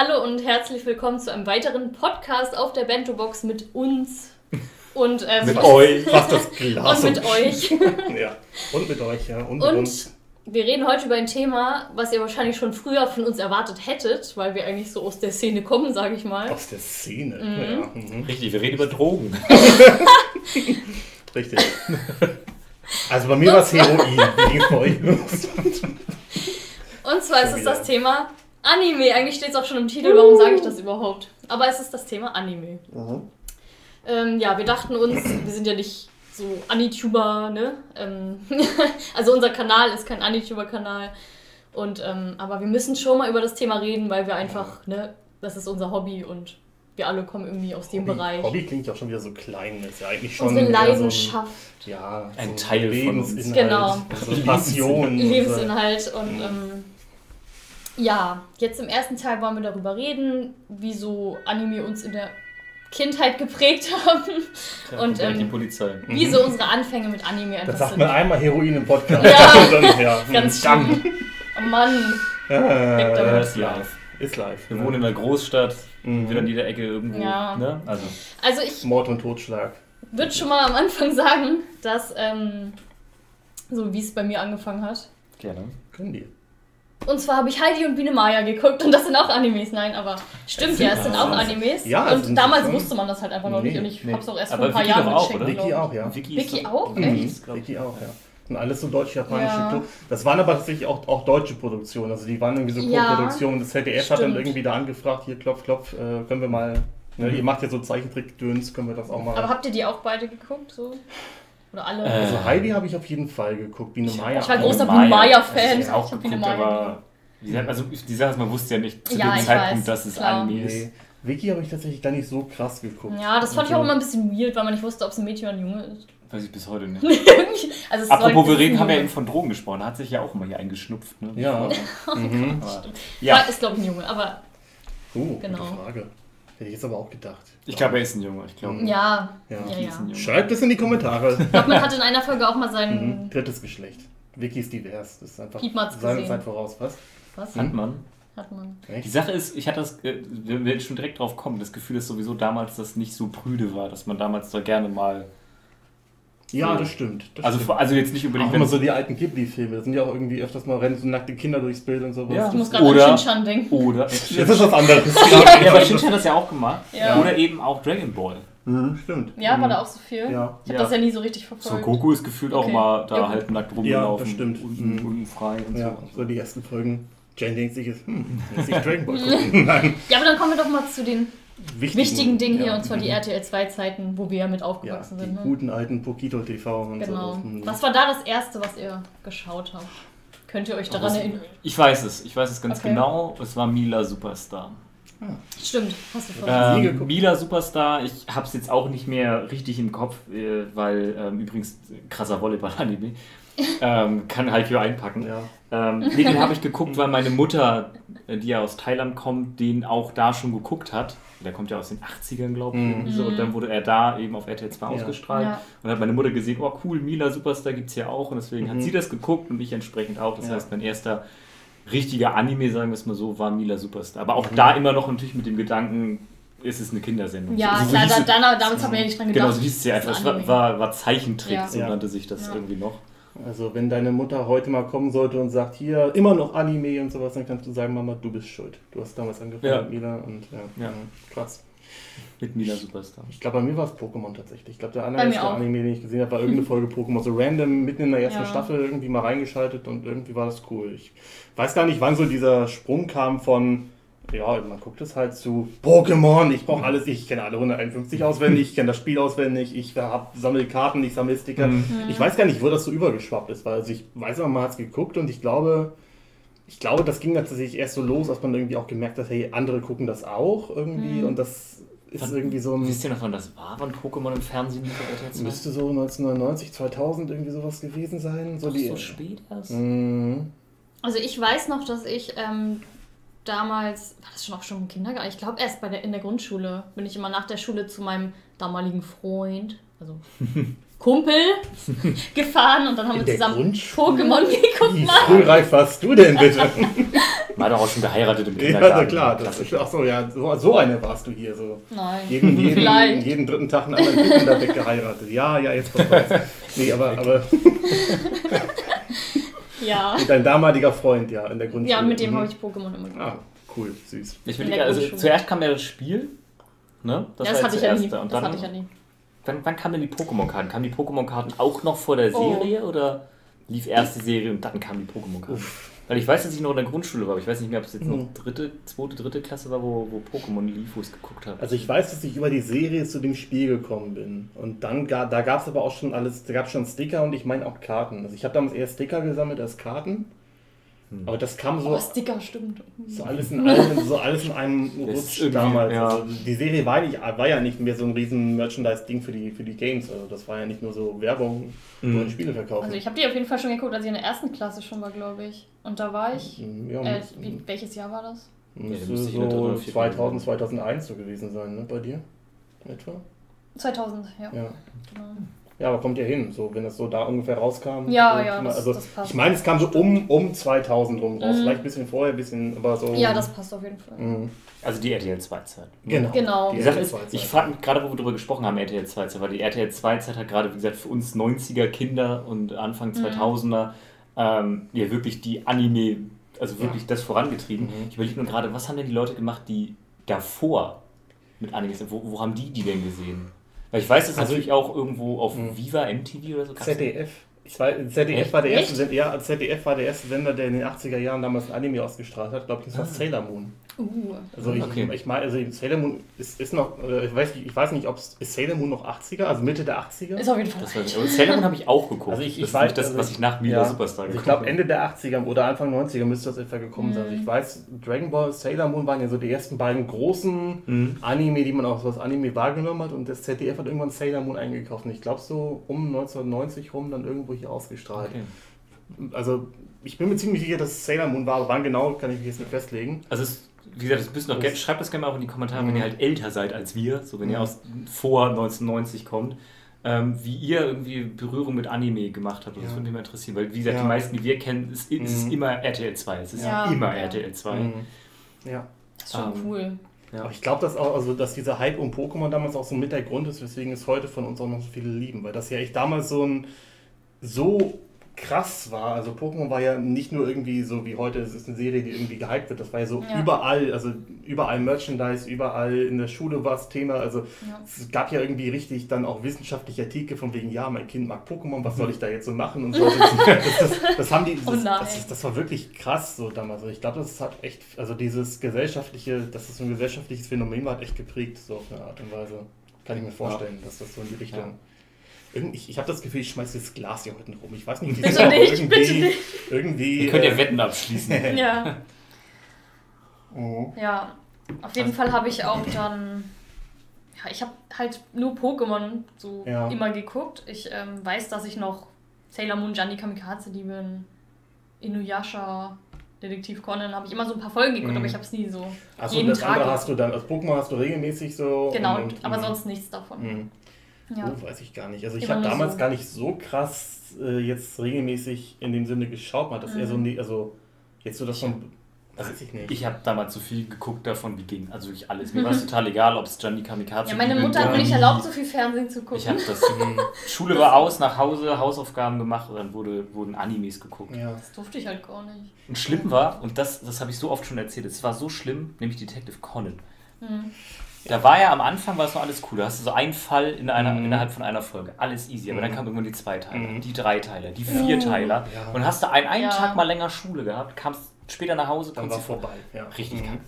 Hallo und herzlich willkommen zu einem weiteren Podcast auf der Bento Box mit uns und ähm, mit euch. Fast das Glas. und mit euch. ja. Und mit euch, ja. Und, mit Und uns. wir reden heute über ein Thema, was ihr wahrscheinlich schon früher von uns erwartet hättet, weil wir eigentlich so aus der Szene kommen, sage ich mal. Aus der Szene. Ja. Mhm. Richtig, wir reden über Drogen. Richtig. Also bei mir war es Heroin. Und zwar ist es das. Thema Anime. Eigentlich steht es auch schon im Titel, warum sage ich das überhaupt? Aber es ist das Thema Anime. Ähm, ja, wir dachten uns, wir sind ja nicht so Anituber, ne? Ähm, also unser Kanal ist kein Anituber-Kanal. Und ähm, aber wir müssen schon mal über das Thema reden, weil wir einfach, ne, das ist unser Hobby und wir alle kommen irgendwie aus dem Hobby, Bereich. Hobby klingt ja auch schon wieder so klein. Ist ja eigentlich schon Unsere eher so ein- Leidenschaft, ja, Ein so Teil von uns. Lebensinhalt, Genau. So Passion. Lebensinhalt und ähm, ja, jetzt im ersten Teil wollen wir darüber reden, wie so Anime uns in der Kindheit geprägt haben Und, gleich die ähm, Polizei. wie so unsere Anfänge mit Anime Das einfach sagt sind. man einmal Heroin im Podcast. Ja. Und dann, ja. Ganz Damm. schlimm. Oh Mann. Weg damit. Äh, ist live. ist live. Wir wohnen in einer Großstadt, Mhm. wieder in jeder Ecke irgendwo. Ja. Ne? Also, Also ich Mord und Totschlag. würde schon mal am Anfang sagen, dass ähm, so wie es bei mir angefangen hat. gerne. Können die. Und zwar habe ich Heidi und Biene Maya geguckt und das sind auch Animes. Nein, aber stimmt ja, es sind auch Animes. Ja, es und damals schon- wusste man das halt einfach noch Nee, nicht und ich nee. habe es auch erst Aber vor ein paar Vicky Jahren auch, gecheckt, Vicky auch, ja. Vicky, Vicky auch? Echt? Vicky auch, ja. Und alles so deutsch-japanische Ja. Das waren aber tatsächlich auch, auch deutsche Produktionen. Also die waren irgendwie so Ja, Co-Produktionen. Das ZDF hat dann stimmt. irgendwie da angefragt, hier klopf, klopf, äh, können wir mal, ne, ihr macht ja so Zeichentrick-Döns, können wir das auch mal. Aber habt ihr die auch beide geguckt? So? Oder alle? Äh, also Heidi habe ich auf jeden Fall geguckt, Biene Maya. Ich war auch. großer Maya. Biene Maya-Fan. Ich Ich auch geguckt, aber also die Sache ist, man wusste ja nicht zu Ja, dem ich Zeitpunkt, weiß, dass es klar. Anime ist. Nee. Vicky habe ich tatsächlich gar nicht so krass geguckt. Ja, das fand ich auch Okay. immer ein bisschen weird, weil man nicht wusste, ob es ein Mädchen oder ein Junge ist. Weiß ich bis heute nicht. also es Apropos, wir reden, haben ja eben von Drogen gesprochen. Da hat sich ja auch immer hier eingeschnupft. Ne? Ja. Mhm. Aber, Ja. Ist, glaube ich, ein Junge, aber Uh, Genau. gute Frage. Hätte ich jetzt aber auch gedacht. ich glaube, er ist ein Junge. Ich glaube, Mhm. ja. Ja. Ja, ja. ist ein Junge. Schreibt es in die Kommentare. Ich glaube, man hat in einer Folge auch mal Mhm. seinen. Drittes Geschlecht. Vicky ist divers. Das ist einfach seine. Zeit voraus. Was? Was? Hat man. Hat man. Die Echt? Sache ist, ich hatte das, äh, wir werden schon direkt drauf kommen, das Gefühl, dass sowieso damals das nicht so prüde war, dass man damals da gerne mal, Ja, das stimmt. Das also, stimmt. also jetzt nicht unbedingt, Auch immer so die alten Ghibli-Filme. Da sind ja auch irgendwie öfters mal rennen so nackte Kinder durchs Bild und sowas. Ja. Ich muss gerade an Oder- Shinchan denken. oder, Das ist was anderes. ja, aber Shinji hat das ja auch gemacht, Ja. oder eben auch Dragon Ball. Mhm, stimmt. Ja, war Mhm. da auch so viel? Ja. Ich habe Ja. das ja nie so richtig So, verfolgt. Goku ist gefühlt auch Okay. mal da Ja, halt nackt Ja, rumgelaufen. das stimmt. Unten, Mhm. unten frei und Ja, so. so die ersten Folgen. Jane denkt sich jetzt, hm, muss ich Dragon Ball gucken. Nein. Ja, aber dann kommen wir doch mal zu den wichtigen Dingen hier, ja. und zwar die. RTL 2-Zeiten, wo wir ja mit Ja, aufgewachsen die sind. Ne? guten alten Pokito TV und Genau. so. Was war da das Erste, was ihr geschaut habt? Könnt ihr euch daran Was- erinnern? Ich weiß es, ich weiß es ganz Okay. genau. Es war Mila Superstar. Stimmt, hast du vorhin. Ähm, geguckt. Mila Superstar, ich hab's jetzt auch nicht mehr richtig im Kopf, äh, weil ähm, übrigens krasser Volleyball-Anime. ähm, kann halt hier einpacken. Ja. Ähm, nee, den habe ich geguckt, weil meine Mutter, äh, die ja aus Thailand kommt, den auch da schon geguckt hat. Der kommt ja aus den 80ern, glaube ich. Mhm. irgendwie So. Und dann wurde er da eben auf RTL 2 Ja. ausgestrahlt. Ja. Und hat meine Mutter gesehen, oh cool, Mila Superstar gibt's ja auch. Und deswegen Mhm. hat sie das geguckt und ich entsprechend auch. Das Ja. heißt, mein erster richtiger Anime, sagen wir es mal so, war Mila Superstar. Aber Mhm. auch da immer noch natürlich mit dem Gedanken, ist es eine Kindersendung. Ja, So- so klar, da, es- dann, damals haben wir ja nicht dran gedacht. Genau, so hieß es ja einfach. Es ein war, war, war Zeichentrick, Ja. so nannte sich das Ja. irgendwie noch. Also wenn deine Mutter heute mal kommen sollte und sagt, hier immer noch Anime und sowas, dann kannst du sagen, Mama, du bist schuld. Du hast damals angefangen Ja. mit Mila und ja, Ja. krass. Mit Mila Superstar. Ich glaube, bei mir war es Pokémon tatsächlich. Ich glaube, der allererste. Anime, den ich gesehen habe, war irgendeine Folge Pokémon. So random mitten in der ersten Ja. Staffel irgendwie mal reingeschaltet und irgendwie war das cool. Ich weiß gar nicht, wann so dieser Sprung kam von, ja, man guckt es halt zu Pokémon, ich brauche alles, ich kenne alle 151 auswendig, ich kenne das Spiel auswendig, ich hab, sammle Karten, ich sammle Sticker. Mhm. Ich weiß gar nicht, wo das so übergeschwappt ist, weil also ich weiß aber, man hat es geguckt und ich glaube, ich glaube, das ging tatsächlich erst so los, als man irgendwie auch gemerkt hat, hey, andere gucken das auch irgendwie Mhm. und das ist Wann- irgendwie so ein... Wisst ihr noch, wann das war, wann Pokémon im Fernsehen lief? auf RTL 2? Müsste so 1999, 2000 irgendwie sowas gewesen sein. So Ach, die, so spät erst? Mhm. Also ich weiß noch, dass ich ähm, damals, war das schon auch schon im Kindergarten? Ich glaube erst bei der, in der Grundschule bin ich immer nach der Schule zu meinem damaligen Freund also Kumpel, gefahren und dann haben In wir zusammen? Pokémon geguckt. Wie frühreif warst du denn bitte? Hat doch auch schon geheiratet im ja, Kindergarten. na klar. Das ist, ach so, ja, so, so eine warst du hier. So. Nein, Jeden, jeden, vielleicht. jeden dritten Tag einen anderen Typen da weggeheiratet. Ja, ja, jetzt kommt was. Nee, aber, aber Ja. dein damaliger Freund, ja, in der Grundschule. Ja, mit dem Mhm. habe ich Pokémon immer geguckt. Ah, cool, süß. Ich der also zuerst kam ja das Spiel. Ne? Das, war das hatte ich ja nie. Und Das dann, hatte ich ja nie. Wann, wann kamen denn die Pokémon-Karten? Kamen die Pokémon-Karten auch noch vor der Oh. Serie oder lief erst die Serie und dann kamen die Pokémon-Karten? Weil ich weiß, dass ich noch in der Grundschule war, aber ich weiß nicht mehr, ob es jetzt noch Mhm. dritte, zweite, dritte Klasse war, wo, wo Pokémon es geguckt habe. Also ich weiß, dass ich über die Serie zu dem Spiel gekommen bin. Und dann ga, da gab es aber auch schon alles, da gab es schon Sticker und ich meine auch Karten. Also ich habe damals eher Sticker gesammelt als Karten. Hm. Aber das kam so, Oh, Sticker, stimmt. so, alles in einem, so alles in einem Rutsch damals. ja. Also die Serie war, nicht, war ja nicht mehr so ein riesen Merchandise-Ding für die, für die Games. Also das war ja nicht nur so Werbung, Mhm. man Spiele verkaufen. Also ich habe die auf jeden Fall schon geguckt, als ich in der ersten Klasse schon war, glaube ich. Und da war ich. Mhm, ja, Äh, wie, welches Jahr war das? müsste Ja, so oder vierten 2000, 2001 so gewesen sein, ne, bei dir? Etwa? 2000, ja. Ja. Genau. Ja, aber kommt ja hin, so wenn das so da ungefähr rauskam. Ja, so, ja, das- also das passt. ich meine, es kam so um, um 2000 rum raus, Mhm. vielleicht ein bisschen vorher, ein bisschen, aber so. Ja, das passt auf jeden Fall. Mhm. Also die RTL 2-Zeit. Genau. Genau. Die Die Sache RTL ist, 2 -Zeit. ich fand, gerade wo wir darüber gesprochen haben, RTL 2-Zeit, weil die RTL 2-Zeit hat gerade, wie gesagt, für uns 90er Kinder und Anfang 2000er ähm, ja wirklich die Anime, also wirklich das vorangetrieben. Mhm. Ich überlege nur gerade, was haben denn die Leute gemacht, die davor mit Animes sind? Wo, wo haben die die denn gesehen? Weil ich weiß, dass Also- natürlich auch irgendwo auf Mhm. Viva, MTV oder so ZDF. Ich weiß, ZDF Echt? war der erste, Echt? Ja, ZDF war der erste Sender, der in den 80er Jahren damals ein Anime ausgestrahlt hat. Ich glaube, das war Ah. Sailor Moon. Uh. Also ich, Okay. ich meine, also Sailor Moon ist, ist noch, äh, ich weiß, nicht- ich weiß nicht, ob es ist Sailor Moon noch 80er, also Mitte der 80er. Ist auf jeden Fall. Das und Sailor Moon habe ich auch geguckt. Also ich- ich das weiß, nicht das, also was ich nach Mila Ja. Superstar Also ich geguckt glaube habe. Ende der 80er oder Anfang 90er müsste das etwa gekommen sein. Also Mhm. ich weiß, Dragon Ball, Sailor Moon waren ja so die ersten beiden großen Mhm. Anime, die man auch so als Anime wahrgenommen hat. Und das ZDF hat irgendwann Sailor Moon eingekauft. Und ich glaube so um 1990 rum dann irgendwo hier ausgestrahlt. Okay. Also ich bin mir ziemlich sicher, dass es Sailor Moon war. Aber wann genau, kann ich mich jetzt nicht festlegen. Also es, wie gesagt, das müssen noch schreibt das gerne mal auch in die Kommentare, wenn Mhm. ihr halt älter seid als wir, so wenn ihr Mhm. aus vor 1990 kommt, ähm, wie ihr irgendwie Berührung mit Anime gemacht habt. Und Das Ja. würde mich mal interessieren, weil wie gesagt, Ja. die meisten, die wir kennen, ist, es ist Mhm. immer RTL 2. Es ist Ja. immer Ja. RTL 2. Mhm. Ja. Das ist schon Ähm, cool. Ja. Aber ich glaube, dass auch, also dass dieser Hype um Pokémon damals auch so mit der Grund ist, weswegen es heute von uns auch noch so viele lieben, weil das ja echt damals so ein so krass war. Also Pokémon war ja nicht nur irgendwie so wie heute, es ist eine Serie, die irgendwie gehypt wird. Das war ja so Ja. überall, also überall Merchandise, überall in der Schule war es Thema. Also Ja. es gab ja irgendwie richtig dann auch wissenschaftliche Artikel von wegen, ja, mein Kind mag Pokémon, was soll ich da jetzt so machen und so. Das, das, das, haben die, das, Oh das, das war wirklich krass so damals. Also ich glaube, das hat echt, also dieses gesellschaftliche, dass das so ein gesellschaftliches Phänomen war, hat echt geprägt, so auf eine Art und Weise. Kann ich mir vorstellen, dass das so in die Richtung. Ich, ich habe das Gefühl, ich schmeiße das Glas hier heute rum. Ich weiß nicht, wie Bitte aber nicht, irgendwie, bitte nicht. irgendwie. Ihr könnt ja äh, Wetten abschließen. Ja. mhm. Ja, auf jeden Fall habe ich auch dann. Ja, ich habe halt nur Pokémon so Ja. immer geguckt. Ich ähm, weiß, dass ich noch Sailor Moon, Gianni Kamikaze lieben, Inuyasha, Detektiv Conan, habe ich immer so ein paar Folgen geguckt, Mhm. aber ich habe es nie so Achso, jeden das Tag. andere hast du dann, also Pokémon hast du regelmäßig so. genau, und- und- aber mhm. sonst nichts davon. Mhm. Ja. Oh, weiß ich gar nicht. Also ich habe damals so. gar nicht so krass äh, jetzt regelmäßig in dem Sinne geschaut. Man hat das eher so, Mhm. nie, also jetzt so das Also weiß ich nicht. Ich habe damals so viel geguckt davon, wie ging. Also wirklich alles. Mir war es total egal, ob es Gianni Kamikaze Ja, meine Mutter hat mir nicht erlaubt, so viel Fernsehen zu gucken. Ich habe das. Schule war aus, nach Hause, Hausaufgaben gemacht und dann wurde, wurden Animes geguckt. ja. das durfte ich halt gar nicht. Und schlimm war, und das, das habe ich so oft schon erzählt, es war so schlimm, nämlich Detective Conan. Hm. Da war ja am Anfang war es noch alles cool. Da hast du so einen Fall in einer, Mhm. innerhalb von einer Folge. Alles easy. Aber dann Mhm. kamen irgendwann die Zweiteiler, Mhm. die Dreiteiler, die Vierteiler. Ja. Und hast du einen, einen Ja. Tag mal länger Schule gehabt, kamst später nach Hause, Dann war du vorbei. Ja. Richtig Mhm.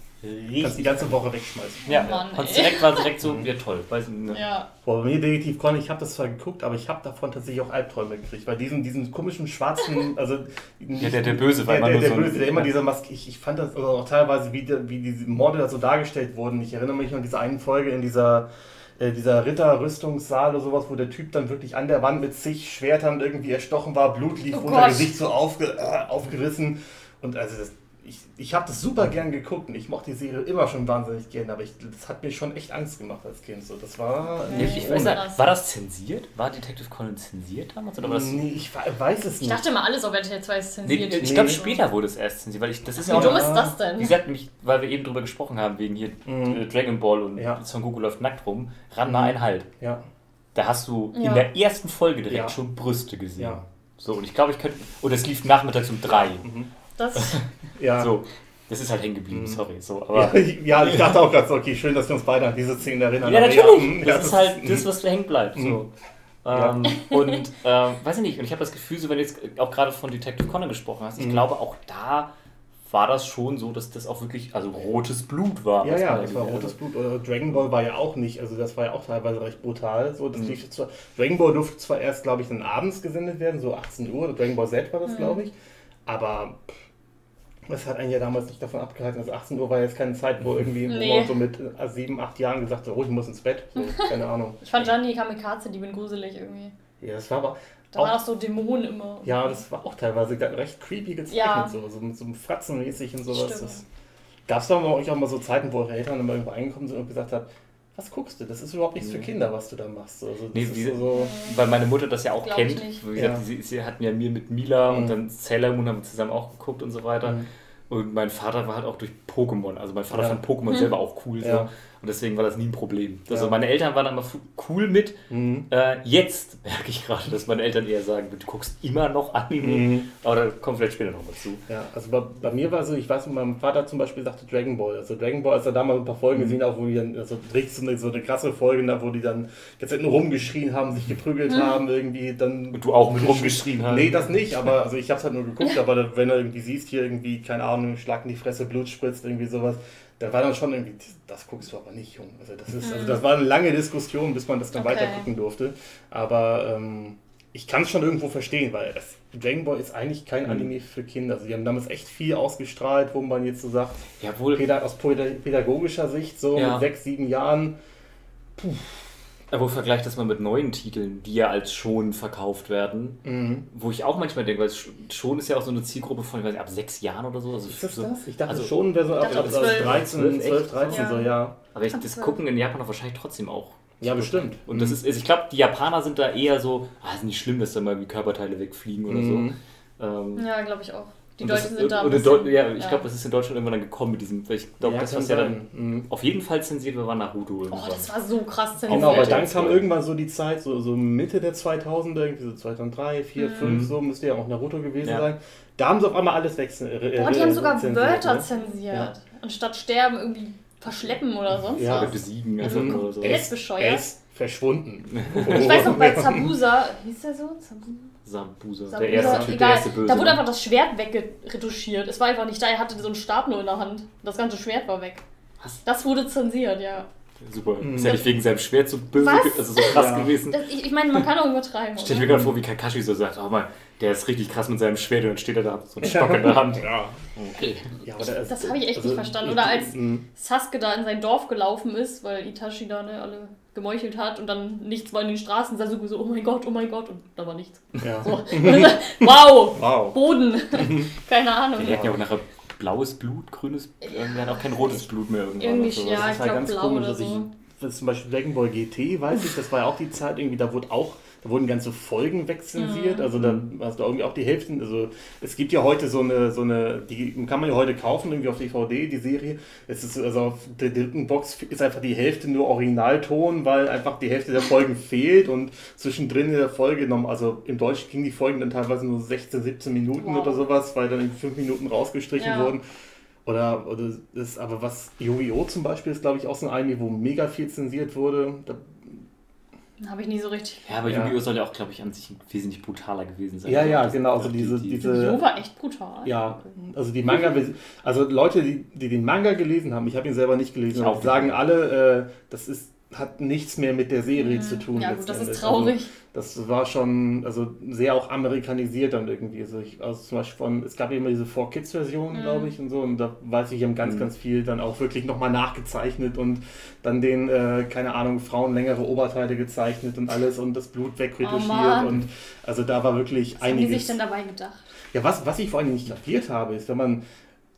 Kannst die ganze Woche wegschmeißen. Ja, Oh Mann, konntest direkt, war direkt so, ja toll. Weiß nicht, ne? Ja. Boah, bei mir Detektiv Conan, ich habe das zwar geguckt, aber ich habe davon tatsächlich auch Albträume gekriegt, weil diesen, diesen komischen schwarzen, also Ja, der- der Böse war der, immer der, nur der so Böse, der immer dieser Maske, ich, ich fand das also auch teilweise, wie, der, wie diese Morde da so dargestellt wurden. Ich erinnere mich an diese eine Folge in dieser äh, dieser Ritterrüstungssaal oder sowas, wo der Typ dann wirklich an der Wand mit zig Schwertern irgendwie erstochen war, Blut lief Oh runter, Gott. Gesicht so aufge, äh, aufgerissen und also das ich, ich habe das super gern geguckt und ich mochte die Serie immer schon wahnsinnig gern, aber ich, das hat mir schon echt Angst gemacht als Kind. So, das war ja, ich weiß nicht, war das zensiert? War Detective Conan zensiert damals? Oder war das nee, ich weiß es nicht. Ich dachte immer, alles auf RTL 2 ist zensiert. Nee, ich glaube, später wurde es erst zensiert, weil ich, das ist Wie ja dumm ist das denn? Wie gesagt, nämlich, weil wir eben drüber gesprochen haben, wegen hier mhm. Dragon Ball und ja. Son Goku läuft nackt rum, Ranma ein Halt. Ja. Da hast du ja. in der ersten Folge direkt ja. schon Brüste gesehen. Ja. So, und ich glaube, ich könnte. Und es lief nachmittags um drei. Mhm. Das. ja. So. Das ist halt hängen geblieben, mhm. sorry. So, aber ja, ich dachte auch gerade, okay, schön, dass wir uns beide an diese Szene erinnern. Ja, natürlich. Ja, das, das, ist halt das, was hängen bleibt. So. Mhm. Ähm, und ähm, weiß ich nicht, und ich habe das Gefühl, so wenn du jetzt auch gerade von Detective Connor gesprochen hast, ich mhm. glaube auch da war das schon so, dass das auch wirklich, also rotes Blut war. Ja, ja, das war rotes Blut. Oder Dragon Ball war ja auch nicht, also das war ja auch teilweise recht brutal. So, das mhm. lief zwar, Dragon Ball durfte zwar erst, glaube ich, dann abends gesendet werden, so 18 Uhr, Dragon Ball Z war das, mhm. glaube ich, aber das hat einen ja damals nicht davon abgehalten. Also 18 Uhr war jetzt keine Zeit, wo irgendwie nee. so mit äh, sieben, acht Jahren gesagt hat, oh, ich muss ins Bett. So, keine Ahnung. Ich fand Gianni Kamikaze, die bin gruselig irgendwie. Ja, das war aber. Da waren auch so Dämonen immer. Ja, das war auch teilweise recht creepy gezeichnet, ja. so, so mit so einem Fratzenmäßig und sowas. Gab es da auch, auch mal so Zeiten, wo eure Eltern immer irgendwo eingekommen sind und gesagt haben, was guckst du? Das ist überhaupt nichts für Kinder, was du da machst. Also, nee, wie, so weil meine Mutter das ja auch kennt. Wie gesagt, ja. sie, sie hatten ja mir mit Mila mhm. und dann Sailor Moon haben wir zusammen auch geguckt und so weiter. Mhm. Und mein Vater war halt auch durch Pokémon. Also mein Vater ja. fand Pokémon mhm. selber auch cool. Ja. Und deswegen war das nie ein Problem. Also ja. meine Eltern waren immer cool mit. Mhm. Äh, jetzt merke ich gerade, dass meine Eltern eher sagen, du guckst immer noch Anime. Mhm. Aber da kommt vielleicht später noch mal zu. Ja, also bei, bei, mir war so, ich weiß, mein Vater zum Beispiel sagte Dragon Ball. Also Dragon Ball, als er damals ein paar Folgen mhm. gesehen hat, wo die dann, also richtig so eine, so eine krasse Folge, da, wo die dann jetzt nur rumgeschrien haben, sich geprügelt mhm. haben, irgendwie dann. Und du auch mit rumgeschrien hast? Nee, das nicht, aber also ich hab's halt nur geguckt, aber wenn du irgendwie siehst, hier irgendwie, keine Ahnung, Schlag in die Fresse, Blut spritzt, irgendwie sowas da war dann schon irgendwie, das guckst du aber nicht, Jung. Also das ist, also das war eine lange Diskussion, bis man das dann okay. weiter gucken durfte. Aber ähm, ich kann es schon irgendwo verstehen, weil das Dragon Ball ist eigentlich kein mhm. Anime für Kinder. Also die haben damals echt viel ausgestrahlt, wo man jetzt so sagt, Jawohl. aus pädagogischer Sicht, so ja. mit sechs, sieben Jahren, puh, aber vergleicht das mal mit neuen Titeln, die ja als schon verkauft werden, mhm. wo ich auch manchmal denke, weil schon ist ja auch so eine Zielgruppe von, ich weiß nicht, ab sechs Jahren oder so. Also ist das so, das? Ich dachte also, schon wäre so ab, ab 12, 13, 12, 13 ja. so, ja. Aber ich, das gucken in Japan auch wahrscheinlich trotzdem auch. Ja, bestimmt. Und mhm. das ist, ich glaube, die Japaner sind da eher so, ah, ist nicht schlimm, dass da mal wie Körperteile wegfliegen oder mhm. so. Ähm, ja, glaube ich auch. Die Deutschen sind da. Und bisschen, ja, ich ja. glaube, das ist in Deutschland irgendwann dann gekommen mit diesem. Ich glaube, ja, das, was ja dann mhm. auf jeden Fall zensiert war, war Naruto. Irgendwann. Oh, das war so krass zensiert. Genau, aber dann kam irgendwann so die Zeit, so, so Mitte der 2000er, irgendwie so 2003, 4, mhm. 5, so müsste ja auch Naruto gewesen ja. sein. Da haben sie auf einmal alles wechseln. Äh, und die haben sogar zensiert, Wörter ne? zensiert. Anstatt sterben irgendwie verschleppen oder sonst ja. was. besiegen. Also, mhm. oder so. Er ist bescheuert. Er ist verschwunden. ich weiß noch, bei Zabusa, hieß der so? Zabusa? Sambusa, Sambusa, der erste Typ, der erste Böse. Da wurde einfach das Schwert weggeretuschiert. Es war einfach nicht da, er hatte so einen Stab nur in der Hand. Das ganze Schwert war weg. Was? Das wurde zensiert, ja. Super. Mhm. Ist ja nicht wegen seinem Schwert so böse, also so krass ja. gewesen. Das, ich, ich meine, man kann auch übertreiben. Stell dir gerade vor, wie Kakashi so sagt, oh mal, der ist richtig krass mit seinem Schwert und dann steht er da so ein Stock in der Hand. Ja. Okay. Ja, das, das habe ich echt also, nicht verstanden. Oder als. Sasuke da in sein Dorf gelaufen ist, weil Itachi da ne, alle gemeuchelt hat und dann nichts war in den Straßen, Sasuke so, oh mein Gott, oh mein Gott, und da war nichts. Ja. So. wow, wow, Boden. Keine Ahnung. Der hat ja auch nachher blaues Blut, grünes, ja. er hat auch kein rotes Blut mehr irgendwann. Irgendwie, so. ja, ich glaube blau komisch, oder so. Ich, zum Beispiel Dragon Ball GT, weiß ich, das war ja auch die Zeit, irgendwie, da wurde auch da wurden ganze Folgen wegzensiert. Mhm. Also dann hast du irgendwie auch die Hälfte. Also es gibt ja heute so eine, so eine, die kann man ja heute kaufen, irgendwie auf DVD, die Serie. Es ist also auf der dritten Box ist einfach die Hälfte nur Originalton, weil einfach die Hälfte der Folgen fehlt und zwischendrin in der Folge noch, also im Deutschen gingen die Folgen dann teilweise nur 16, 17 Minuten wow. oder sowas, weil dann in 5 Minuten rausgestrichen ja. wurden. Oder, oder das, aber was Yu-Gi-Oh! zum Beispiel ist, glaube ich, auch so ein Anime, wo mega viel zensiert wurde. Da habe ich nie so richtig. Ja, aber Yu-Gi-Oh! soll ja auch, glaube ich, an sich wesentlich brutaler gewesen sein. Ja, ja, genau. Also diese, die, diese, Yu-Gi-Oh! war echt brutal. Ja, also die Manga, also Leute, die, die den Manga gelesen haben, ich habe ihn selber nicht gelesen, sagen alle, äh, das ist hat nichts mehr mit der Serie mhm. zu tun. Ja, gut, das ist traurig. Also, das war schon also sehr auch amerikanisiert dann irgendwie. Also, ich, also zum Beispiel von, es gab immer diese Four Kids Version, mhm. glaube ich, und so. Und da weiß ich, haben ganz, mhm. ganz viel dann auch wirklich nochmal nachgezeichnet und dann den, äh, keine Ahnung, Frauen längere Oberteile gezeichnet und alles und das Blut wegretuschiert. Oh und also da war wirklich was einiges. Was haben die sich denn dabei gedacht? Ja, was, was ich vor allem nicht kapiert habe, ist, wenn man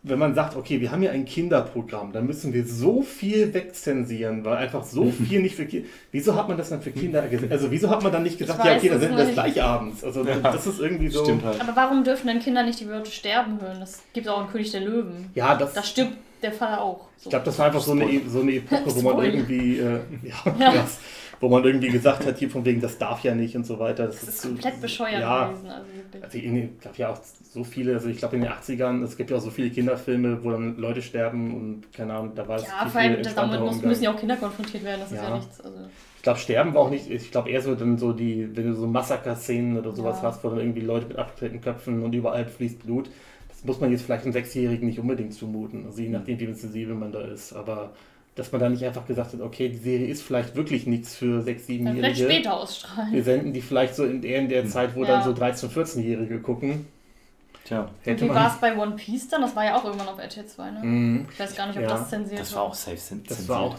wenn man sagt, okay, wir haben hier ein Kinderprogramm, dann müssen wir so viel wegzensieren, weil einfach so viel nicht für Kinder. Wieso hat man das dann für Kinder gesagt? Also wieso hat man dann nicht gesagt, weiß, ja, okay, dann sind wir das gleich abends. Also ja. das ist irgendwie so. Stimmt halt. Aber warum dürfen denn Kinder nicht die Wörter sterben hören? Das gibt auch in König der Löwen. Ja, das. Da stirbt der Vater auch. So. Ich glaube, das war einfach so eine, e-, so eine Epoche, wo man irgendwie. Äh, ja, ja. Das, wo man irgendwie gesagt hat, hier von wegen, das darf ja nicht und so weiter. Das, das ist, ist komplett bescheuert ja, gewesen. Also, also ich glaube ja auch so viele, also ich glaube in den 80ern, es gibt ja auch so viele Kinderfilme, wo dann Leute sterben und keine Ahnung, da war es. Ja, vor allem, damit müssen ja auch Kinder konfrontiert werden, das ja. ist ja nichts. Also. Ich glaube, Sterben war auch nicht, ich glaube eher so dann so die, wenn du so Massaker-Szenen oder sowas ja. hast, wo dann irgendwie Leute mit abgetrennten Köpfen und überall fließt Blut, das muss man jetzt vielleicht einem Sechsjährigen nicht unbedingt zumuten, also je nachdem, wie sensibel man da ist, aber dass man da nicht einfach gesagt hat, okay, die Serie ist vielleicht wirklich nichts für 6-, 7-Jährige. Vielleicht später ausstrahlen. Wir senden die vielleicht so in der, in der hm. Zeit, wo ja. dann so 13-, 14-Jährige gucken. Tja. Und wie war es bei One Piece dann? Das war ja auch irgendwann auf RTL 2, ne? Mm. Ich weiß gar nicht, ob ja. das zensiert war. Das war auch safe zensiert. Das war auch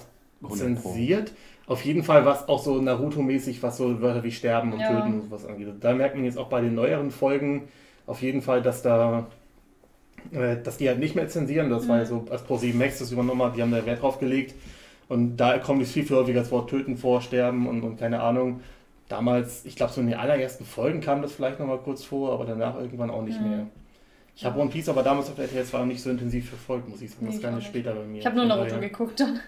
zensiert. Auf jeden Fall war es auch so Naruto-mäßig, was so Wörter wie sterben und ja. töten und sowas angeht. Da merkt man jetzt auch bei den neueren Folgen auf jeden Fall, dass da äh, dass die halt nicht mehr zensieren. Das mhm. war ja mhm. so, als Pro7 Max das übernommen hat, die haben da Wert drauf gelegt. Und da kommt es viel, viel häufiger das Wort töten vor, sterben und, und keine Ahnung. Damals, ich glaube, so in den allerersten Folgen kam das vielleicht nochmal kurz vor, aber danach irgendwann auch nicht mhm. mehr. Ich habe One Piece aber damals auf RTL 2 auch nicht so intensiv verfolgt, muss ich sagen. Nee, das kam später bei mir. Ich habe nur Naruto geguckt dann.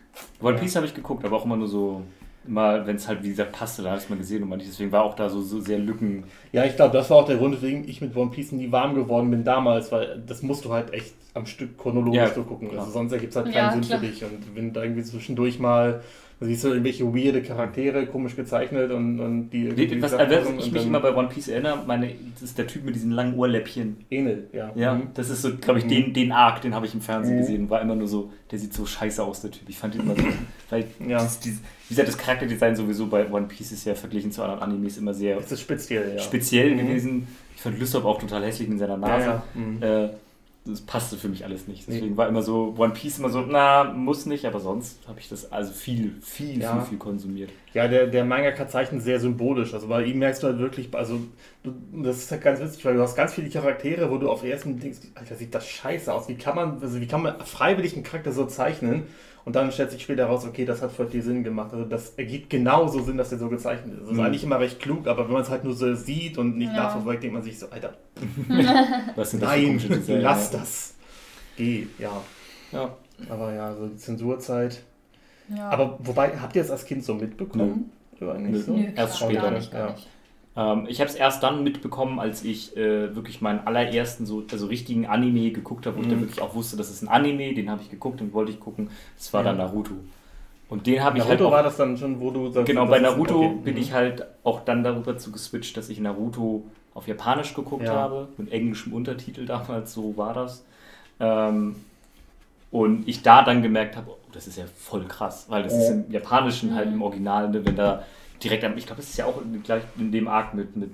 One Piece habe ich geguckt, aber auch immer nur so mal, wenn es halt wie gesagt passte, da habe ich es mal gesehen und manchmal, deswegen war auch da so, so sehr Lücken. Ja, ich glaube, das war auch der Grund, weswegen ich mit One Piece nie warm geworden bin damals, weil das musst du halt echt am Stück chronologisch ja, so gucken. Also sonst ergibt es halt keinen ja, Sinn klar. für dich. Und wenn da irgendwie zwischendurch mal da siehst du irgendwelche weirde Charaktere, komisch gezeichnet und, und die. Nee, was, was ich mich immer bei One Piece erinnere, meine, das ist der Typ mit diesen langen Ohrläppchen. Enel, ja. Ja, mhm. das ist so, glaube ich, den, mhm. den Arc, den habe ich im Fernsehen mhm. gesehen. War immer nur so, der sieht so scheiße aus, der Typ. Ich fand ihn immer so. weil, ja. das, dieses, wie gesagt, das Charakterdesign sowieso bei One Piece ist ja verglichen zu anderen Animes immer sehr. Das ist speziell, ja. Speziell mhm. gewesen. Ich fand Lysop auch total hässlich in seiner Nase. Ja, ja. Mhm. Äh, das passte für mich alles nicht. Deswegen nee. war immer so One Piece immer so, na, muss nicht, aber sonst habe ich das also viel, viel, ja. viel, viel konsumiert. Ja, der, der Mangaka zeichnet sehr symbolisch. Also bei ihm merkst du halt wirklich, also das ist halt ganz witzig, weil du hast ganz viele Charaktere, wo du auf den ersten denkst, Alter, sieht das scheiße aus. Wie kann man, also wie kann man freiwillig einen Charakter so zeichnen? Und dann stellt sich später raus, okay, das hat voll viel Sinn gemacht. Also das ergibt genauso Sinn, dass der so gezeichnet ist. Das ist mhm. eigentlich immer recht klug, aber wenn man es halt nur so sieht und nicht ja. nachverfolgt, denkt man sich so, Alter, Was sind das nein, lass das. Geh, ja. Ja. Aber ja, so die Zensurzeit. Ja. Aber wobei, habt ihr es als Kind so mitbekommen? Nö. Nicht so? Nö, erst später. Gar nicht, gar nicht. Ähm, ich habe es erst dann mitbekommen, als ich äh, wirklich meinen allerersten so also richtigen Anime geguckt habe, wo mhm. ich dann wirklich auch wusste, das ist ein Anime, den habe ich geguckt und wollte ich gucken. Das war ja. dann Naruto. Und den habe ich halt. Naruto war das dann schon, wo du sagst, Genau, bei Naruto okay. bin mhm. ich halt auch dann darüber zu geswitcht, dass ich Naruto auf Japanisch geguckt ja. habe, mit englischem Untertitel damals, so war das. Ähm, und ich da dann gemerkt habe, oh, das ist ja voll krass, weil das ist im Japanischen halt im Original, ne, wenn da direkt am, ich glaube, das ist ja auch gleich in dem Arc mit, mit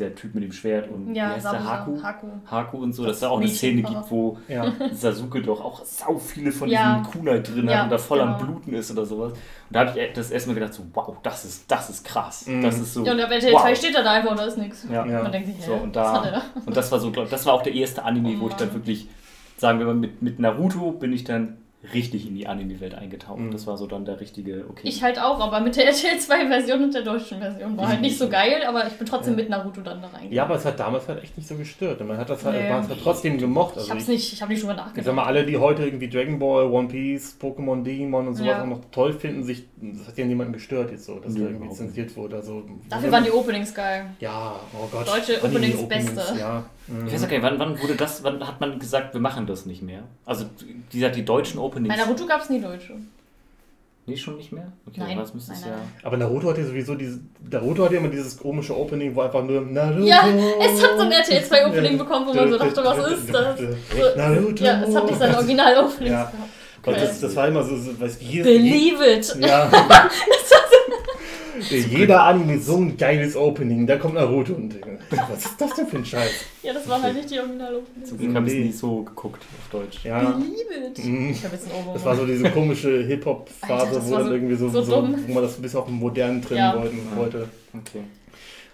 der Typ mit dem Schwert und ja, wie heißt der Haku? Haku? Haku und so, das dass es da auch eine Szene gibt, wo ja. Sasuke doch auch sau viele von ja. diesen Kunai drin ja, hat und da voll genau. am Bluten ist oder sowas. Und da habe ich das erstmal gedacht, so, wow, das ist, das ist krass. Mhm. Das ist so. Ja, und der wow. 2 steht da einfach und da ist nichts. Ja. ja. Man denkt sich, so, und, da, und das war so, glaub, das war auch der erste Anime, oh, wo ich dann wirklich, sagen wir mal, mit, mit Naruto bin ich dann richtig in die Anime-Welt eingetaucht. Mhm. Das war so dann der richtige, okay. Ich halt auch, aber mit der RTL 2-Version und der deutschen Version. War halt nicht so geil, aber ich bin trotzdem ja. mit Naruto dann da reingegangen. Ja, aber es hat damals halt echt nicht so gestört. Und man hat das halt, nee. halt trotzdem gemocht. Also ich hab's nicht, ich hab nicht schon mal nachgedacht. Ich sag mal, alle, die heute irgendwie Dragon Ball, One Piece, Pokémon, Digimon und sowas ja. auch noch toll finden, sich, das hat ja niemanden gestört jetzt so, dass nee, da irgendwie zensiert wurde. Also, Dafür waren die Openings geil. Ja, oh Gott. Deutsche Openings, Openings Beste. Ja. Mhm. Ich weiß okay, wann, wann wurde das, wann hat man gesagt, wir machen das nicht mehr? Also, wie gesagt, die deutschen Openings. Bei Naruto gab es nie Deutsche. Nee, schon nicht mehr? Okay, nein, was müsste es ja. Aber Naruto hat ja sowieso dieses. Naruto hat ja immer dieses komische Opening, wo einfach nur Naruto. Ja, es hat so ein RTL 2 Opening bekommen, wo man so dachte, was ist das? So, Naruto. Ja, es hat nicht sein Original-Opening. Ja. Das, das, war immer so, so weiß wie Believe it! Ja. das war jeder Anime so ein geiles Opening, da kommt Naruto und was ist das denn für ein Scheiß? Ja, das war halt nicht die Original-Opening. Zum Glück habe ich es nie so geguckt auf Deutsch. Ja. Believe it. Mhm. Ich habe jetzt ein Das war so diese komische Hip-Hop-Phase, wo dann so, irgendwie so, so, so, wo man das ein bisschen auf den modernen Trend ja. wollte. Okay.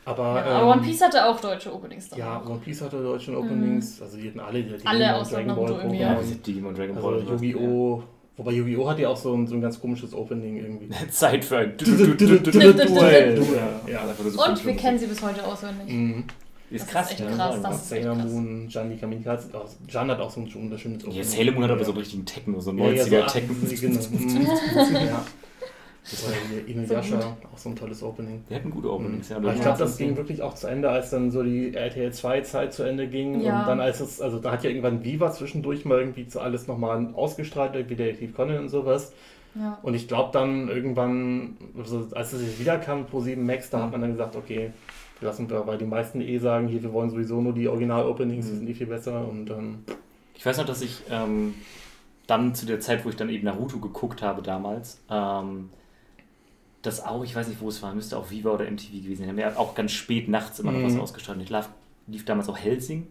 Aber, ja, aber ähm, One Piece hatte auch deutsche Openings. Dann ja, One Piece hatte deutsche mhm. Openings. Mhm. Also die hatten alle die Alle aus Dragon Ball Pokémon. Ja, Digimon Dragon Ball. Also Yu-Gi-Oh! Wobei Yu-Gi-Oh! hat ja auch so ein, so ein ganz komisches Opening irgendwie. Zeit für ein Duell. Und wir kennen sie bis heute auswendig. Mhm. Ist das krass, ist echt krass. Ja. Sailor Moon, die Kamikaze, Jan hat auch so ein wunderschönes Opening. Ja, Sailor Moon hat aber so einen richtigen Techno, so 90er-Techno. Ja. Das war ja Inuyasha, so auch so ein tolles Opening. Die hatten gute Openings, ja. Aber ich glaube, das ging wirklich auch zu Ende, als dann so die RTL 2 Zeit zu Ende ging. Ja. Und dann als es, also da hat ja irgendwann Viva zwischendurch mal irgendwie zu alles nochmal ausgestrahlt, wie Detektiv Conan und sowas. Ja. Und ich glaube dann irgendwann, also als es jetzt wieder kam, Pro 7 Max, da mhm. hat man dann gesagt, okay, lassen wir, weil die meisten eh sagen, hier, wir wollen sowieso nur die Original-Openings, die mhm. sind eh viel besser und dann. Ich weiß noch, dass ich ähm, dann zu der Zeit, wo ich dann eben Naruto geguckt habe damals, ähm, das auch, ich weiß nicht, wo es war, müsste auch Viva oder MTV gewesen sein. Wir haben ja auch ganz spät nachts immer noch was mhm. ausgestrahlt. Ich lief, lief damals auch Helsing.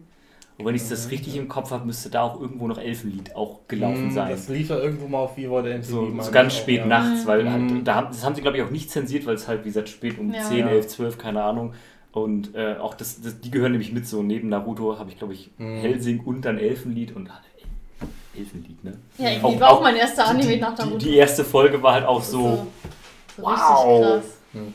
Und wenn ich das richtig im Kopf habe, müsste da auch irgendwo noch Elfenlied auch gelaufen mhm, sein. Das lief ja irgendwo mal auf Viva oder MTV. So, so ganz spät auch, nachts, ja. weil mhm. halt, da, das haben sie, glaube ich, auch nicht zensiert, weil es halt, wie gesagt, spät um ja. 10, 11, 12, keine Ahnung. Und äh, auch das, das, die gehören nämlich mit so. Neben Naruto habe ich, glaube ich, mhm. Helsing und dann Elfenlied und Elfenlied, ne? Ja, irgendwie war auch mein erster Anime nach Naruto. Die, die, erste Folge war halt auch so, wow.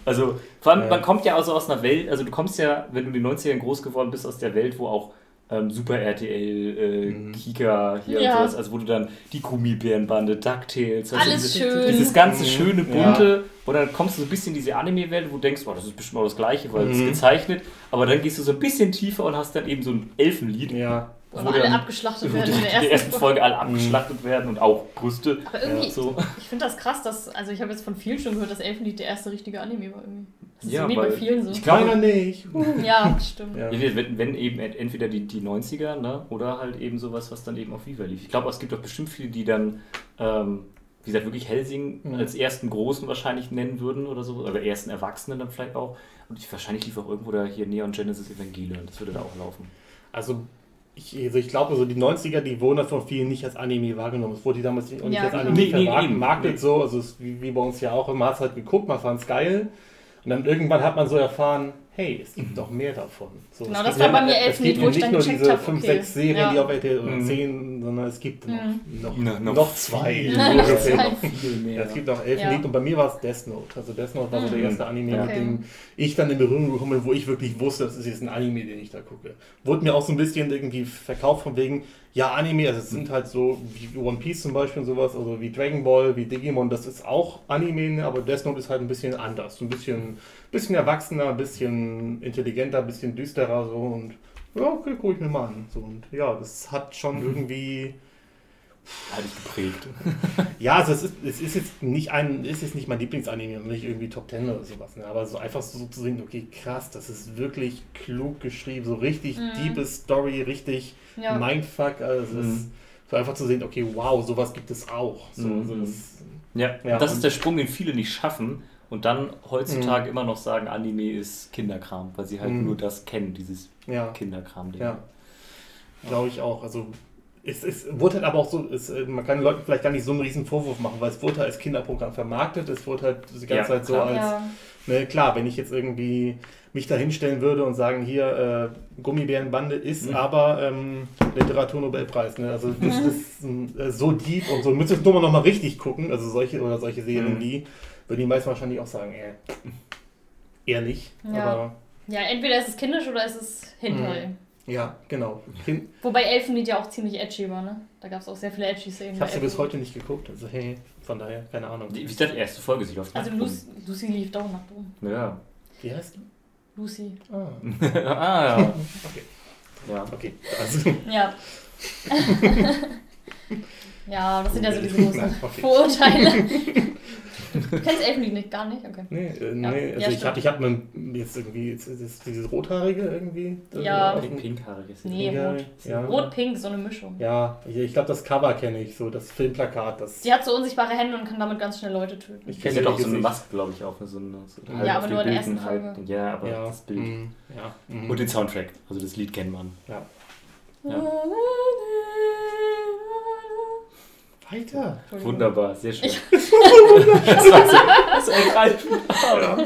Also, vor allem, ja. man kommt ja also aus einer Welt, also du kommst ja, wenn du in den 90ern groß geworden bist, aus der Welt, wo auch ähm, Super RTL, äh, mhm. Kika hier ja. und sowas, also wo du dann die Gummibärenbande, DuckTales, also Alles dieses, schön. dieses ganze mhm. schöne, bunte, ja. und dann kommst du so ein bisschen in diese Anime-Welt, wo du denkst, oh, das ist bestimmt auch das Gleiche, weil es mhm. ist gezeichnet, aber dann gehst du so ein bisschen tiefer und hast dann eben so ein Elfenlied. Ja wo alle dann, abgeschlachtet werden in der ersten, ersten Folge. alle abgeschlachtet werden und auch Brüste. Aber irgendwie, ja, so. ich finde das krass, dass, also ich habe jetzt von vielen schon gehört, dass Elfenlied der erste richtige Anime war irgendwie. Das ist ja, irgendwie bei vielen so. Ich glaube nicht. ja, stimmt. Ja. Wenn, wenn, eben entweder die, die 90er, ne, oder halt eben sowas, was dann eben auf Viva lief. Ich glaube, es gibt auch bestimmt viele, die dann, ähm, wie gesagt, wirklich Helsing mhm. als ersten Großen wahrscheinlich nennen würden oder so, oder ersten Erwachsenen dann vielleicht auch. Und ich, wahrscheinlich lief auch irgendwo da hier Neon Genesis Evangelion, das würde da auch laufen. Also ich, also ich glaube, so die 90er, die wurden von vielen nicht als Anime wahrgenommen. Es wurde die damals nicht, ja, als genau. Anime nee, vermarktet, nee, so. Also es, wie, wie bei uns ja auch. Man hat es halt geguckt, man fand es geil. Und dann irgendwann hat man so erfahren, hey, es gibt doch mehr davon. So, genau, das war bei mir elf Lied, wo ich dann nicht nur diese 5, 6 Serien, ja. die auf RTL oder mhm. 10, sondern es gibt noch, mhm. noch, no, noch, noch zwei. noch viel mehr. Ja, es gibt noch elf ja. Lied und bei mir war es Death Note. Also Death Note war so der mhm. erste Anime, okay. mit dem ich dann in Berührung gekommen bin, wo ich wirklich wusste, das ist jetzt ein Anime, den ich da gucke. Wurde mir auch so ein bisschen irgendwie verkauft von wegen, ja, Anime, also es sind halt so wie One Piece zum Beispiel und sowas, also wie Dragon Ball, wie Digimon, das ist auch Anime, aber Death Note ist halt ein bisschen anders, ein bisschen, bisschen erwachsener, ein bisschen intelligenter, ein bisschen düsterer so und ja, okay, guck ich mir mal an. So, und ja, das hat schon mhm. irgendwie. Hat ich geprägt. ja, also es ist, es ist jetzt nicht ein, ist jetzt nicht mein Lieblingsanime und nicht irgendwie Top Ten oder sowas, ne? aber so einfach so zu sehen, okay, krass, das ist wirklich klug geschrieben, so richtig mhm. deepe Story, richtig ja. Mindfuck, also es mhm. ist so einfach zu sehen, okay, wow, sowas gibt es auch. So, mhm. also das, ja, ja, das ist der Sprung, den viele nicht schaffen und dann heutzutage mhm. immer noch sagen, Anime ist Kinderkram, weil sie halt mhm. nur das kennen, dieses ja. Kinderkram-Ding. Ja, glaube ich auch. Also es, es wurde halt aber auch so, es, man kann den Leuten vielleicht gar nicht so einen riesen Vorwurf machen, weil es wurde halt als Kinderprogramm vermarktet, es wurde halt die ganze ja, Zeit so klar. als, ja. ne, klar, wenn ich jetzt irgendwie mich da hinstellen würde und sagen, hier, äh, Gummibärenbande ist mhm. aber ähm, Literaturnobelpreis. Ne? Also das, mhm. ist äh, so deep und so, müsstest du noch mal richtig gucken, also solche oder solche Serien, mhm. die, würden die meisten wahrscheinlich auch sagen, äh, eher nicht. Ja. Aber, ja, entweder ist es kindisch oder ist es Hentai. Mhm. Ja, genau. Kind Wobei Elfenlied ja auch ziemlich edgy war, ne? Da gab es auch sehr viele edgy Szenen. Ich habe sie bis heute nicht geguckt, also hey, von daher, keine Ahnung. Wie ist das erste Folge? Sie läuft Also Lucy, Lucy lief doch nach oben. Ja. Wie heißt du? Lucy. Ah. ah, ja. okay. Ja. Okay. Also. Ja. ja, das sind ja so diese großen okay. Vorurteile. Du kennst Elfenlied nicht, gar nicht? Okay. Nee, äh, nee ja. also ja, ich habe ich hab jetzt irgendwie, jetzt ist dieses Rothaarige irgendwie. Ja. Die Pinkhaarige ist Nee, rot. Ja. Rot-Pink, so eine Mischung. Ja, ich, ich glaube, das Cover kenne ich, so das Filmplakat. Das Die hat so unsichtbare Hände und kann damit ganz schnell Leute töten. Ich kenne ja doch so eine Maske, glaube ich, auch. So eine, so ja, aber nur in der ersten Folge. Halt, ja, aber ja. das Bild. Mm, ja. Mm. Und den Soundtrack, also das Lied kennt man. Ja. ja. Weiter. Wunderbar, sehr schön. das war so, das ergreifend. Ja.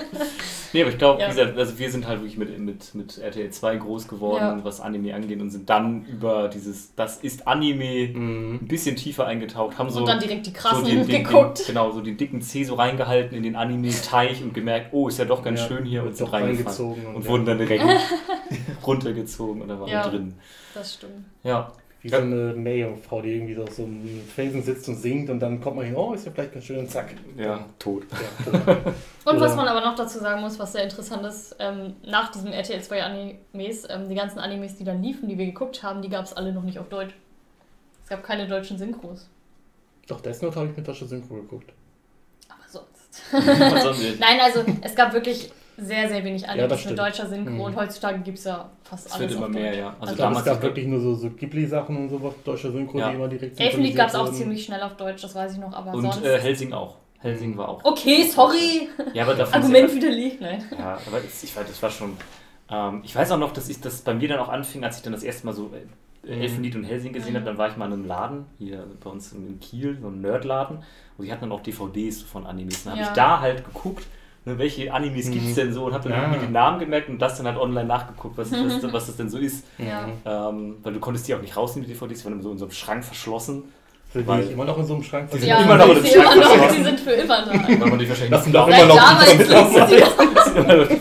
Nee, aber ich glaube, ja. also wir sind halt wirklich mit, mit, mit RTL 2 groß geworden, ja. was Anime angeht und sind dann über dieses, das ist Anime, mhm. ein bisschen tiefer eingetaucht, haben so. Und dann direkt die krassen so den, den, geguckt. Den, genau, so den dicken C so reingehalten in den Anime-Teich und gemerkt, oh, ist ja doch ganz ja, schön hier und sind reingezogen. Und, und wurden dann direkt runtergezogen und dann waren wir drin. Das stimmt. Ja. Wie so eine Meerjungfrau, die irgendwie so, so einem Felsen sitzt und singt und dann kommt man hin, oh, ist ja vielleicht ganz schön und zack. Ja, tot. Ja, tot. und was man aber noch dazu sagen muss, was sehr interessant ist, ähm, nach diesem RTL 2 Animes, ähm, die ganzen Animes, die dann liefen, die wir geguckt haben, die gab es alle noch nicht auf Deutsch. Es gab keine deutschen Synchros. Doch, Death Note habe ich mit deutscher Synchro geguckt. Aber sonst. Nein, also es gab wirklich sehr, sehr wenig Animes ja, mit deutscher Synchro mhm. und heutzutage gibt es ja fast das alles. Es wird immer mehr, ja. Also, also damals gab es wirklich nur so, so Ghibli-Sachen und so was deutscher Synchro, ja. die immer direkt Elfenlied gab es auch ziemlich schnell auf Deutsch, das weiß ich noch, aber und, sonst... Und äh, Helsing auch. Helsing war auch. Okay, sorry. Ja, aber davon Argument widerlegt, nein. Ja, aber das, ich weiß, das war schon... Ähm, ich weiß auch noch, dass ich das bei mir dann auch anfing, als ich dann das erste Mal so äh, mhm. Elfenlied und Helsing gesehen mhm. habe, dann war ich mal in einem Laden, hier bei uns in Kiel, so einem Nerdladen, und die hatten dann auch DVDs von Animes. Dann habe ja. ich da halt geguckt ne, welche Animes mhm. gibt es denn so und habe dann ja. irgendwie den Namen gemerkt und das dann halt online nachgeguckt, was, was, was das denn so ist. Ja. Ähm, weil du konntest die auch nicht rausnehmen, die DVDs, die waren so in so einem Schrank verschlossen. Sind die immer noch in so einem Schrank? Die sind ja, immer noch in einem Schrank verschlossen. Die sind für immer da. Weil man die wahrscheinlich das sind doch immer noch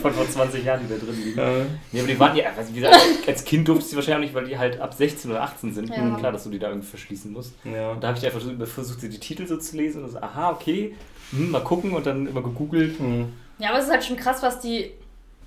von vor 20 Jahren, die da drin liegen. Ja. Nee, aber die waren ja, also wie gesagt, als Kind durfte sie wahrscheinlich nicht, weil die halt ab 16 oder 18 sind. Ja. Klar, dass du die da irgendwie verschließen musst. Ja. Und da habe ich einfach versucht, die Titel so zu lesen und so, aha, okay, hm, mal gucken und dann immer gegoogelt. Mhm. Ja, aber es ist halt schon krass, was die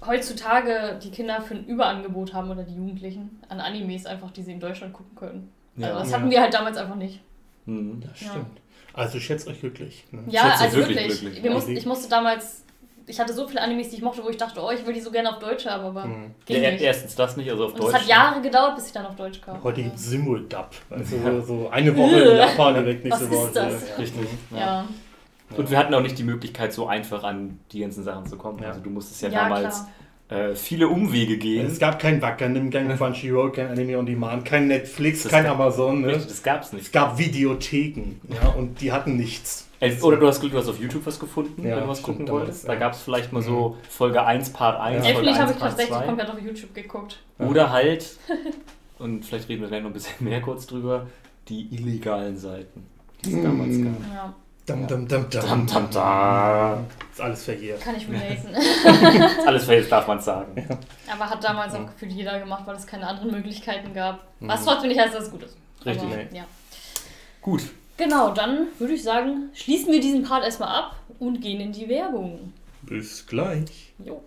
heutzutage die Kinder für ein Überangebot haben oder die Jugendlichen an Animes einfach, die sie in Deutschland gucken können. Ja, also das hatten wir halt damals einfach nicht. Mhm, das stimmt. Ja. Also schätzt euch glücklich. Ne? Ja, also wirklich. wirklich. glücklich. Wir mussten, ich musste damals ich hatte so viele Animes, die ich mochte, wo ich dachte, oh, ich will die so gerne auf Deutsch haben, aber mhm. ging ja, nicht. Erstens das nicht, also auf und Deutsch. Es hat Jahre gedauert, bis ich dann auf Deutsch kam. Heute gibt es Simuldub. Also ja. so eine Woche in Japan direkt nächste Woche. Was ist das? Richtig. Ja. ja. Und wir hatten auch nicht die Möglichkeit, so einfach an die ganzen Sachen zu kommen. Ja. Also du musstest ja, ja damals äh, viele Umwege gehen. Es gab kein Wackernim, kein Crunchyroll, kein Anime on Demand, kein Netflix, das kein Amazon. Ne? Richtig, das gab's nicht. Es gab Videotheken ja, und die hatten nichts. Oder du hast Glück, du hast auf YouTube was gefunden, ja, wenn du was gucken stimmt, wolltest. Da gab es vielleicht mal so mhm. Folge 1, Part 1, ja. Folge 1, habe ich tatsächlich komplett auf YouTube geguckt. Oder halt, und vielleicht reden wir gleich noch ein bisschen mehr kurz drüber, die illegalen Seiten, die es damals gab. Ja. Dum, dum, dum, dum. Dum, dum, dum. Ist alles verjährt. Kann ich relaten. ist alles verjährt, darf man sagen. Ja. Aber hat damals auch gefühlt jeder gemacht, weil es keine anderen Möglichkeiten gab. Was mhm. trotzdem nicht heißt, dass es gut ist. Richtig. Aber, nee. ja. Gut. Genau, dann würde ich sagen, schließen wir diesen Part erstmal ab und gehen in die Werbung. Bis gleich. Jo.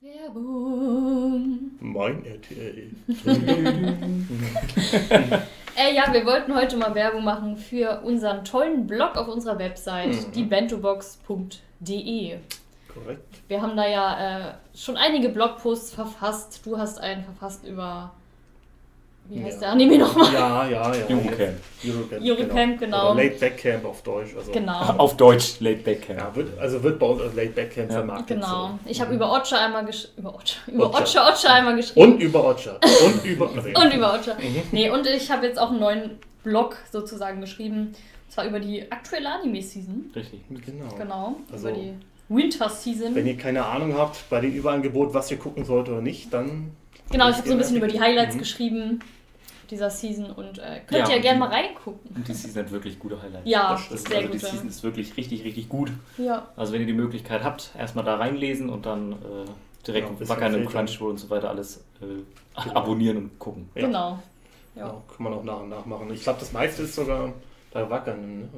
Werbung. Mein RTL. Äh, ja, wir wollten heute mal Werbung machen für unseren tollen Blog auf unserer Website, mhm. diebentobox.de. Korrekt. Wir haben da ja äh, schon einige Blogposts verfasst. Du hast einen verfasst über wie heißt ja. der Anime nochmal? Ja, ja, ja. Eurocamp, Eurocamp genau. genau. Late Back Camp auf Deutsch. Also genau. auf Deutsch Late Back Camp. Ja, wird, also wird bei uns als Late Back Camp ja. vermarktet. Genau. So. Ich habe über Ocha einmal geschrieben. Über Ocha. Über Ocha Ocha einmal geschrieben. Und über Ocha. Und über. und über Ocha. Mhm. Nee, und ich habe jetzt auch einen neuen Blog sozusagen geschrieben. Und zwar über die aktuelle Anime-Season. Richtig. Genau. Genau. Also, über die Winter Season. Wenn ihr keine Ahnung habt bei dem Überangebot, was ihr gucken sollt oder nicht, dann. Genau, ich habe so ein bisschen über die Highlights mhm. geschrieben dieser Season und äh, könnt ja, ihr gerne mal reingucken. Und die Season hat wirklich gute Highlights. Ja, das, das sehr also gut. Die Season ist wirklich richtig, richtig gut. Ja. Also wenn ihr die Möglichkeit habt, erstmal da reinlesen und dann äh, direkt ja, wackern im Crunchyroll und so weiter alles äh, genau. abonnieren und gucken. Ja. Genau. Ja. ja. kann man auch nach und nach machen. Ich glaube, das meiste ist sogar bei Wackern. Ne?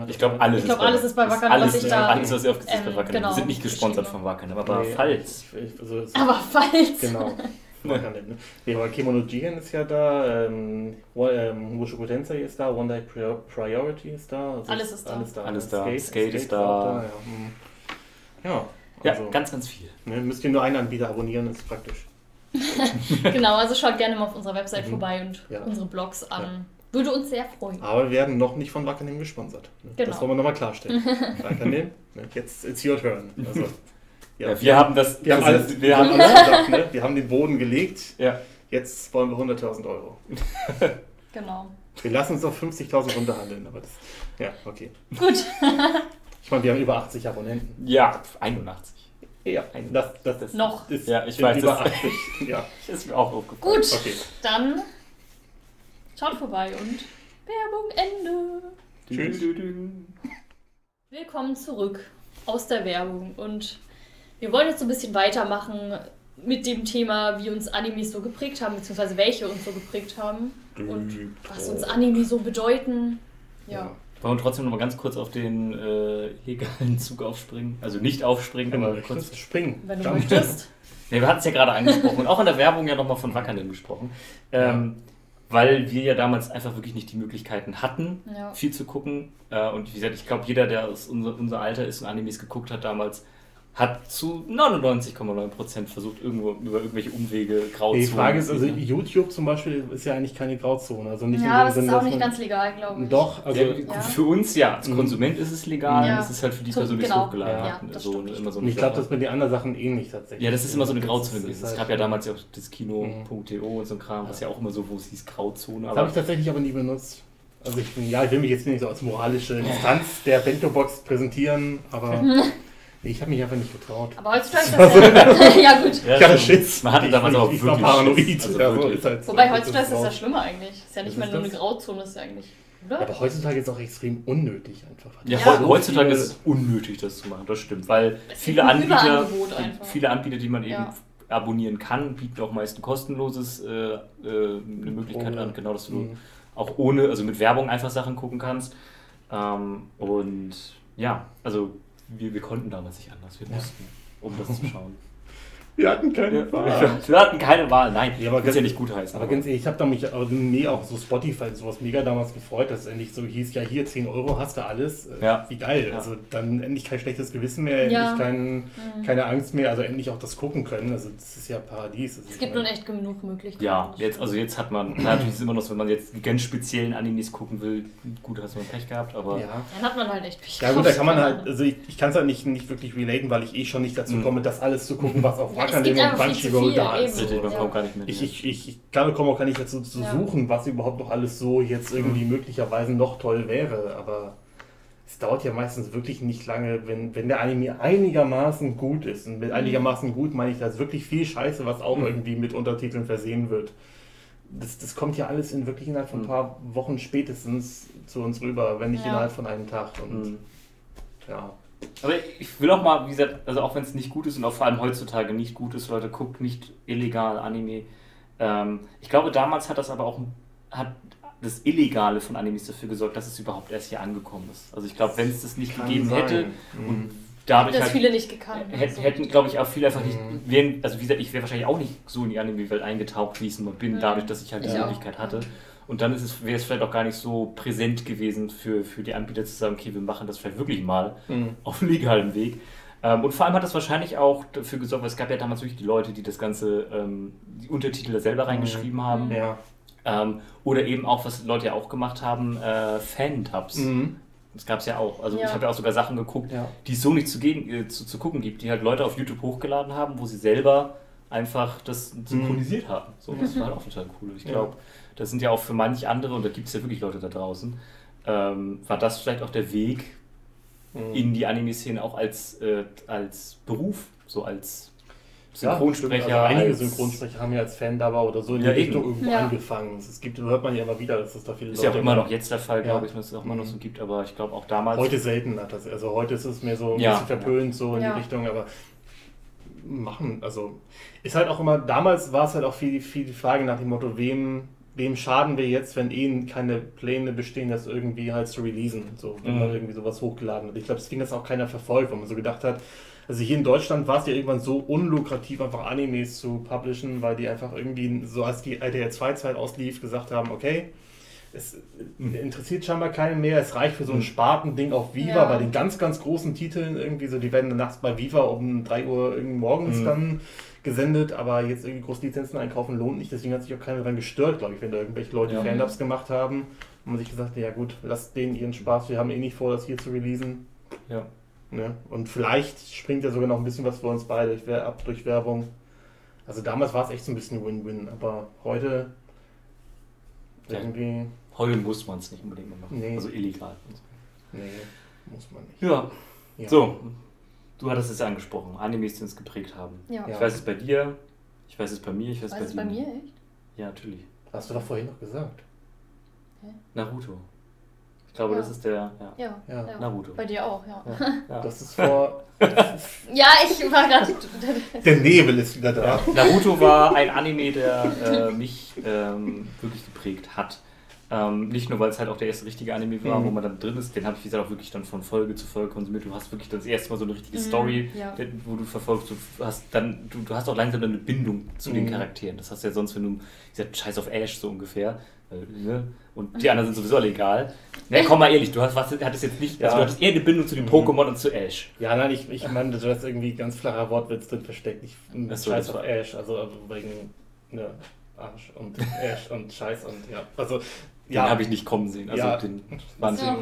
Also ich glaube, alles, glaub, alles ist bei Wackern, alles, was ich da... Alles, was ihr aufgesetzt ähm, bei Wackern. Genau, wir sind nicht gesponsert von Wackern, aber nee, falls... Also, aber falls... Genau. Man kann nicht, ne? Nee, aber Kimono Jigen ist ja da, ähm, ähm, Mushoku Tensei ist da, One Day Priority ist da. Also alles ist da. Alles da. Alles da. Skate, Skate, ist da. da ja. Hm. ja. Ja, also, ganz, ganz viel. Ne, müsst ihr nur einen Anbieter abonnieren, ist praktisch. genau, also schaut gerne mal auf unserer Website mhm. vorbei und ja. unsere Blogs an. Ja. Würde uns sehr freuen. Aber wir werden noch nicht von Wackernehmen gesponsert. Genau. Das wollen wir nochmal klarstellen. Wackernehmen, ne, jetzt it's your turn. Also, ja, ja, wir haben das. Wir haben alles, wir haben alles gesagt, ne? Wir haben den Boden gelegt. Ja. Jetzt wollen wir 100.000 Euro. genau. Wir lassen uns auf 50.000 runterhandeln, aber das. Ja, okay. Gut. ich meine, wir haben über 80 Abonnenten. Ja, 81. Ja, das, das, das noch. Ist ja, ich weiß über 80. ja. Ist mir auch aufgefallen. Gut, okay. dann schaut vorbei und Werbung Ende. Tschüss. Willkommen zurück aus der Werbung und wir wollen jetzt so ein bisschen weitermachen mit dem Thema, wie uns Animes so geprägt haben, beziehungsweise welche uns so geprägt haben und was uns Anime so bedeuten. Ja. Wollen wir trotzdem noch mal ganz kurz auf den äh, legalen Zug aufspringen? Also nicht aufspringen, Wenn aber kurz springen. Wenn du möchtest. nee, wir hatten es ja gerade angesprochen und auch in der Werbung ja nochmal von Wackernden gesprochen. Ähm, ja. Weil wir ja damals einfach wirklich nicht die Möglichkeiten hatten, ja. viel zu gucken. Äh, und wie gesagt, ich glaube, jeder, der aus unser, unser Alter ist und Animes geguckt hat damals, hat zu 99,9% versucht, irgendwo über irgendwelche Umwege Grauzonen. Die Frage ist, also YouTube zum Beispiel ist ja eigentlich keine Grauzone. Also nicht ja, das Sinn, ist auch nicht ganz legal, glaube ich. Doch, also ja, für uns ja, als mhm. Konsument ist es legal, ja. es ist halt für die Person, die es genau. hochgeladen ja, hat. So, immer so ich glaube, das mit den anderen Sachen ähnlich tatsächlich. Ja, das ist immer so eine Grauzone gewesen. Es gab ja damals ja auch das Kino.to mhm. und so ein Kram, was ja auch immer so, wo es hieß Grauzone. Das habe ich tatsächlich aber nie benutzt. Also ich, ja, ich will mich jetzt nicht so als moralische Instanz der Bento-Box präsentieren, aber Ich habe mich einfach nicht getraut. Aber heutzutage ist das ja, ja gut. Ja, ich hatte Schiss. Man hatte damals auch wirklich war paranoid. Also ja, so halt Wobei heutzutage ist das ja schlimmer eigentlich. Ist ja nicht mehr nur eine Grauzone, ist ja eigentlich. Oder? Aber heutzutage ist es auch extrem unnötig einfach. Ja, ja. heutzutage ist es unnötig, das zu machen, das stimmt. Weil viele Anbieter, viele Anbieter, die man eben ja. abonnieren kann, bieten auch meist ein kostenloses äh, äh, eine Möglichkeit ohne. an, genau, dass du mhm. auch ohne, also mit Werbung einfach Sachen gucken kannst. Ähm, und ja, also wir, wir konnten damals nicht anders. Wir mussten, um das zu schauen. Wir hatten keine Wahl. Wir hatten keine Wahl, nein. Ja, aber ganz, ja nicht gut heißen. Aber, aber ganz ehrlich, ich habe da mich nee, auch so Spotify sowas mega damals gefreut, dass es endlich so hieß, ja hier 10 Euro hast du alles. Äh, ja. Wie geil. Ja. Also dann endlich kein schlechtes Gewissen mehr, ja. endlich kein, mhm. keine Angst mehr, also endlich auch das gucken können. Also das ist ja Paradies. es gibt nun echt genug Möglichkeiten. Ja, jetzt, also jetzt hat man, natürlich ist es immer noch so, wenn man jetzt ganz speziellen Animes gucken will, gut, hast du Pech gehabt, aber. Ja. Dann hat man halt echt Pech Ja gut, da kann man halt, also ich, ich kann es halt nicht, nicht wirklich relaten, weil ich eh schon nicht dazu mhm. komme, das alles zu gucken, was auf Ja, und Banshee Roll da ist. So. Ja. Ich, ich, ich, ich kann, komme auch gar nicht dazu zu suchen, was überhaupt noch alles so jetzt irgendwie mhm. möglicherweise noch toll wäre, aber es dauert ja meistens wirklich nicht lange, wenn, wenn der Anime einigermaßen gut ist. Und mit mhm. einigermaßen gut meine ich, da ist wirklich viel Scheiße, was auch mhm. irgendwie mit Untertiteln versehen wird. Das, das kommt ja alles in wirklich innerhalb von ein mhm. paar Wochen spätestens zu uns rüber, wenn nicht ja. innerhalb von einem Tag. Und mhm. ja. Aber ich will auch mal, wie gesagt, also auch wenn es nicht gut ist und auch vor allem heutzutage nicht gut ist, Leute, guckt nicht illegal Anime. Ähm, ich glaube, damals hat das aber auch hat das Illegale von Animes dafür gesorgt, dass es überhaupt erst hier angekommen ist. Also ich glaube, wenn es das nicht Kann gegeben sein. hätte mhm. und dadurch das halt, viele nicht gekannt. Hätten, hätten glaube ich, auch viele einfach nicht, mhm. wären, also wie gesagt, ich wäre wahrscheinlich auch nicht so in die Anime-Welt eingetaucht, wie ich es nur bin, mhm. dadurch, dass ich halt die Möglichkeit hatte. Und dann ist es, wäre es vielleicht auch gar nicht so präsent gewesen für, für die Anbieter zu sagen, okay, wir machen das vielleicht wirklich mal mhm. auf legalem Weg. Ähm, und vor allem hat das wahrscheinlich auch dafür gesorgt, weil es gab ja damals wirklich die Leute, die das Ganze, ähm, die Untertitel da selber reingeschrieben mhm. haben. Ja. Ähm, oder eben auch, was Leute ja auch gemacht haben, äh, Fan-Tabs. Mhm. Das gab es ja auch. Also ja. ich habe ja auch sogar Sachen geguckt, ja. die es so nicht zu, äh, zu, zu, gucken gibt, die halt Leute auf YouTube hochgeladen haben, wo sie selber einfach das synchronisiert mhm. haben. So, das war halt auch total cool. Ich glaube, ja das sind ja auch für manch andere, und da gibt es ja wirklich Leute da draußen, ähm, war das vielleicht auch der Weg mhm. in die Anime-Szene auch als, äh, als Beruf, so als Synchronsprecher. Ja, also einige Synchronsprecher haben ja als Fan dabei oder so in ja, die Richtung eben. irgendwo ja. angefangen. Es gibt, hört man ja immer wieder, dass es da viele Ist Leute ja auch immer noch jetzt der Fall, glaube ich, dass es auch immer noch so gibt, aber ich glaube auch damals. Heute selten hat das. Also heute ist es mehr so ein bisschen verpönt, so in die Richtung, aber machen, also ist halt auch immer, damals war es halt auch viel, viel die Frage nach dem Motto, wem wem schaden wir jetzt, wenn eh keine Pläne bestehen, das irgendwie halt zu releasen, so, wenn mhm. man irgendwie sowas hochgeladen hat. Ich glaube, deswegen hat auch keiner verfolgt, weil man so gedacht hat, also hier in Deutschland war es ja irgendwann so unlukrativ, einfach Animes zu publishen, weil die einfach irgendwie, so als die RTL 2 Zeit auslief, gesagt haben, okay, es mhm. interessiert scheinbar keinen mehr, es reicht für so ein mhm. Spartending auf Viva, ja. bei den ganz, ganz großen Titeln irgendwie so, die werden nachts bei Viva um 3 Uhr morgens mhm. dann gesendet, aber jetzt irgendwie groß Lizenzen einkaufen lohnt nicht, deswegen hat sich auch keiner daran gestört, glaube ich, wenn da irgendwelche Leute ja. Fan-Ups gemacht haben und man sich gesagt, ja gut, lasst denen ihren Spaß, wir haben eh nicht vor, das hier zu releasen. Ja. Ne? Und vielleicht springt ja sogar noch ein bisschen was für uns beide durch, ab durch Werbung. Also damals war es echt so ein bisschen Win-Win, aber heute ja. irgendwie. Heute muss man es nicht unbedingt mehr machen. Nee. Also illegal. Nee, muss man nicht. Ja. ja. So, du hattest es ja angesprochen, Animes, die uns geprägt haben. Ja. Ich weiß es bei dir, ich weiß es bei mir, ich weiß, weiß es bei, dir. bei mir, echt? Ja, natürlich. Hast du doch vorhin noch gesagt. Hä? Naruto. Ich glaube, ja. das ist der. Ja. Ja. ja. Naruto. Bei dir auch, ja. ja. Das ist vor. ja, ich war gerade. der Nebel ist wieder da. Naruto war ein Anime, der äh, mich ähm, wirklich geprägt hat. Ähm, nicht nur, weil es halt auch der erste richtige Anime war, mhm. wo man dann drin ist, den habe ich, wie gesagt, auch wirklich dann von Folge zu Folge konsumiert. Du hast wirklich das erste Mal so eine richtige mhm, Story, ja. wo du verfolgst. Du hast dann, du, du hast auch langsam eine Bindung zu mhm. den Charakteren. Das hast du ja sonst, wenn du, dieser Scheiß auf Ash so ungefähr, äh, ne? und die anderen sind sowieso egal. Na, komm mal ehrlich, du hast, was, hattest jetzt nicht, also ja. du hattest eher eine Bindung zu den mhm. Pokémon und zu Ash. Ja, nein, ich, ich meine, du hast irgendwie ganz flacher Wortwitz drin versteckt. Ich, so, Scheiß auf Ash, also wegen, ne, Arsch und Ash und Scheiß und ja, also ja. Den habe ich nicht kommen sehen. Also ja. den Wahnsinn.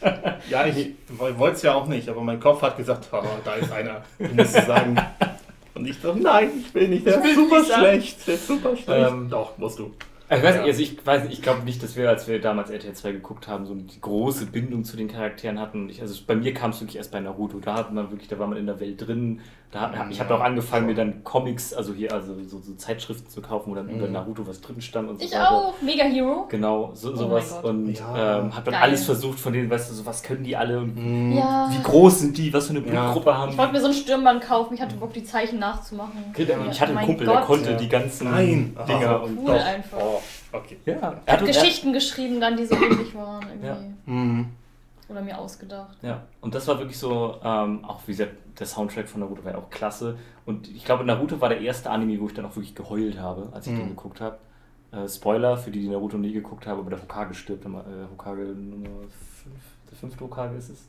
ja, ich wollte es ja auch nicht, aber mein Kopf hat gesagt, oh, da ist einer. Ich muss sagen. Und ich so, nein, ich will nicht. Der ist super schlecht. Der ist super schlecht. Ähm, Doch, musst du. Ich weiß nicht, also ich weiß nicht, ich glaube nicht, dass wir, als wir damals RTL 2 geguckt haben, so die große Bindung zu den Charakteren hatten. Ich, also bei mir kam es wirklich erst bei Naruto. Da hat man wirklich, da war man in der Welt drin. Da, ich habe auch angefangen, mir dann Comics, also hier, also so, so Zeitschriften zu kaufen, wo dann mhm. über Naruto was drin stand und so Ich weiter. auch, Mega Hero. Genau, so, oh sowas. Und ja. ähm, habe dann Geil. alles versucht von denen, weißt du, so was können die alle und mhm. ja. wie groß sind die, was für eine Blutgruppe ja. haben Ich wollte mir so ein Stirnband kaufen, ich hatte Bock, die Zeichen nachzumachen. Okay, ich hatte einen oh Kumpel, Gott. der konnte die ganzen Nein. Dinger. und cool einfach. Oh. Okay. Ja. Er hat Geschichten geschrieben dann, die so ähnlich waren irgendwie. Ja. Mhm. Oder mir ausgedacht. Ja, und das war wirklich so, ähm, auch wie gesagt, der Soundtrack von Naruto war ja auch klasse. Und ich glaube, Naruto war der erste Anime, wo ich dann auch wirklich geheult habe, als ich mhm. den geguckt habe. Äh, Spoiler für die, die Naruto nie geguckt haben, aber der Hokage stirbt. Äh, Hokage Nummer 5, der fünfte Hokage ist es,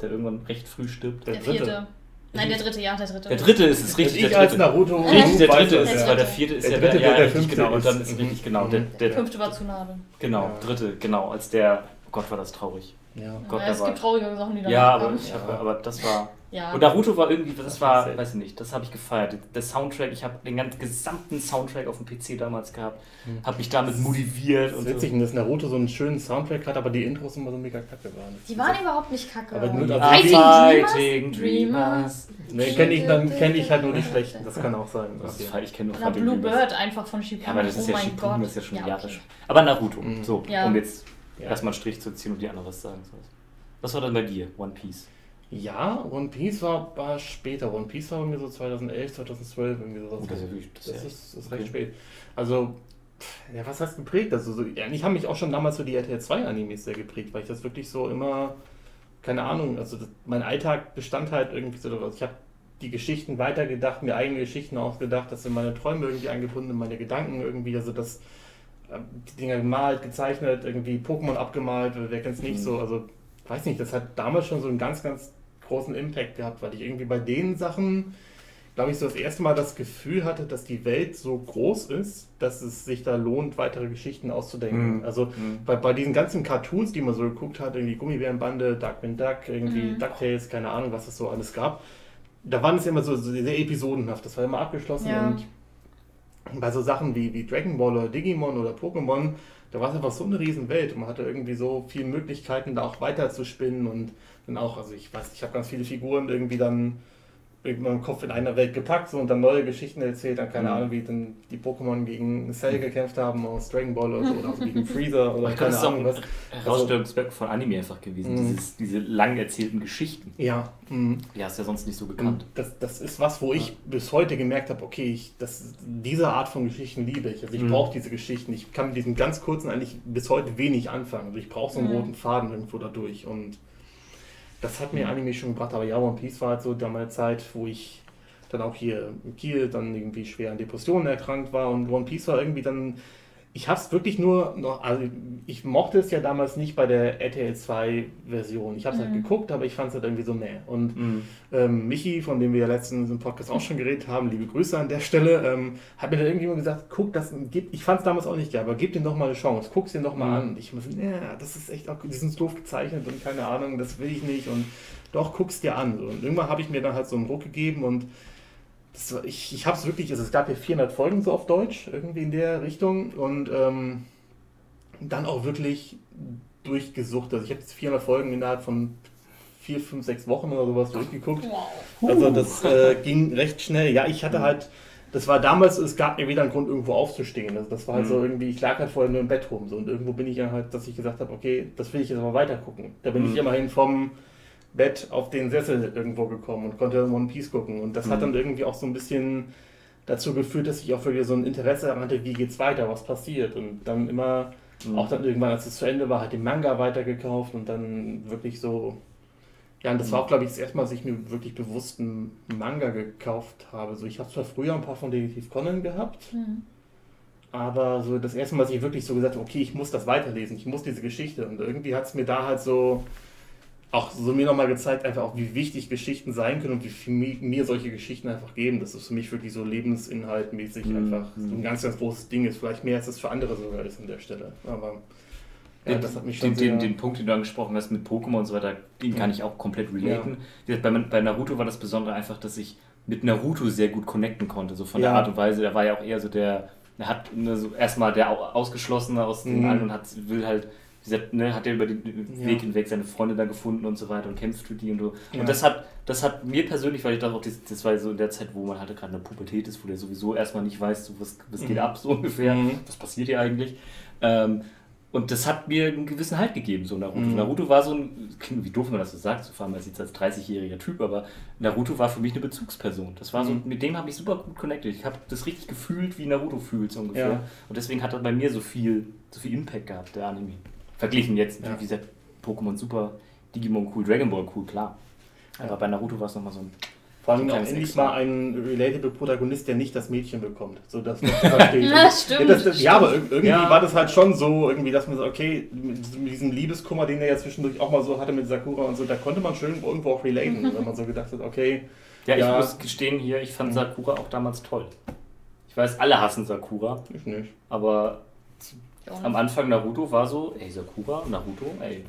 der irgendwann recht früh stirbt. Der, der vierte. Nein, der dritte, ja, der dritte. Der dritte ist es, richtig. Ich der als Naruto. Richtig, der dritte ist es, weil der vierte ist der ja dritte, der, ja, der, richtig, genau. Und dann ist richtig, genau. Der, der, fünfte war Tsunade. Genau, dritte, genau. Als der, oh Gott, war das traurig. Ja. Gott, ja, es gibt traurige Sachen, die da Ja, aber, ich hab, aber das war. Ja. Und Naruto war irgendwie, das war, weiß ich nicht, das habe ich gefeiert. Der Soundtrack, ich habe den ganzen gesamten Soundtrack auf dem PC damals gehabt, hm. habe mich damit motiviert. Das ist witzig, so. dass Naruto so einen schönen Soundtrack hat, aber die Intros immer so mega kacke waren. Die waren überhaupt nicht kacke. Aber nur Fighting Dreamers. Nee, kenne ich, dann kenne ich halt nur die schlechten, das kann auch sein. Das ich kenne nur Oder Blue Bird einfach von Shippuden. Ja, aber das ist oh ja Shippuden, das ist ja schon ja, Jahre okay. Aber Naruto, mhm. so, ja. um jetzt ja. erstmal einen Strich zu ziehen und die andere was sagen sollst. Was war dann bei dir, One Piece? Ja, One Piece war, war später. One Piece war bei mir so 2011, 2012, irgendwie sowas. Oh, das ist, wirklich, das, das ist, ist recht okay. spät. Also, ja, was hast geprägt? Also, so, ja, ich habe mich auch schon damals so die RTL 2 Animes sehr geprägt, weil ich das wirklich so immer, keine Ahnung, also das, mein Alltag bestand halt irgendwie so daraus. Ich habe die Geschichten weitergedacht, mir eigene Geschichten ausgedacht, das sind meine Träume irgendwie eingebunden, meine Gedanken irgendwie, also das, die Dinger gemalt, gezeichnet, irgendwie Pokémon abgemalt, wer kennt es nicht mhm. so, also weiß nicht, das hat damals schon so einen ganz, ganz großen Impact gehabt, weil ich irgendwie bei den Sachen, glaube ich, so das erste Mal das Gefühl hatte, dass die Welt so groß ist, dass es sich da lohnt, weitere Geschichten auszudenken. Mhm. Also mhm. Bei, bei diesen ganzen Cartoons, die man so geguckt hat, irgendwie Gummibärenbande, Darkwing Duck, irgendwie mhm. DuckTales, keine Ahnung, was es so alles gab, da waren es immer so, so sehr episodenhaft. Das war immer abgeschlossen ja. und bei so Sachen wie, wie Dragon Ball oder Digimon oder Pokémon, da war es einfach so eine Riesenwelt und man hatte irgendwie so viele Möglichkeiten, da auch weiter zu spinnen und dann auch, also ich weiß, ich habe ganz viele Figuren irgendwie dann mit meinem Kopf in einer Welt gepackt so, und dann neue Geschichten erzählt, dann keine mhm. Ahnung, wie dann die Pokémon gegen Cell gekämpft haben aus Dragon Ball oder so, oder also gegen Freezer oder keine Ahnung was. Herausstellungsmerkmal also, von Anime einfach gewesen, mhm. Dieses, diese lang erzählten Geschichten. Ja. Mhm. Die hast du ja sonst nicht so gekannt. Das, das ist was, wo ich ja. bis heute gemerkt habe, okay, ich, das, diese Art von Geschichten liebe ich. Also ich mhm. brauche diese Geschichten. Ich kann mit diesen ganz kurzen eigentlich bis heute wenig anfangen. Also ich brauche so einen mhm. roten Faden irgendwo dadurch und das hat mir Anime schon gebracht, aber ja, One Piece war halt so damals Zeit, wo ich dann auch hier in Kiel dann irgendwie schwer an Depressionen erkrankt war und One Piece war irgendwie dann ich habe es wirklich nur noch, also ich mochte es ja damals nicht bei der RTL 2 Version. Ich habe es halt mhm. halt geguckt, aber ich fand es halt irgendwie so meh. Und mhm. ähm, Michi, von dem wir ja letztens im Podcast auch schon geredet haben, liebe Grüße an der Stelle, ähm, hat mir dann irgendwie immer gesagt, guck, das gib, ich fand es damals auch nicht geil, aber gib dem doch mal eine Chance, guck es dir doch mal mhm. an. Ich muss, ja, das ist echt auch, die sind doof gezeichnet und keine Ahnung, das will ich nicht und doch, guck's dir an. Und irgendwann habe ich mir dann halt so einen Ruck gegeben und war, ich, ich habe es wirklich, also es gab hier 400 Folgen so auf Deutsch, irgendwie in der Richtung und ähm, dann auch wirklich durchgesucht. Also ich habe jetzt 400 Folgen innerhalb von vier, fünf, sechs Wochen oder sowas durchgeguckt. Wow. Also das äh, ging recht schnell. Ja, ich hatte mhm. halt, das war damals, es gab mir wieder einen Grund, irgendwo aufzustehen. Also das war halt mhm. so irgendwie, ich lag halt vorher nur im Bett rum. So, und irgendwo bin ich dann halt, dass ich gesagt habe, okay, das will ich jetzt aber weiter gucken. Da bin mhm. ich immerhin vom Bett auf den Sessel irgendwo gekommen und konnte One Piece gucken. Und das hat mhm. dann irgendwie auch so ein bisschen dazu geführt, dass ich auch wirklich so ein Interesse hatte, wie geht's weiter, was passiert. Und dann immer, mhm. auch dann irgendwann, als es zu Ende war, halt den Manga weitergekauft und dann wirklich so. Ja, und das mhm. war auch, glaube ich, das erste Mal, dass ich mir wirklich bewusst einen Manga gekauft habe. So, ich habe zwar früher ein paar von Detektiv Conan gehabt, mhm. aber so das erste Mal, dass ich wirklich so gesagt habe, okay, ich muss das weiterlesen, ich muss diese Geschichte. Und irgendwie hat es mir da halt so auch so mir nochmal gezeigt, einfach auch, wie wichtig Geschichten sein können und wie viel mir solche Geschichten einfach geben. Das ist für mich wirklich so lebensinhaltmäßig mhm. einfach so ein ganz, ganz großes Ding ist. Vielleicht mehr als es für andere sogar ist an der Stelle. Aber ja, das hat mich schon den, den, den, Punkt, den du angesprochen hast mit Pokémon und so weiter, den kann ich auch komplett relaten. Ja. Bei, bei Naruto war das Besondere einfach, dass ich mit Naruto sehr gut connecten konnte. So von ja. der Art und Weise, der war ja auch eher so der, er hat so erstmal der Ausgeschlossene aus den mhm. allen und hat, will halt gesagt, ne, hat er über den ja. Weg hinweg seine Freunde da gefunden und so weiter und kämpft für die und so. Ja. Und das hat, das hat mir persönlich, weil ich dachte auch, das, das war so in der Zeit, wo man halt gerade eine Pubertät ist, wo der sowieso erstmal nicht weiß, so, was, was mhm. geht ab, so ungefähr, mhm. was passiert hier eigentlich. Ähm, und das hat mir einen gewissen Halt gegeben, so Naruto. Mhm. Naruto war so ein, wie doof man das so sagt, so vor allem als jetzt als 30-jähriger Typ, aber Naruto war für mich eine Bezugsperson. Das war so, mhm. mit dem habe ich super gut connected. Ich habe das richtig gefühlt, wie Naruto fühlt, so ungefähr. Ja. Und deswegen hat er bei mir so viel, so viel Impact gehabt, der Anime. Verglichen jetzt, ja. wie gesagt, Pokémon super, Digimon cool, Dragon Ball cool, klar. Aber ja. bei Naruto war es nochmal so ein. Vor allem auch endlich mal ein relatable Protagonist, der nicht das Mädchen bekommt. So, das verstehe ja, stimmt. Ja, das, das, ja, aber irgendwie ja. war das halt schon so, irgendwie, dass man so, okay, mit diesem Liebeskummer, den er ja zwischendurch auch mal so hatte mit Sakura und so, da konnte man schön irgendwo auch relaten, wenn man so gedacht hat, okay. Ja, ja, ich muss gestehen hier, ich fand mhm. Sakura auch damals toll. Ich weiß, alle hassen Sakura. Ich nicht. Aber am Anfang Naruto war so, ey, Sakura, Naruto, ey.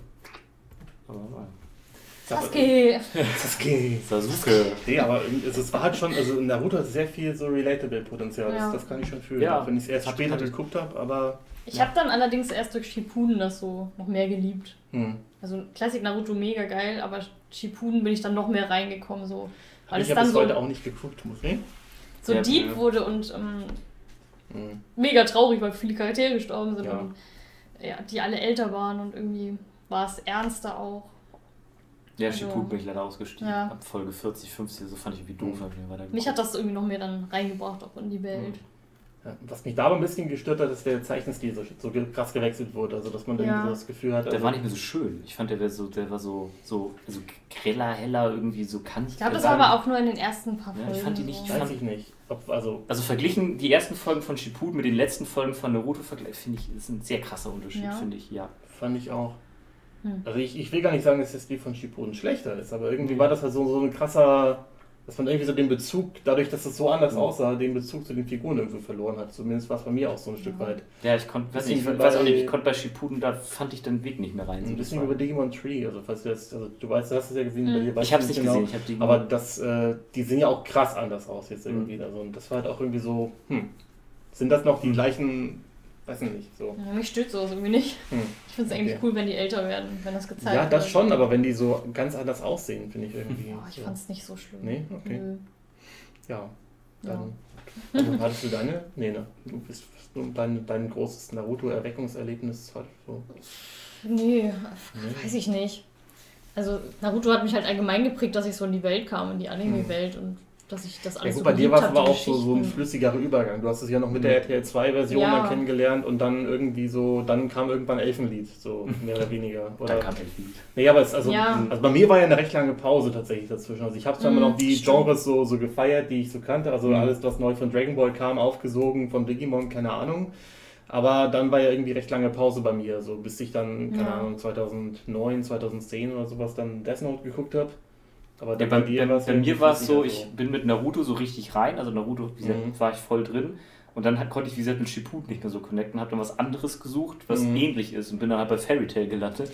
Sasuke. Sasuke. Sasuke. Nee, aber es war halt schon, also Naruto hat sehr viel so Relatable-Potenzial. Ja. Das, das, kann ich schon fühlen, ja. auch wenn ich es erst später geguckt habe, aber. Ich ja. habe dann allerdings erst durch Shippuden das so noch mehr geliebt. Hm. Also Classic Naruto mega geil, aber Shippuden bin ich dann noch mehr reingekommen. So, weil ich habe es so heute auch nicht geguckt, muss ich. So ja, deep wurde und ähm, Mhm. Mega traurig, weil viele Charaktere gestorben sind ja. und ja, die alle älter waren und irgendwie war es ernster auch. Ja, also, Shippuden bin ich leider ausgestiegen. Ja. Ab Folge 40, 50, so fand ich irgendwie doof. Mhm. Mich hat das irgendwie noch mehr dann reingebracht, auch in die Welt. Mhm. Was mich da aber ein bisschen gestört hat, ist der Zeichenstil so, so krass gewechselt wurde. Also, dass man ja. irgendwie so das Gefühl hat. Der also war nicht mehr so schön. Ich fand, der, wär so, der war so, so also greller, heller, irgendwie so kantig. Ich glaube, das war aber auch nur in den ersten paar Folgen. Ja, ich fand die nicht. So. Weiß ich nicht. Ob, also, also, verglichen die ersten Folgen von Shippuden mit den letzten Folgen von Naruto, finde ich, ist ein sehr krasser Unterschied, ja. finde ich, ja. Fand ich auch. Hm. Also, ich, ich will gar nicht sagen, dass jetzt die von Shippuden schlechter ist, aber irgendwie war das halt so, so ein krasser dass man irgendwie so den Bezug, dadurch, dass es so anders aussah, den Bezug zu den Figuren irgendwie verloren hat. Zumindest war es bei mir auch so ein Stück weit. Ja, ich konnte, weiß, ich, weiß auch nicht, ich konnte bei Shippuden, da fand ich den Weg nicht mehr rein. Ein bisschen über Digimon Tree, also falls du jetzt, also du weißt, du hast es ja gesehen, mhm. bei dir Ich habe es nicht genau, gesehen, ich habe Digimon. Aber das, äh, die sehen ja auch krass anders aus jetzt irgendwie. Mhm. Also, und das war halt auch irgendwie so, hm, sind das noch die mhm. gleichen weiß nicht, so. Ja, mich stört sowas irgendwie nicht. Hm. Ich finde es eigentlich okay. cool, wenn die älter werden, wenn das gezeigt wird. Ja, das wird. schon, aber wenn die so ganz anders aussehen, finde ich irgendwie. Oh, ich so. fand es nicht so schlimm. Nee, okay. Nö. Ja, dann ja. Also hattest du deine? Nee, ne? Du bist dein, dein großes Naruto-Erweckungserlebnis halt so. Nee, nee, weiß ich nicht. Also Naruto hat mich halt allgemein geprägt, dass ich so in die Welt kam, in die Anime-Welt und dass ich das alles ja, gut, so bei dir war es aber auch so, so ein flüssigerer Übergang. Du hast es ja noch mit der mhm. RTL 2 Version ja. dann kennengelernt und dann irgendwie so, dann kam irgendwann Elfenlied, so mehr oder weniger. Oder? Dann kam Elfenlied. Nee, aber es, also, ja. also bei mir war ja eine recht lange Pause tatsächlich dazwischen. Also ich habe zwar mhm, immer noch die stimmt. Genres so, so gefeiert, die ich so kannte. Also mhm. alles, was neu von Dragon Ball kam, aufgesogen, von Digimon, keine Ahnung. Aber dann war ja irgendwie recht lange Pause bei mir, so bis ich dann, keine ja. Ahnung, 2009, 2010 oder sowas dann Death Note geguckt habe. Aber ja, bei, bei, bei, bei mir war es so, ich bin mit Naruto so richtig rein, also Naruto, wie gesagt, mhm. war ich voll drin. Und dann konnte ich, wie gesagt, mit Shippuden nicht mehr so connecten, habe dann was anderes gesucht, was mhm. ähnlich ist und bin dann halt bei Fairy Tail gelandet.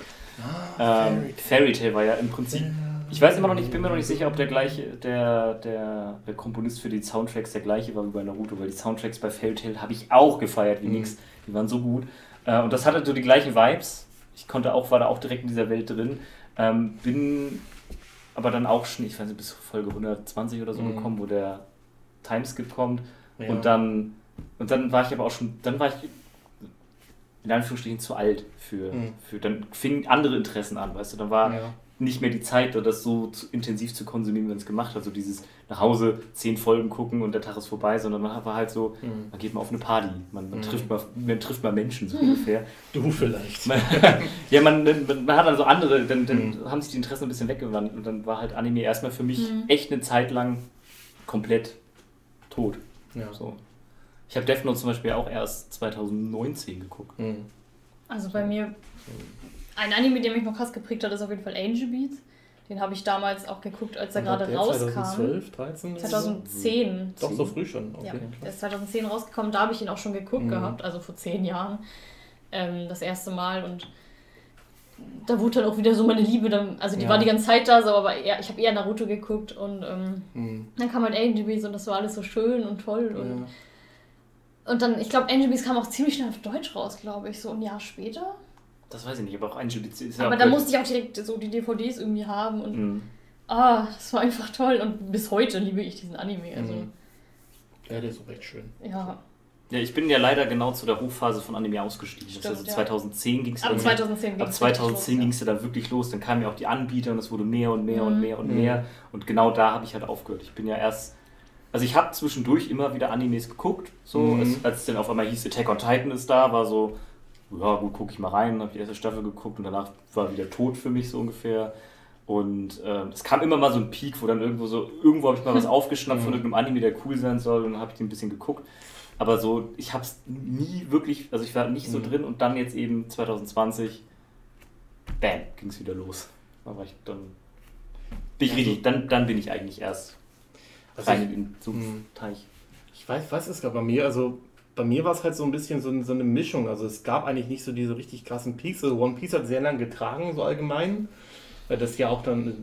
Ah, ähm, Fairy Tail war ja im Prinzip, ich weiß immer noch nicht, ich bin mir noch nicht sicher, ob der gleiche, der, der, der Komponist für die Soundtracks der gleiche war wie bei Naruto, weil die Soundtracks bei Fairy Tail habe ich auch gefeiert wie mhm. nix, die waren so gut. Äh, und das hatte so die gleichen Vibes. Ich konnte auch, war da auch direkt in dieser Welt drin. Ähm, bin aber dann auch schon, ich weiß nicht, bis Folge 120 oder so mhm. gekommen, wo der Timeskip kommt. Ja. Und dann und dann war ich aber auch schon, dann war ich in Anführungsstrichen zu alt für, mhm. für dann fingen andere Interessen an, weißt du, dann war ja. Nicht mehr die Zeit, das so zu, intensiv zu konsumieren, wie man es gemacht hat, so dieses nach Hause zehn Folgen gucken und der Tag ist vorbei, sondern man war halt so, mhm. man geht mal auf eine Party, man, man, mhm. trifft, mal, man trifft mal Menschen so ungefähr. Du vielleicht. ja, man, man, man, hat dann so andere, dann, dann mhm. haben sich die Interessen ein bisschen weggewandelt und dann war halt Anime erstmal für mich mhm. echt eine Zeit lang komplett tot. Ja. So. Ich habe Death Note zum Beispiel auch erst 2019 geguckt. Mhm. Also bei mir, ein Anime, der mich noch krass geprägt hat, ist auf jeden Fall Angel Beats. Den habe ich damals auch geguckt, als er gerade rauskam. 2012, 13? 2010. Doch, so früh schon. Okay, ja, der ist 2010 rausgekommen, da habe ich ihn auch schon geguckt mhm. gehabt, also vor zehn Jahren. Ähm, das erste Mal und da wurde dann auch wieder so meine Liebe, dann, also die ja. war die ganze Zeit da, so, aber eher, ich habe eher Naruto geguckt und ähm, mhm. dann kam halt Angel Beats und das war alles so schön und toll und ja. Und dann, ich glaube, Angel Beats kam auch ziemlich schnell auf Deutsch raus, glaube ich, so ein Jahr später. Das weiß ich nicht, aber auch Angel Beats ist ja Aber da musste ich auch direkt so die DVDs irgendwie haben und mhm. ah, das war einfach toll und bis heute liebe ich diesen Anime. Also. Mhm. Ja, der ist auch recht schön. Ja. Ja, ich bin ja leider genau zu der Hochphase von Anime ausgestiegen. Stimmt, also 2010 ging es Ab 2010 Ab 2010 ging es ja da wirklich los. Dann kamen ja auch die Anbieter und es wurde mehr und mehr mhm. und mehr und mhm. mehr. Und genau da habe ich halt aufgehört. Ich bin ja erst also ich habe zwischendurch immer wieder Animes geguckt, so mhm. als, als es dann auf einmal hieß, Attack on Titan ist da, war so, ja gut, gucke ich mal rein, habe die erste Staffel geguckt und danach war wieder tot für mich so ungefähr. Und äh, es kam immer mal so ein Peak, wo dann irgendwo so, irgendwo habe ich mal was aufgeschnappt von mhm. irgendeinem Anime, der cool sein soll und dann habe ich den ein bisschen geguckt. Aber so, ich habe es nie wirklich, also ich war nicht so mhm. drin und dann jetzt eben 2020, bam, ging es wieder los. War ich dann, bin ich richtig, dann, dann bin ich eigentlich erst also rein in den Sumpfteich. Hm. Ich weiß, weiß es gerade bei mir, also bei mir war es halt so ein bisschen so, so, eine Mischung. Also es gab eigentlich nicht so diese richtig krassen Peaks. Also One Piece hat sehr lange getragen, so allgemein. Weil das ja auch dann,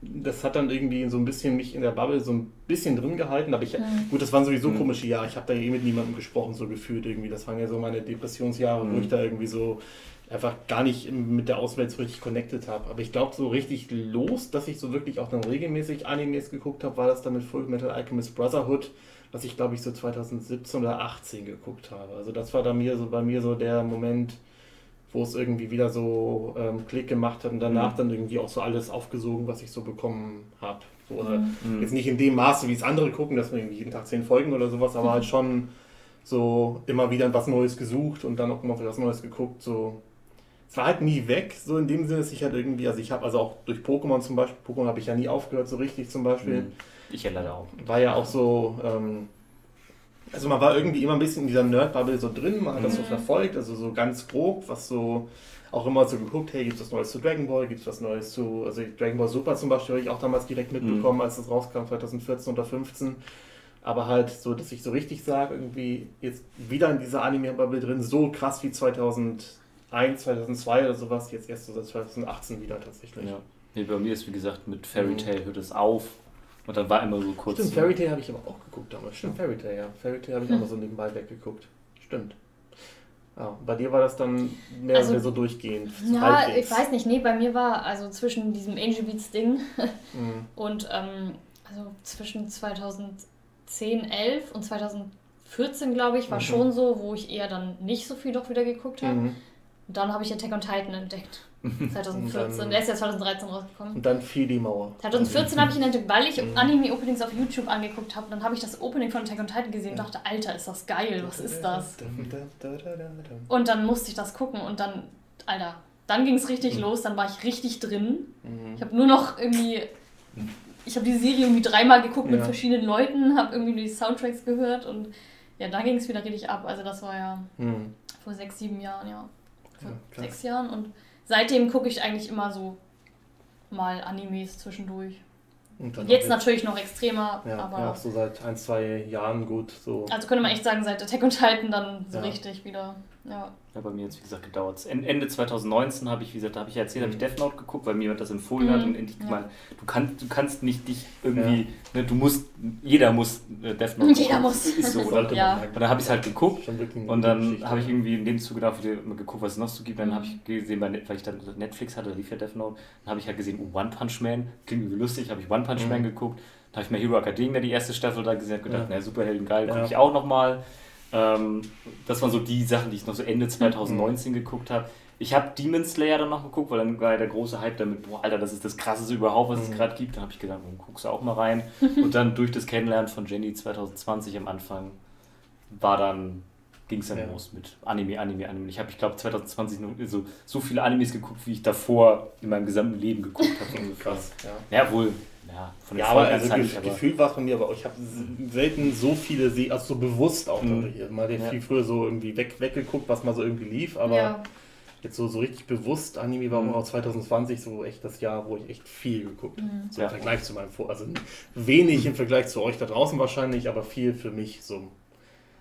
das hat dann irgendwie so ein bisschen mich in der Bubble so ein bisschen drin gehalten. Aber ich, mhm. gut, das waren sowieso mhm. komische Jahre. Ich habe da eh mit niemandem gesprochen, so gefühlt irgendwie. Das waren ja so meine Depressionsjahre, mhm. wo ich da irgendwie so einfach gar nicht mit der Außenwelt so richtig connected habe. Aber ich glaube, so richtig los, dass ich so wirklich auch dann regelmäßig Animes geguckt habe, war das dann mit Full Metal Alchemist Brotherhood, was ich glaube ich so 2017 oder 2018 geguckt habe. Also das war da mir so bei mir so der Moment, wo es irgendwie wieder so ähm, Klick gemacht hat und danach mhm. dann irgendwie auch so alles aufgesogen, was ich so bekommen habe. So, mhm. Jetzt nicht in dem Maße, wie es andere gucken, dass man irgendwie jeden Tag zehn Folgen oder sowas, aber mhm. halt schon so immer wieder was Neues gesucht und dann auch immer was Neues geguckt. So es war halt nie weg, so in dem Sinne, dass ich halt irgendwie, also ich habe also auch durch Pokémon zum Beispiel, Pokémon habe ich ja nie aufgehört, so richtig zum Beispiel. Ich ja leider auch. War ja auch so, ähm, also man war irgendwie immer ein bisschen in dieser Nerd-Bubble so drin, man hat mhm. das so mhm. verfolgt, also so ganz grob, was so auch immer so geguckt, hey, gibt es was Neues zu Dragon Ball, gibt es was Neues zu, also Dragon Ball Super zum Beispiel habe ich auch damals direkt mhm. mitbekommen, mhm. als das rauskam, 2014 oder 2015. Aber halt so, dass ich so richtig sage, irgendwie jetzt wieder in dieser Anime-Bubble drin, so krass wie 2000 2002 oder sowas, jetzt erst so seit 2018 wieder tatsächlich. Ja. Nee, bei mir ist wie gesagt mit Fairy Tail mhm. hört es auf und dann war immer so kurz. Stimmt, Fairy Tail habe ich aber auch geguckt damals. Stimmt, Fairy Tail, ja. Fairy Tail habe ich hm. mal so nebenbei weggeguckt. Stimmt. Ja, bei dir war das dann mehr, also, mehr so durchgehend. Ja, halbwegs. ich weiß nicht, nee, bei mir war also zwischen diesem Angel Beats Ding mhm. und ähm, also zwischen 2010, 11 und 2014, glaube ich, war mhm. schon so, wo ich eher dann nicht so viel doch wieder geguckt habe. Mhm. Und dann habe ich Attack on Titan entdeckt. 2014. Dann, der ist ja 2013 rausgekommen. Und dann fiel die Mauer. 2014 habe ich ihn entdeckt, weil ich mhm. Anime-Openings auf YouTube angeguckt habe. Dann habe ich das Opening von Attack on Titan gesehen und dachte, Alter, ist das geil, was ist das? Und dann musste ich das gucken und dann, Alter, dann ging es richtig mhm. los, dann war ich richtig drin. Mhm. Ich habe nur noch irgendwie, ich habe die Serie irgendwie dreimal geguckt ja. mit verschiedenen Leuten, habe irgendwie die Soundtracks gehört und ja, da ging es wieder richtig ab. Also das war ja mhm. vor sechs, sieben Jahren, ja vor ja, sechs Jahren. Und seitdem gucke ich eigentlich immer so mal Animes zwischendurch. Und jetzt natürlich noch extremer, ja, aber. Ja, so seit ein, zwei Jahren gut. So. Also könnte man echt sagen, seit Attack und Titan dann so ja. richtig wieder. Ja. Ja, bei mir jetzt, wie gesagt, gedauert. Ende 2019 habe ich, wie gesagt, da habe ich ja erzählt, mhm. habe ich Death Note geguckt, weil mir jemand das empfohlen mhm. hat und endlich ja. mal, du kannst, du kannst nicht dich irgendwie, ja. ne, du musst, jeder muss äh, Death Note Jeder muss. Ist so, oder? ja. Und dann habe ich es halt geguckt und dann habe ich irgendwie in dem Zuge dafür geguckt, was es noch so gibt. Dann habe ich mhm. gesehen, weil ich dann Netflix hatte, da lief ja Death Note, dann habe ich halt gesehen, oh, One Punch Man, klingt irgendwie lustig, habe ich One Punch mhm. Man geguckt. Dann habe ich mir Hero Academia die erste Staffel da gesehen und gedacht, ja. na Superhelden geil, gucke ich auch nochmal. Ähm, das waren so die Sachen, die ich noch so Ende 2019 mhm. geguckt habe. Ich habe Demon Slayer dann noch geguckt, weil dann war der große Hype damit, boah, Alter, das ist das krasseste überhaupt, was mhm. es gerade gibt. Dann habe ich gedacht, dann guckst du auch mal rein. Und dann durch das Kennenlernen von Jenny 2020 am Anfang war dann ging es dann ja. los mit Anime, Anime, Anime. Ich habe, ich glaube, 2020 noch so, so viele Animes geguckt, wie ich davor in meinem gesamten Leben geguckt habe. Krass, ja. Ja, wohl, ja, von ja, aber also ge aber Gefühl war es von mir, aber ich habe selten so viele, also so bewusst auch mhm. Mal ja. viel früher so irgendwie weg, weggeguckt, was mal so irgendwie lief, aber ja. jetzt so, so richtig bewusst Anime war mhm. auch 2020 so echt das Jahr, wo ich echt viel geguckt habe. Mhm. So im Vergleich zu meinem Vor, also wenig im Vergleich zu euch da draußen wahrscheinlich, aber viel für mich so.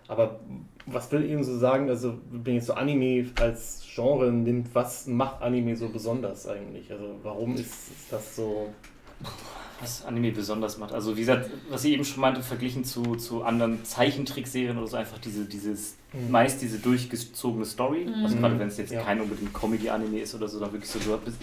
Aber was will ich eben so sagen, also wenn jetzt so Anime als Genre nimmt, was macht Anime so besonders eigentlich? Also warum ist, ist das so was Anime besonders macht. Also wie gesagt, was ich eben schon meinte, verglichen zu, zu anderen Zeichentrickserien oder so, einfach diese, dieses, mhm. meist diese durchgezogene Story. Mhm. Also gerade wenn es jetzt ja. kein unbedingt Comedy-Anime ist oder so, dann wirklich so, du bist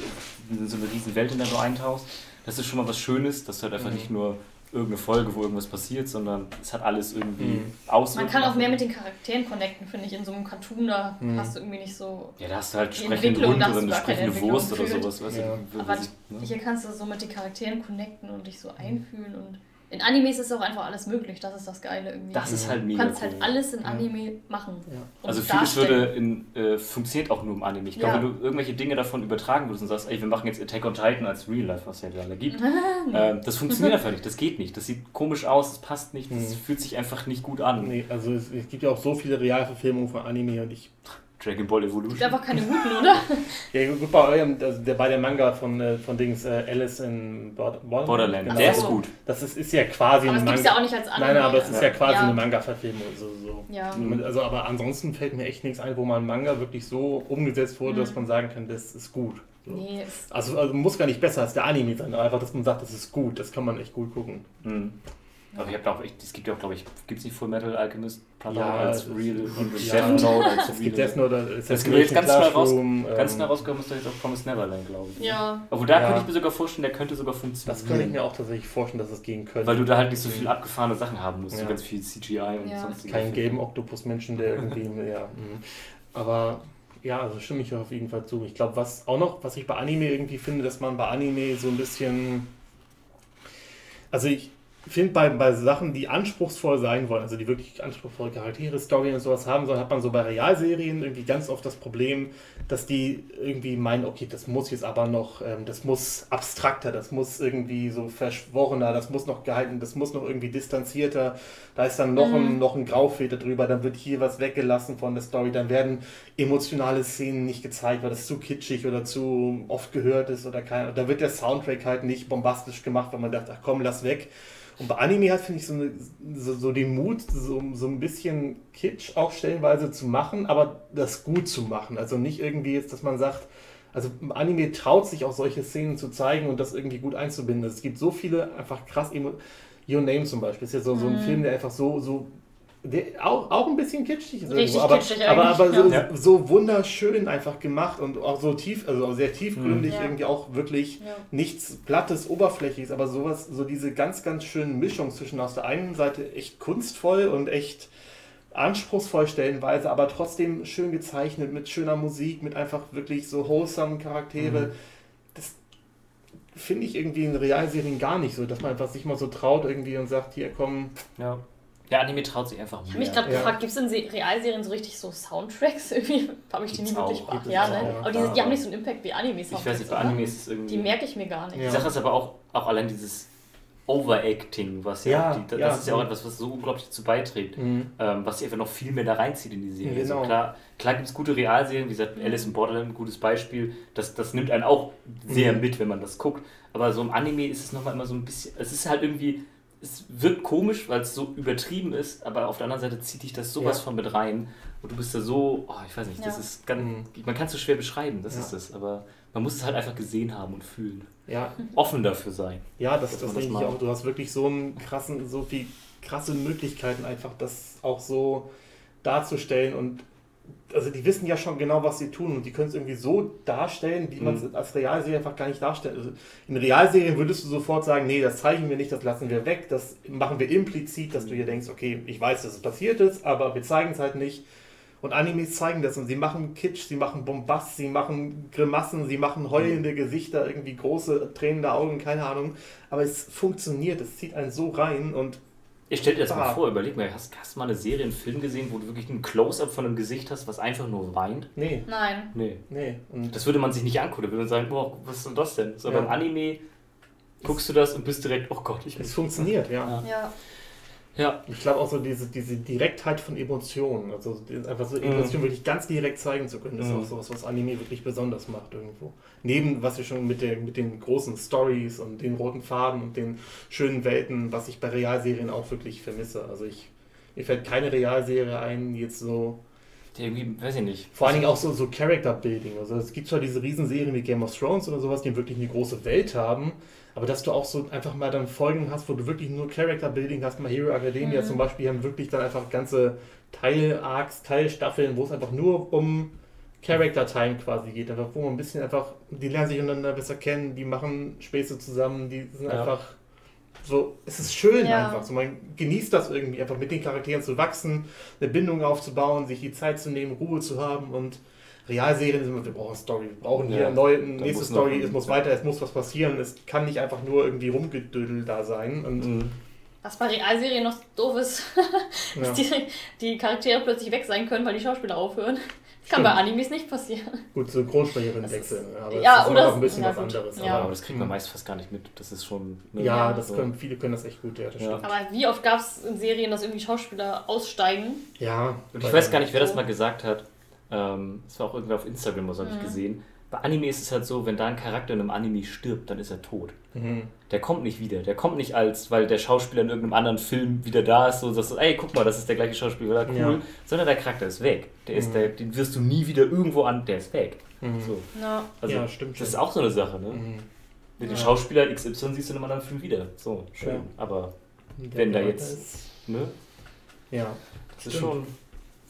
in so eine riesen Welt, in der du eintauchst. Das ist schon mal was Schönes, dass du halt einfach mhm. nicht nur irgendeine Folge, wo irgendwas passiert, sondern es hat alles irgendwie mhm. Auswirkungen. Man kann auch mehr mit den Charakteren connecten, finde ich. In so einem Cartoon, da mhm. hast du irgendwie nicht so. Ja, da hast du halt sprechende Hund oder eine sprechende Wurst oder sowas. Weißt ja. du, Aber ne? hier kannst du so mit den Charakteren connecten und dich so einfühlen und in Animes ist auch einfach alles möglich, das ist das Geile irgendwie. Das ist halt mega. Du kannst halt cool. halt alles in Anime ja. machen. Ja. Also vieles würde in, äh, funktioniert auch nur im Anime. Ich glaube, ja. wenn du irgendwelche Dinge davon übertragen würdest und sagst, ey, wir machen jetzt Attack on Titan als Real Life, was es ja gerade gibt, äh, das funktioniert einfach nicht, das geht nicht. Das sieht komisch aus, das passt nicht, das mhm. fühlt sich einfach nicht gut an. Nee, also es, es gibt ja auch so viele Realverfilmungen von Anime und ich Dragon Ball Evolution. Gibt einfach keine guten, oder? ja, gut, bei eurem, also der, bei der Manga von, äh, von Dings äh, Alice in Borderland. Borderland. Genau. Der ist gut. Das ist, ist ja quasi aber ein Manga. ja auch nicht als Anime. Nein, nein, aber es ist ja, ja quasi ja. eine Manga-Verfilmung. So, so. Ja. Also, aber ansonsten fällt mir echt nichts ein, wo mal ein Manga wirklich so umgesetzt wurde, mhm. dass man sagen kann, das ist gut. So. Nee, also, also muss gar nicht besser als der Anime sein, einfach, dass man sagt, das ist gut, das kann man echt gut gucken. Mhm. Aber ich habe auch, es gibt ja auch, glaube ich, gibt es nicht Full Metal Alchemist Platon ja, als Real und ja, Death Note als Es gibt Death Note, es das gibt jetzt ganz schnell raus, ähm, ganz schnell rausgekommen, ist doch jetzt auch Promised Neverland, glaube ich. Ja. Obwohl da ja. könnte ich mir sogar vorstellen, der könnte sogar funktionieren. Das könnte ich mir auch tatsächlich vorstellen, dass es gehen könnte. Weil du da halt nicht so viel abgefahrene Sachen haben musst, ja. so ganz viel CGI und ja. sonst. Kein Game Octopus Menschen, der irgendwie, ja. Mhm. Aber ja, also stimme ich auf jeden Fall zu. Ich glaube, was auch noch, was ich bei Anime irgendwie finde, dass man bei Anime so ein bisschen. Also ich, ich finde, bei, bei Sachen, die anspruchsvoll sein wollen, also die wirklich anspruchsvolle Charaktere, Story und sowas haben sollen, hat man so bei Realserien irgendwie ganz oft das Problem, dass die irgendwie meinen, okay, das muss jetzt aber noch, ähm, das muss abstrakter, das muss irgendwie so verschworener, das muss noch gehalten, das muss noch irgendwie distanzierter, da ist dann noch, mhm. ein, noch ein Graufilter drüber, dann wird hier was weggelassen von der Story, dann werden emotionale Szenen nicht gezeigt, weil das zu kitschig oder zu oft gehört ist oder kein, da wird der Soundtrack halt nicht bombastisch gemacht, weil man dachte, ach komm, lass weg. Und bei Anime hat, finde ich, so, eine, so, so, den Mut, so, so ein bisschen Kitsch auch stellenweise zu machen, aber das gut zu machen. Also nicht irgendwie jetzt, dass man sagt, also Anime traut sich auch solche Szenen zu zeigen und das irgendwie gut einzubinden. Es gibt so viele einfach krass Your Name zum Beispiel ist ja so, so ein mhm. Film, der einfach so, so auch, auch ein bisschen kitschig ist. Richtig aber, kitschig aber, aber so, ja. so, wunderschön einfach gemacht und auch so tief, also sehr tiefgründig, ja. irgendwie auch wirklich ja. nichts Plattes, Oberflächiges, aber sowas, so diese ganz, ganz schöne Mischung zwischen aus der einen Seite echt kunstvoll und echt anspruchsvoll stellenweise, aber trotzdem schön gezeichnet, mit schöner Musik, mit einfach wirklich so wholesome Charaktere. Mhm. Das finde ich irgendwie in Realserien gar nicht so, dass man einfach sich mal so traut irgendwie und sagt, hier komm, ja der Anime traut sich einfach mehr. Ich habe mich gerade ja. gefragt, gibt es in Realserien so richtig so Soundtracks? Irgendwie habe ich die nie wirklich gemacht. Ja, ne? Ja. Aber die, die, haben nicht so einen Impact wie Anime-Soundtracks. Ich weiß nicht, bei Anime ist es irgendwie. Die merke ich mir gar nicht. Die Sache ist aber auch, auch allein dieses Overacting, was ja, die, das ist ja auch etwas, was so unglaublich dazu beiträgt, mhm. ähm, was sich einfach noch viel mehr da reinzieht in die Serie. Also genau. Also klar, klar gibt es gute Realserien, wie gesagt, Alice in Borderland, ein gutes Beispiel, das, das nimmt einen auch sehr mhm. mit, wenn man das guckt, aber so im Anime ist es nochmal immer so ein bisschen, es ist halt irgendwie es wirkt komisch, weil es so übertrieben ist, aber auf der anderen Seite zieht dich das sowas ja. von mit rein. Und du bist da so, oh, ich weiß nicht, ja. das ist ganz, mhm. man kann es so schwer beschreiben, das ja. ist es, aber man muss es halt einfach gesehen haben und fühlen. Ja. Offen dafür sein. Ja, das, das denke ich auch. Du hast wirklich so einen krassen, so viel krasse Möglichkeiten, einfach das auch so darzustellen und also die wissen ja schon genau, was sie tun und die können es irgendwie so darstellen, wie man es mhm. als Realserie einfach gar nicht darstellt. Also in Realserien würdest du sofort sagen, nee, das zeigen wir nicht, das lassen wir weg, das machen wir implizit, dass du hier denkst, okay, ich weiß, dass es passiert ist, aber wir zeigen es halt nicht. Und Animes zeigen das und sie machen Kitsch, sie machen Bombast, sie machen Grimassen, sie machen heulende Gesichter, irgendwie große tränende Augen, keine Ahnung. Aber es funktioniert, es zieht einen so rein und ich stell dir das mal vor, überleg mal, hast, hast du mal eine Serie, einen Film gesehen, wo du wirklich ein Close-Up von einem Gesicht hast, was einfach nur weint? Nee. Nein. Nee. nee. Und das würde man sich nicht angucken, da würde man sagen, boah, was ist denn das denn? So ja. beim Anime guckst du das und bist direkt, oh Gott, ich Es funktioniert, ja. ja. ja. Ja. Ich glaube auch so diese, diese Direktheit von Emotionen, also einfach so Emotionen mhm. wirklich ganz direkt zeigen zu können, das mhm. ist auch so was, was Anime wirklich besonders macht irgendwo. Neben, was wir schon mit, der, mit den großen Stories und den roten Faden und den schönen Welten, was ich bei Realserien auch wirklich vermisse. Also ich, mir fällt keine Realserie ein, jetzt so irgendwie, weiß ich nicht. Vor allen Dingen auch so, so Character Building. Also es gibt zwar diese Riesenserien wie Game of Thrones oder sowas, die wirklich eine große Welt haben, aber dass du auch so einfach mal dann Folgen hast, wo du wirklich nur Character Building hast, mal Hero Academia mhm. zum Beispiel, haben wirklich dann einfach ganze Teil-Arcs, Teilstaffeln, wo es einfach nur um Character Time quasi geht, einfach wo man ein bisschen einfach, die lernen sich untereinander besser kennen, die machen Späße zusammen, die sind ja. einfach so, es ist schön ja. einfach. So, man genießt das irgendwie, einfach mit den Charakteren zu wachsen, eine Bindung aufzubauen, sich die Zeit zu nehmen, Ruhe zu haben und Realserien sind immer, wir brauchen Story, wir brauchen hier ja, eine neue, nächste Story, es muss weiter, es muss was passieren, es kann nicht einfach nur irgendwie rumgedödelt da sein. Und mhm. Was bei Realserien noch doof ist, dass ja. die, die Charaktere plötzlich weg sein können, weil die Schauspieler aufhören. Das kann bei Animes nicht passieren. Gut, Synchronsprecherin wechseln, aber ja, das ist oder noch ein bisschen ja, was anderes. Ja. Aber das kriegt man meist fast gar nicht mit. Das ist schon. Ne, ja, das können, viele können das echt gut, ja, das Aber wie oft gab es in Serien, dass irgendwie Schauspieler aussteigen? Ja. Und ich weiß gar nicht, wer das mal gesagt hat. Ähm, das war auch irgendwer auf Instagram, was habe ich mhm. gesehen. Bei Anime ist es halt so, wenn da ein Charakter in einem Anime stirbt, dann ist er tot. Mhm. Der kommt nicht wieder. Der kommt nicht als, weil der Schauspieler in irgendeinem anderen Film wieder da ist, so dass du, ey, guck mal, das ist der gleiche Schauspieler, cool. Ja. Sondern der Charakter ist weg. Der ist mhm. der, den wirst du nie wieder irgendwo an, der ist weg. Mhm. So. Ja. Also, ja, stimmt. Das ist auch so eine Sache, ne? Mhm. Mit dem Schauspieler XY siehst du in einem anderen Film wieder. So, schön. Aber wenn da jetzt, ist, ne? Ja. Das stimmt. ist schon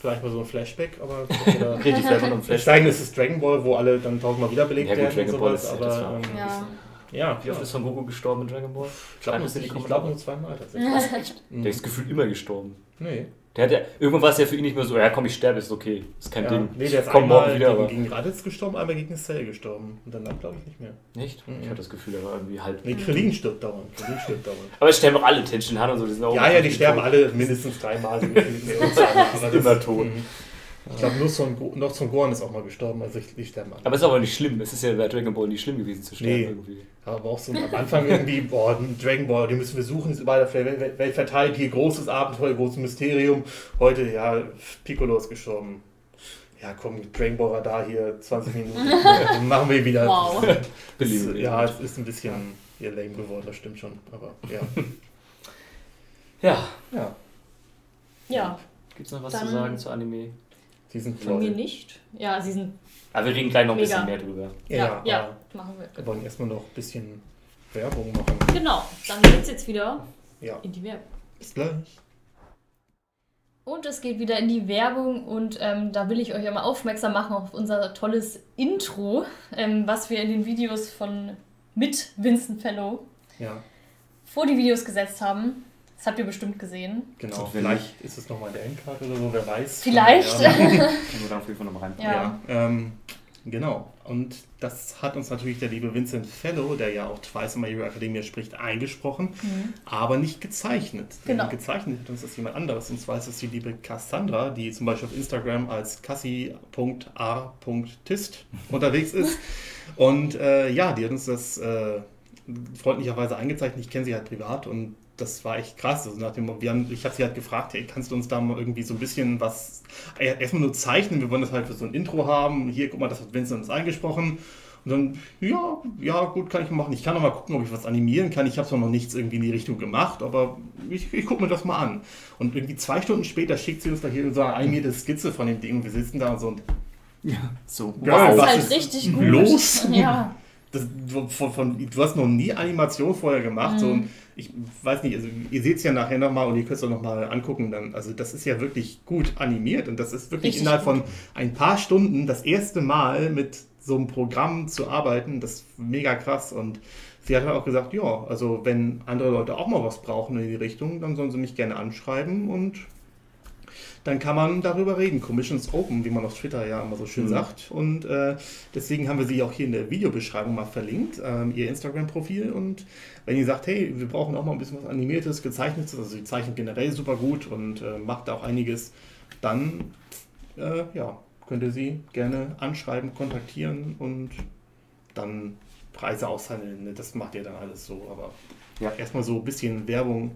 vielleicht mal so ein Flashback, aber richtig vielleicht mal ein Flashback. Steigen ist es Dragon Ball, wo alle dann tausendmal wiederbelebt ja, werden Dragon und sowas, Ball ist, aber ähm, ja. ja. Wie oft ist Son Goku gestorben in Dragon Ball? Ich glaube glaub nur zweimal tatsächlich. Der ist gefühlt immer gestorben. Nee. Der hat ja, irgendwann war es ja für ihn nicht mehr so, ja komm, ich sterbe, ist okay, ist kein ja, Ding. Nee, der ist komm einmal wieder, gegen, gegen Raditz gestorben, einmal gegen Cell gestorben. Und danach glaube ich nicht mehr. Nicht? Mhm. Ich hatte das Gefühl, er war irgendwie halb... Nee, Krillin stirbt dauernd. Krillin stirbt dauernd. Aber es sterben auch alle, Tenshin Han und so, die sind auch... Ja, ja, die sterben alle mindestens dreimal. immer tot. Mhm. Ich glaube, nur Son, noch Son Gohan ist auch mal gestorben, also ich, die sterben alle. Aber es ist aber nicht schlimm. Es ist ja bei Dragon Ball nicht schlimm gewesen zu sterben nee. irgendwie. Aber auch so am Anfang irgendwie, boah, Dragon Ball, den müssen wir suchen, ist überall auf der Welt verteilt, hier großes Abenteuer, großes Mysterium. Heute, ja, Piccolo ist gestorben. Ja, komm, Dragon Ball Radar hier, 20 Minuten, dann machen wir wieder. Wow. Das, ja, es ist ein bisschen hier lame geworden, das stimmt schon, aber ja. ja. Ja. Ja. Gibt es noch was Dann zu sagen zu Anime? Sie sind Von mir nicht. Ja, sie sind. Aber wir reden gleich noch ein mega. bisschen mehr drüber. Ja, ja, ja machen wir. Wir wollen erstmal noch ein bisschen Werbung machen. Genau, dann geht's jetzt wieder ja. in die Werbung. Bis gleich. Und es geht wieder in die Werbung und ähm, da will ich euch einmal aufmerksam machen auf unser tolles Intro, ähm, was wir in den Videos von mit Vincent Fellow ja. vor die Videos gesetzt haben. Das habt ihr bestimmt gesehen. Genau, vielleicht ist es nochmal der Endcard oder so, wer weiß. Vielleicht. Ja. Können wir da auf jeden Fall nochmal rein. Ja. ja ähm, genau. Und das hat uns natürlich der liebe Vincent Fellow, der ja auch Twice in My Hero Academia spricht, eingesprochen, mhm. aber nicht gezeichnet. Genau. Denn gezeichnet hat uns das jemand anderes. Und zwar ist es die liebe Cassandra, die zum Beispiel auf Instagram als cassi.a.tist unterwegs ist. Und äh, ja, die hat uns das äh, freundlicherweise eingezeichnet. Ich kenne sie halt privat und das war echt krass. Also nach dem, wir haben, ich habe sie halt gefragt, hey, kannst du uns da mal irgendwie so ein bisschen was, erstmal nur zeichnen, wir wollen das halt für so ein Intro haben. Hier, guck mal, das hat Vincent uns eingesprochen. Und dann, ja, ja, gut, kann ich machen. Ich kann noch mal gucken, ob ich was animieren kann. Ich habe zwar noch nichts irgendwie in die Richtung gemacht, aber ich, ich gucke mir das mal an. Und irgendwie zwei Stunden später schickt sie uns da hier so eine animierte Skizze von dem Ding und wir sitzen da und so und ja, so, wow, das ist halt richtig gut. Los? Ja. Das, von, von, du hast noch nie Animation vorher gemacht. Mhm. So, und ich weiß nicht, also ihr seht es ja nachher nochmal und ihr könnt es auch nochmal angucken. Dann, also das ist ja wirklich gut animiert und das ist wirklich Richtig innerhalb gut. von ein paar Stunden das erste Mal mit so einem Programm zu arbeiten. Das ist mega krass und sie hat halt auch gesagt, ja, also wenn andere Leute auch mal was brauchen in die Richtung, dann sollen sie mich gerne anschreiben und dann kann man darüber reden. Commissions Open, wie man auf Twitter ja immer so schön mhm. sagt. Und äh, deswegen haben wir sie auch hier in der Videobeschreibung mal verlinkt, ähm, ihr Instagram-Profil. Und wenn ihr sagt, hey, wir brauchen auch mal ein bisschen was Animiertes, Gezeichnetes, also sie zeichnet generell super gut und äh, macht auch einiges, dann äh, ja, könnt ihr sie gerne anschreiben, kontaktieren und dann Preise aushandeln. Das macht ihr dann alles so. Aber ja, erstmal so ein bisschen Werbung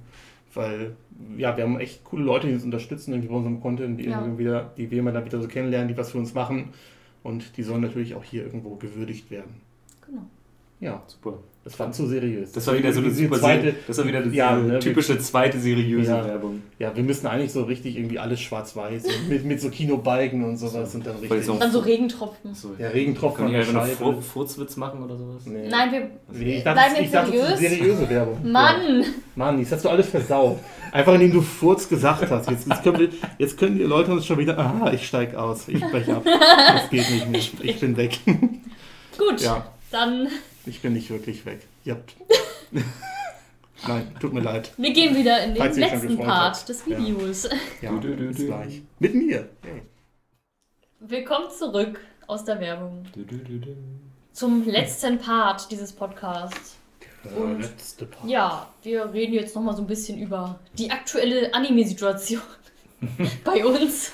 weil, ja, wir haben echt coole Leute, die uns unterstützen irgendwie bei unserem Content, die, ja. irgendwie wieder, die wir immer dann wieder so kennenlernen, die was für uns machen. Und die sollen natürlich auch hier irgendwo gewürdigt werden. Genau. Ja, super. Das war zu seriös. Das war wieder so eine super zweite, Das war wieder eine ja, ne, typische zweite seriöse ja, Werbung. Ja, wir müssen eigentlich so richtig irgendwie alles schwarz-weiß mit, mit so Kinobalken und sowas so. und dann richtig. Dann so Regentropfen. So, ja, Regentropfen. Können wir einfach einen Furzwitz machen oder sowas? Nee. Nein, wir nee, ich dachte, bleiben jetzt seriös. Dachte, seriöse Werbung. Mann! Ja. Mann, jetzt hast du alles versaut. Einfach indem du Furz gesagt hast. Jetzt, jetzt, können, wir, jetzt können die Leute uns schon wieder. Aha, ich steig aus. Ich breche ab. Das geht nicht mehr. Ich bin weg. Gut, ja. dann ich bin nicht wirklich weg. Ihr habt. Nein, tut mir leid. Wir gehen wieder in den Falls letzten Part habt. des Videos. Ja, ja du, du, du, gleich. Mit mir. Hey. Willkommen zurück aus der Werbung. Zum letzten Part dieses Podcasts. Der letzte Part. Ja, wir reden jetzt nochmal so ein bisschen über die aktuelle Anime-Situation bei uns.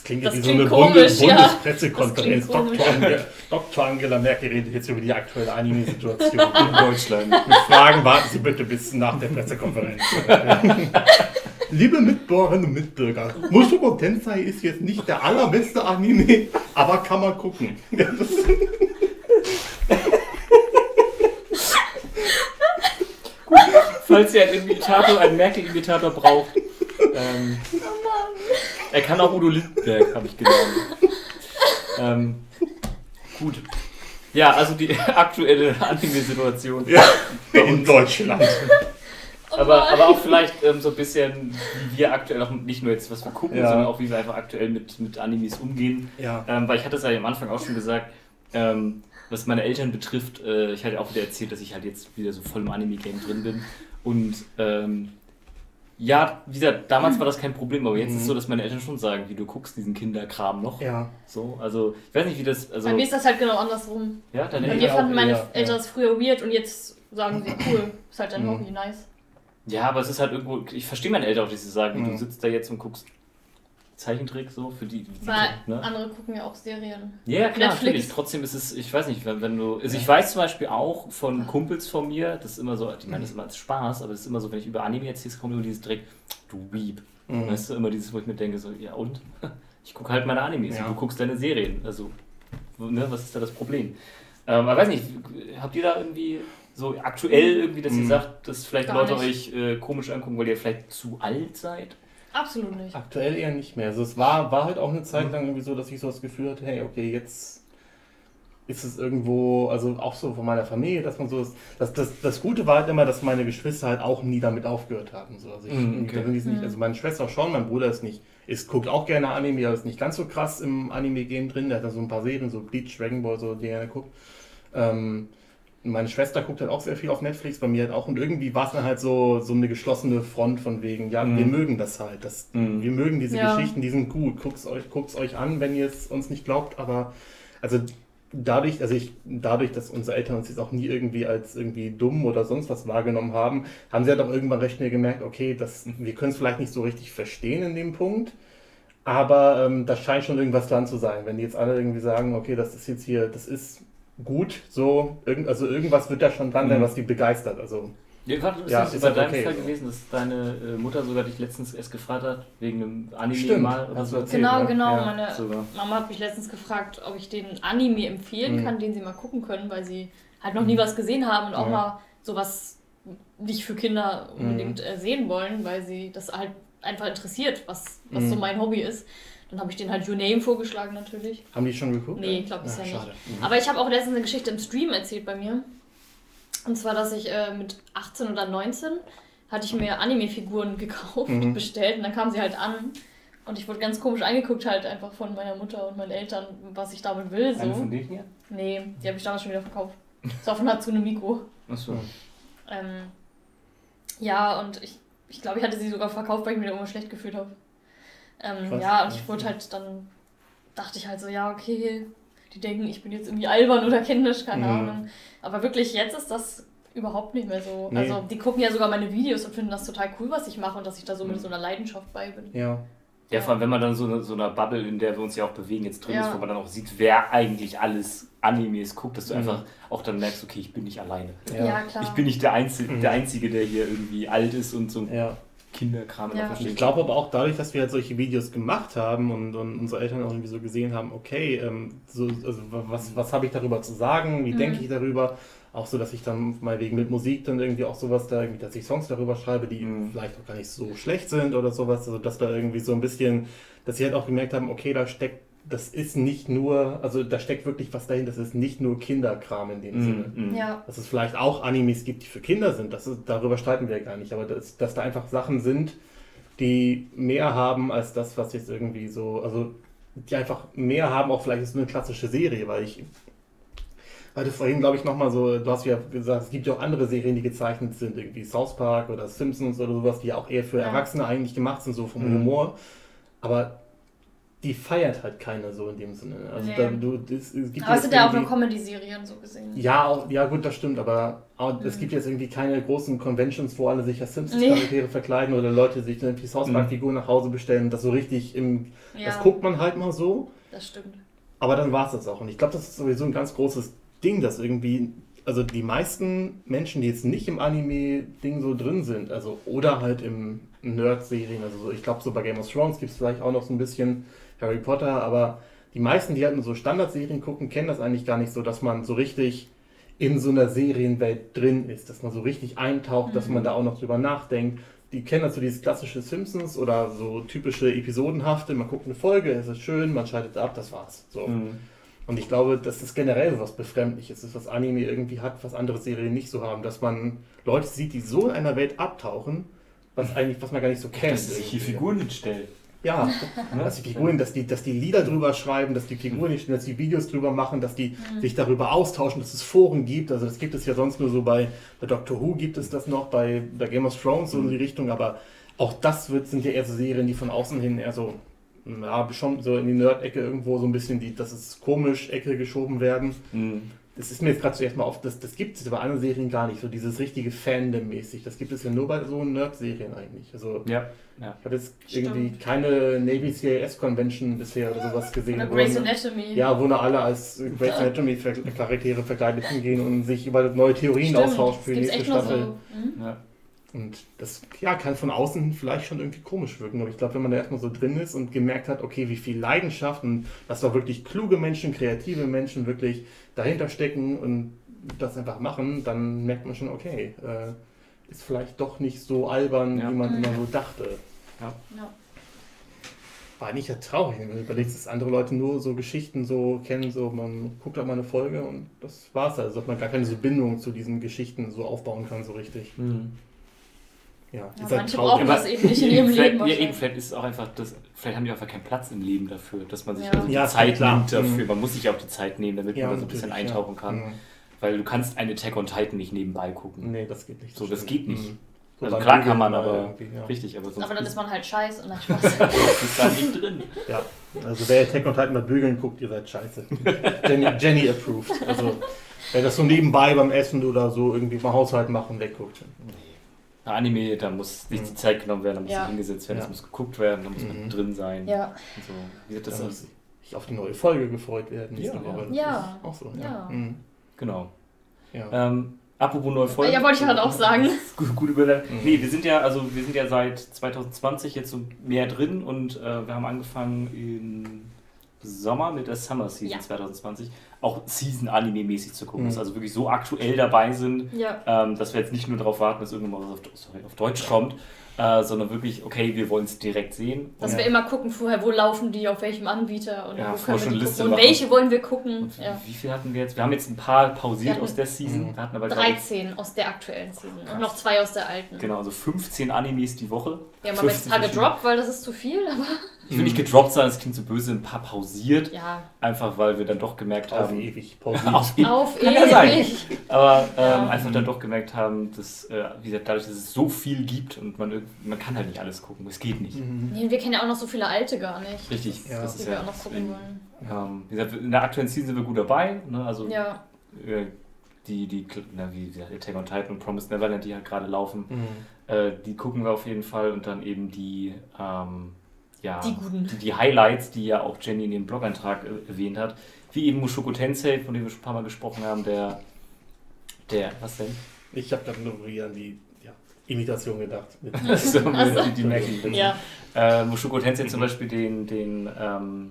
Das klingt das wie so eine komisch, Bundes ja. Bundespressekonferenz. Dr. Angela, Dr. Angela Merkel redet jetzt über die aktuelle Anime-Situation in Deutschland. Mit Fragen warten Sie bitte bis nach der Pressekonferenz. Liebe Mitbürgerinnen und Mitbürger, Mushoku Tensei ist jetzt nicht der allerbeste Anime, aber kann man gucken. Falls ihr einen Imitator, einen Merkel-Imitator braucht, ähm, er kann auch Udo Lindenberg, habe ich gelernt. ähm, gut. Ja, also die aktuelle Anime-Situation. Ja, in Deutschland. aber, aber auch vielleicht ähm, so ein bisschen, wie wir aktuell auch nicht nur jetzt, was wir gucken, ja. sondern auch wie wir einfach aktuell mit, mit Animes umgehen. Ja. Ähm, weil ich hatte es ja am Anfang auch schon gesagt, ähm, was meine Eltern betrifft, äh, ich hatte auch wieder erzählt, dass ich halt jetzt wieder so voll im Anime-Game drin bin. Und ähm, ja, wie gesagt, damals war das kein Problem, aber jetzt mhm. ist es so, dass meine Eltern schon sagen, wie du guckst diesen Kinderkram noch. Ja. So, also ich weiß nicht, wie das. Also Bei mir ist das halt genau andersrum. Ja, deine Bei mir fanden meine eher, Eltern das früher weird und jetzt sagen sie, cool, ist halt dann mhm. Hobby, nice. Ja, aber es ist halt irgendwo, ich verstehe meine Eltern auch, die sie sagen, mhm. du sitzt da jetzt und guckst Zeichentrick so für die. die Weil ne? andere gucken ja auch Serien. Ja, klar, Netflix. natürlich. Trotzdem ist es, ich weiß nicht, wenn, wenn du. Also ich weiß zum Beispiel auch von Kumpels von mir, das ist immer so, die meinen das immer als Spaß, aber es ist immer so, wenn ich über Anime erzähle, kommt immer dieses direkt, du Weep. Mhm. Weißt du, immer dieses, wo ich mir denke, so, ja und? Ich gucke halt meine Animes ja. du guckst deine Serien. Also, ne, was ist da das Problem? Ähm, aber weiß nicht, habt ihr da irgendwie so aktuell irgendwie, dass ihr mhm. sagt, dass vielleicht Gar Leute nicht. euch äh, komisch angucken, weil ihr vielleicht zu alt seid? Absolut nicht. Aktuell eher nicht mehr. Also es war, war halt auch eine Zeit lang irgendwie so, dass ich so das Gefühl hatte, hey, okay, jetzt ist es irgendwo, also auch so von meiner Familie, dass man so ist. Das, das, das Gute war halt immer, dass meine Geschwister halt auch nie damit aufgehört haben. So. Also, ich, mm, okay. nicht, also meine Schwester schon, mein Bruder ist nicht, ist, guckt auch gerne Anime, aber ist nicht ganz so krass im Anime-Game drin. Der hat da so ein paar Serien, so Bleach, Dragon Ball, so, die er guckt. Ähm, meine Schwester guckt halt auch sehr viel auf Netflix, bei mir halt auch. Und irgendwie war es dann halt so, so eine geschlossene Front von wegen, ja, mhm. wir mögen das halt. Das, mhm. Wir mögen diese ja. Geschichten, die sind gut. Guckt es euch, euch an, wenn ihr es uns nicht glaubt. Aber also dadurch, also ich, dadurch, dass unsere Eltern uns jetzt auch nie irgendwie als irgendwie dumm oder sonst was wahrgenommen haben, haben sie halt auch irgendwann recht schnell gemerkt, okay, das, wir können es vielleicht nicht so richtig verstehen in dem Punkt. Aber ähm, da scheint schon irgendwas dran zu sein. Wenn die jetzt alle irgendwie sagen, okay, das ist jetzt hier, das ist gut, so, irgend, also irgendwas wird da schon dran sein, mhm. was die begeistert. Also Ja, war, ist ja, das ist bei deinem okay, Fall gewesen, dass deine äh, Mutter sogar dich letztens erst gefragt hat, wegen einem Anime Stimmt, mal oder so? Erzählt, genau, ne? genau. Ja, meine sogar. Mama hat mich letztens gefragt, ob ich den Anime empfehlen mhm. kann, den sie mal gucken können, weil sie halt noch nie mhm. was gesehen haben und auch ja. mal sowas nicht für Kinder unbedingt mhm. sehen wollen, weil sie das halt einfach interessiert, was, was so mhm. mein Hobby ist. Dann habe ich den halt Your Name vorgeschlagen natürlich. Haben die schon geguckt? Nee, ich glaube bisher ja, nicht. Mhm. Aber ich habe auch letztens eine Geschichte im Stream erzählt bei mir. Und zwar, dass ich äh, mit 18 oder 19 hatte ich mir Anime-Figuren gekauft, mhm. bestellt und dann kamen sie halt an. Und ich wurde ganz komisch angeguckt halt einfach von meiner Mutter und meinen Eltern, was ich damit will. So. Eine von denen hier? Nee, die habe ich damals schon wieder verkauft. Das war von Hatsune Miku. Achso. Ähm, ja, und ich, ich glaube, ich hatte sie sogar verkauft, weil ich mich da immer schlecht gefühlt habe. Ähm, ja, und ich wurde halt dann, dachte ich halt so, ja, okay, die denken, ich bin jetzt irgendwie albern oder kindisch, keine mhm. Ahnung. Aber wirklich, jetzt ist das überhaupt nicht mehr so. Nee. Also, die gucken ja sogar meine Videos und finden das total cool, was ich mache und dass ich da so mit mhm. so einer Leidenschaft bei bin. Ja. Ja, vor allem, wenn man dann so eine, so einer Bubble, in der wir uns ja auch bewegen, jetzt drin ja. ist, wo man dann auch sieht, wer eigentlich alles Animes guckt, dass du mhm. einfach auch dann merkst, okay, ich bin nicht alleine. Ja, ja klar. Ich bin nicht der Einzige, mhm. der Einzige, der hier irgendwie alt ist und so ja. Kinderkram ja. Ich glaube aber auch dadurch, dass wir halt solche Videos gemacht haben und, und unsere Eltern auch irgendwie so gesehen haben, okay, ähm, so, also was, was habe ich darüber zu sagen, wie mhm. denke ich darüber, auch so, dass ich dann mal wegen mit Musik dann irgendwie auch sowas da, irgendwie, dass ich Songs darüber schreibe, die mhm. vielleicht auch gar nicht so schlecht sind oder sowas, also dass da irgendwie so ein bisschen, dass sie halt auch gemerkt haben, okay, da steckt das ist nicht nur, also da steckt wirklich was dahin, das ist nicht nur Kinderkram in dem mm, Sinne. Mm. Ja. Dass es vielleicht auch Animes gibt, die für Kinder sind, das ist, darüber streiten wir ja gar nicht, aber das, dass da einfach Sachen sind, die mehr haben als das, was jetzt irgendwie so, also die einfach mehr haben, auch vielleicht ist eine klassische Serie, weil ich hatte vorhin, glaube ich, nochmal so, du hast ja gesagt, es gibt ja auch andere Serien, die gezeichnet sind, irgendwie South Park oder Simpsons oder sowas, die ja auch eher für ja. Erwachsene eigentlich gemacht sind, so vom mhm. Humor. Aber die feiert halt keiner so in dem Sinne. Also nee. da, du, das, es gibt aber es sind ja auch nur Comedy-Serien so gesehen. Ja, auch, ja gut, das stimmt, aber mhm. es gibt jetzt irgendwie keine großen Conventions, wo alle sich als Simpsons-Charaktere nee. verkleiden oder Leute sich irgendwie South Park-Figuren mhm. nach Hause bestellen. Das so richtig im. Ja. Das guckt man halt mal so. Das stimmt. Aber dann war es das auch. Und ich glaube, das ist sowieso ein ganz großes Ding, dass irgendwie. Also die meisten Menschen, die jetzt nicht im Anime-Ding so drin sind, also oder halt im Nerd-Serien, also so, ich glaube so bei Game of Thrones gibt es vielleicht auch noch so ein bisschen Harry Potter, aber die meisten, die halt nur so Standardserien gucken, kennen das eigentlich gar nicht so, dass man so richtig in so einer Serienwelt drin ist, dass man so richtig eintaucht, mhm. dass man mhm. da auch noch drüber nachdenkt. Die kennen also dieses klassische Simpsons oder so typische Episodenhafte, man guckt eine Folge, es ist schön, man schaltet ab, das war's. So. Mhm. Und ich glaube, das ist generell was Befremdliches, ist, was Anime irgendwie hat, was andere Serien nicht so haben, dass man Leute sieht, die so in einer Welt abtauchen, was eigentlich, was man gar nicht so kennt. Dass sich hier Figuren hinstellen. Ja, dass die Figuren, dass die, dass die Lieder drüber schreiben, dass die Figuren nicht, dass die Videos drüber machen, dass die mhm. sich darüber austauschen, dass es Foren gibt. Also das gibt es ja sonst nur so bei, bei Doctor Who gibt es das noch, bei, bei Game of Thrones so in die mhm. Richtung, aber auch das wird, sind ja eher so Serien, die von außen hin eher so, ja, schon so in die Nerd-Ecke irgendwo so ein bisschen, die, dass es komisch Ecke geschoben werden. Mhm das ist mir jetzt gerade zuerst mal auf, das, das gibt es bei anderen Serien gar nicht, so dieses richtige Fandom-mäßig. Das gibt es ja nur bei so Nerd-Serien eigentlich. Also, ja, ja. Ich habe jetzt Stimmt. irgendwie keine Navy CAS Convention bisher oder sowas gesehen. Oder Grey's Anatomy. Ja, wo nur alle als Grey's Anatomy Charaktere verkleidet hingehen und sich über neue Theorien Stimmt. austauschen für die nächste Staffel. So. Mhm. Ja. Und das ja, kann von außen vielleicht schon irgendwie komisch wirken, aber ich glaube, wenn man da erstmal so drin ist und gemerkt hat, okay, wie viel Leidenschaft und dass da wirklich kluge Menschen, kreative Menschen wirklich dahinter stecken und das einfach machen, dann merkt man schon, okay, äh, ist vielleicht doch nicht so albern, ja. wie man mhm. immer so dachte. Ja. ja. War eigentlich ja traurig, wenn du überlegst, dass andere Leute nur so Geschichten so kennen, so man guckt auch mal eine Folge und das war's also, dass man gar keine so Bindung zu diesen Geschichten so aufbauen kann, so richtig. Mhm. Ja, ja manche brauchen das eben nicht in ihrem Leben. Ja, eben, vielleicht ist es auch einfach, das, vielleicht haben die einfach keinen Platz im Leben dafür, dass man sich ja. also die ja, Zeit nimmt dafür. Mhm. Man muss sich auch die Zeit nehmen, damit ja, man da so ein bisschen eintauchen kann. Mhm. Weil du kannst eine Attack on Titan nicht nebenbei gucken. Nee, das geht nicht. So, das geht nicht. Mhm. Also klar kann man, aber ja. richtig, aber sonst. Aber dann ist man halt scheiße und dann Spaß. das ist da nicht drin. Ja, also wer Attack on Titan mal bügeln guckt, ihr seid scheiße. Jenny, Jenny approved. Also wer das so nebenbei beim Essen oder so irgendwie beim Haushalt machen wegguckt. Anime, da muss sich die mhm. Zeit genommen werden, da muss ja. hingesetzt werden, ja. das muss geguckt werden, da muss man mhm. drin sein. Ja. so. Wie wird das da muss ich auf die neue Folge gefreut werden ja. Woche. Ja. Auch so, ja. ja. Mhm. Genau. Ja. Ähm, Apropos neue Folgen. Ja, wollte ich halt auch sagen. Gut, gut überleitet. Mhm. Nee, wir sind ja, also wir sind ja seit 2020 jetzt so mehr drin und äh, wir haben angefangen im Sommer mit der Summer Season ja. 2020 auch Season-Anime-mäßig zu gucken. Mhm. Dass also wirklich so aktuell dabei sind, ja. ähm, dass wir jetzt nicht nur darauf warten, dass irgendwann mal was auf, sorry, auf Deutsch kommt, äh, sondern wirklich, okay, wir wollen es direkt sehen. Dass ja. wir immer gucken vorher, wo laufen die, auf welchem Anbieter und ja, wo können wir die gucken und welche wollen wir gucken. Ja. Wie viel hatten wir jetzt? Wir haben jetzt ein paar pausiert aus der Season. Wir hatten aber 13 aus der aktuellen Season Krass. und noch zwei aus der alten. Genau, also 15 Animes die Woche. Haben aber jetzt ein paar gedroppt, weil das ist zu viel, aber... Ich will nicht gedroppt sein, das klingt so böse, ein paar pausiert. Ja. Einfach weil wir dann doch gemerkt haben. Auf ewig pausiert. auf, auf Kann ewig. Ja sein. Aber ähm, ja. einfach dann doch gemerkt haben, dass, äh, wie gesagt, dadurch, dass es so viel gibt und man, man kann halt nicht alles gucken. Es geht nicht. Mhm. Nee, wir kennen ja auch noch so viele alte gar nicht. Richtig. Das, ja. das ist ja, wir auch noch gucken wollen. Ähm, wie gesagt, in der aktuellen Season sind wir gut dabei. Ne? Also, ja. Äh, die, die, na, wie gesagt, Attack on Titan und Promised Neverland, die halt gerade laufen, mhm. Äh, die gucken wir auf jeden Fall und dann eben die ähm, ja, die, guten. Die, die, Highlights, die ja auch Jenny in ihrem Blog-Eintrag äh, erwähnt hat, wie eben Mushoku Tensei, von dem wir schon ein paar Mal gesprochen haben, der, der, was denn? Ich habe gerade nur an die ja, Imitation gedacht. Mit so, also, die, die merken ja. äh, Mushoku Tensei zum Beispiel den, den ähm,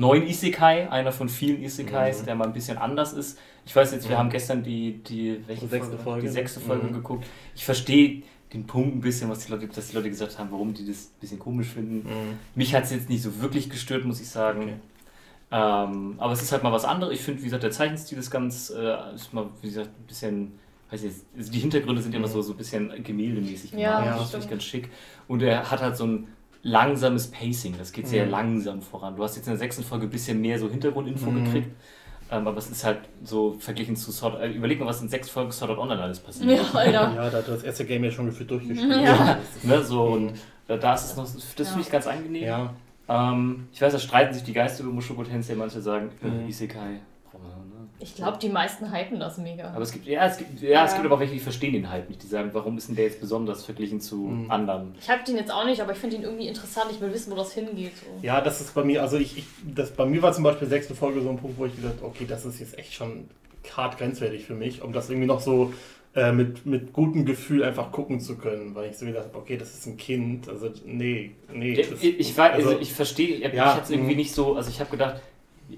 neuen Isekai, einer von vielen Isekais, mhm. der mal ein bisschen anders ist. Ich weiß jetzt, wir mhm. haben gestern die, die, welche die sechste Folge, Folge. Die sechste Folge mhm. geguckt. Ich verstehe den Punkt ein bisschen, was die Leute, dass die Leute gesagt haben, warum die das ein bisschen komisch finden. Mhm. Mich hat es jetzt nicht so wirklich gestört, muss ich sagen. Okay. Ähm, aber es ist halt mal was anderes. Ich finde, wie gesagt, der Zeichenstil ist ganz, äh, ist mal, wie gesagt, ein bisschen, weiß ich also die Hintergründe sind immer mhm. so, so ein bisschen gemäldemäßig gemacht. Ja, das finde ich ganz schick. Und er hat halt so ein langsames Pacing. Das geht sehr mhm. langsam voran. Du hast jetzt in der sechsten Folge ein bisschen mehr so Hintergrundinfo mhm. gekriegt. Ähm, aber es ist halt so verglichen zu Sword äh, Überleg mal, was in sechs Folgen Sword Art Online alles passiert. Ja, Alter. ja da hat das erste Game ja schon gefühlt durchgespielt. Ja. ne, so, und äh, da ist es noch, das ja. finde ich ganz angenehm. Ja. Ähm, ich weiß, da streiten sich die Geister über Mushoku Tensei. Manche sagen, äh, mhm. Isekai ich glaube, die meisten hypen das mega. Aber es gibt, ja, es gibt, ja, ja. es gibt aber welche, die verstehen den Hype nicht. Die sagen, warum ist denn der jetzt besonders verglichen zu mhm. anderen? Ich habe den jetzt auch nicht, aber ich finde ihn irgendwie interessant. Ich will wissen, wo das hingeht. So. Ja, das ist bei mir, also ich, ich, das, bei mir war zum Beispiel sechste Folge so ein Punkt, wo ich gesagt okay, das ist jetzt echt schon hart grenzwertig für mich, um das irgendwie noch so äh, mit, mit gutem Gefühl einfach gucken zu können, weil ich so gedacht habe, okay, das ist ein Kind, also nee, nee. Das, ich, ich, weiß, also, also ich verstehe, ich, ja, ich hatte irgendwie mhm. nicht so, also ich habe gedacht,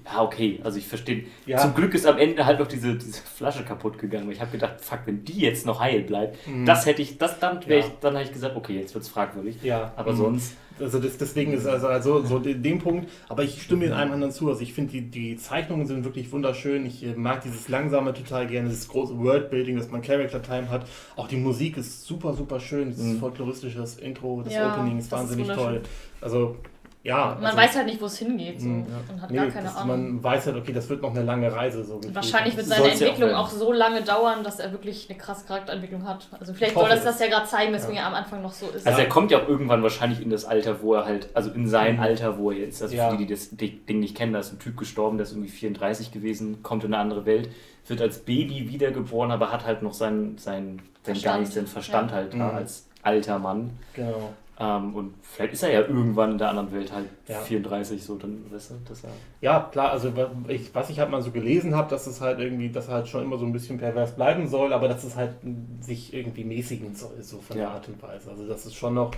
ja, okay, also ich verstehe. Ja. Zum Glück ist am Ende halt noch diese, diese Flasche kaputt gegangen. Ich habe gedacht, fuck, wenn die jetzt noch heil bleibt, mhm. das hätte ich, das dann wäre ja. ich, dann habe ich gesagt, okay, jetzt wird es fragwürdig. Ja. Aber mhm. sonst. Also das, deswegen ist also, also so dem Punkt, aber ich stimme in einem anderen zu. Also ich finde die, die Zeichnungen sind wirklich wunderschön. Ich äh, mag dieses Langsame total gerne, dieses große Worldbuilding, dass man Character Time hat. Auch die Musik ist super, super schön. Dieses mhm. folkloristische das Intro, das ja, Opening ist wahnsinnig ist toll. Also ja. Man also, weiß halt nicht, wo es hingeht so, mhm. und hat nee, gar keine Ahnung. Man weiß halt, okay, das wird noch eine lange Reise. So wahrscheinlich wird seine Entwicklung ja auch, auch, so lange dauern, dass er wirklich eine krasse Charakterentwicklung hat. Also vielleicht soll das das ja gerade zeigen, weswegen ja. er am Anfang noch so ist. Also er kommt ja auch irgendwann wahrscheinlich in das Alter, wo er halt, also in sein mhm. Alter, wo er jetzt, also ja. für die, die das Ding nicht kennen, da ist ein Typ gestorben, der ist irgendwie 34 gewesen, kommt in eine andere Welt, wird als Baby wiedergeboren, aber hat halt noch seinen, seinen, seinen Geist, seinen Verstand halt mhm. als alter Mann. Genau. Ähm, und vielleicht ist er ja irgendwann in der anderen Welt halt ja. 34, so dann, weißt du, dass er. Ja, klar, also ich, was ich halt mal so gelesen habe, dass es halt irgendwie, dass er halt schon immer so ein bisschen pervers bleiben soll, aber dass es halt sich irgendwie mäßigen soll, so von ja. der Art und Weise. Also das ist schon noch,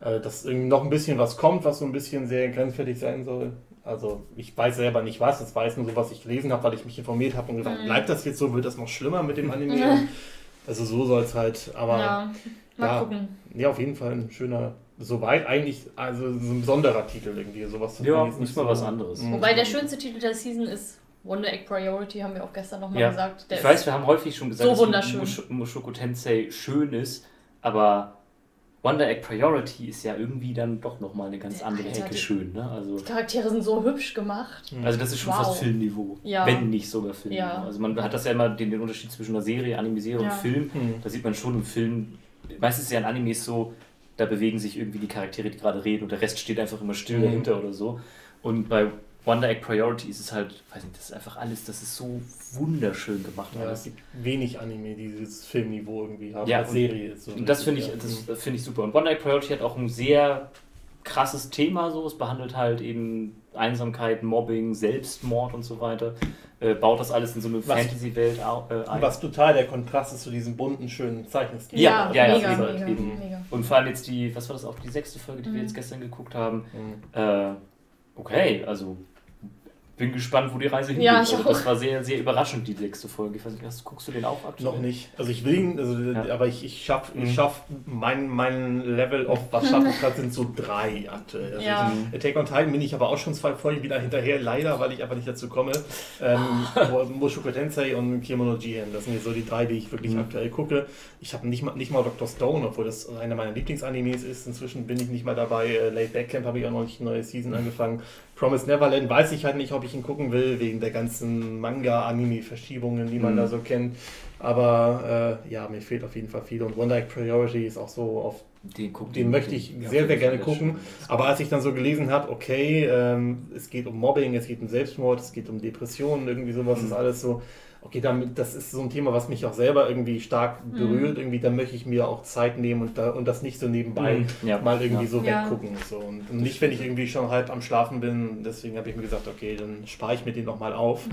äh, dass irgendwie noch ein bisschen was kommt, was so ein bisschen sehr grenzwertig sein soll. Also ich weiß selber nicht was, ich weiß nur so, was ich gelesen habe, weil ich mich informiert habe und gesagt, mhm. bleibt das jetzt so, wird das noch schlimmer mit dem Anime? also so soll es halt, aber. Ja. Mal ja, gucken. Ja, auf jeden Fall ein schöner, soweit eigentlich, also so ein besonderer Titel irgendwie, sowas zu Ja, nicht mal so was anderes. Mhm. Wobei der schönste Titel der Season ist Wonder Egg Priority, haben wir auch gestern nochmal ja. gesagt. Der ich weiß, wir haben häufig schon gesagt, so dass Mush Mushoku Tensei schön ist, aber Wonder Egg Priority ist ja irgendwie dann doch nochmal eine ganz andere Alter, Ecke schön. Ne? Also, die Charaktere sind so hübsch gemacht. Also das ist schon wow. fast Filmniveau, ja. wenn nicht sogar Filmniveau. Ja. Also man hat das ja immer den, den Unterschied zwischen einer Serie, Anime-Serie ja. und Film. Mhm. Da sieht man schon im Film meistens ist ja in Animes so, da bewegen sich irgendwie die Charaktere, die gerade reden und der Rest steht einfach immer still mhm. dahinter oder so. Und bei Wonder Egg Priority ist es halt, weiß nicht, das ist einfach alles, das ist so wunderschön gemacht. Ja, alles. es gibt wenig Anime, die dieses Filmniveau irgendwie haben, ja, als Serie ist. So und das finde ich, das finde ich super. Und Wonder Egg Priority hat auch ein sehr krasses Thema so. Es behandelt halt eben Einsamkeit, Mobbing, Selbstmord und so weiter. Äh, baut das alles in so eine Fantasy-Welt äh, ein. Was total der Kontrast ist zu diesem bunten, schönen Zeichenstil. Ja, ja, ja, mega, mega, mega. Und vor allem jetzt die, was war das auch, die sechste Folge, die mhm. wir jetzt gestern geguckt haben. Mhm. Äh, okay, also bin gespannt, wo die Reise hingeht. Ja, ich also, das war sehr, sehr überraschend, die sechste Folge. Ich weiß nicht, hast, guckst du den auch aktuell? Noch nicht. Also ich will ihn, also, ja. aber ich, ich schaffe ich mhm. schaff mein, mein Level auf was schaffe ich gerade sind so drei aktuell. Also ja. Attack on Titan bin ich aber auch schon zwei Folgen wieder hinterher, leider, weil ich einfach nicht dazu komme. Ähm, Mushoku Tensei und Kimono Jihen, das sind jetzt so die drei, die ich wirklich mhm. aktuell gucke. Ich habe nicht mal, nicht mal Dr. Stone, obwohl das einer meiner Lieblingsanimes ist. Inzwischen bin ich nicht mal dabei. Äh, Late Back Camp habe ich auch noch nicht eine neue Season angefangen. Promise Neverland weiß ich halt nicht, ob ich ihn gucken will, wegen der ganzen Manga-Anime-Verschiebungen, die man mhm. da so kennt. Aber äh, ja, mir fehlt auf jeden Fall viel. Und One Like Priority ist auch so auf den, guck, den, den möchte ich den, sehr, sehr gerne gucken. Aber als ich dann so gelesen habe, okay, ähm, es geht um Mobbing, es geht um Selbstmord, es geht um Depressionen, irgendwie sowas, mhm. ist alles so okay, damit, das ist so ein Thema, was mich auch selber irgendwie stark mhm. berührt. Mhm. Irgendwie, da möchte ich mir auch Zeit nehmen und, da, und das nicht so nebenbei mhm. ja. mal irgendwie ja. so ja. weggucken. So. Und, und nicht, wenn ich irgendwie schon halb am Schlafen bin. Deswegen habe ich mir gesagt, okay, dann spare ich mir den nochmal auf.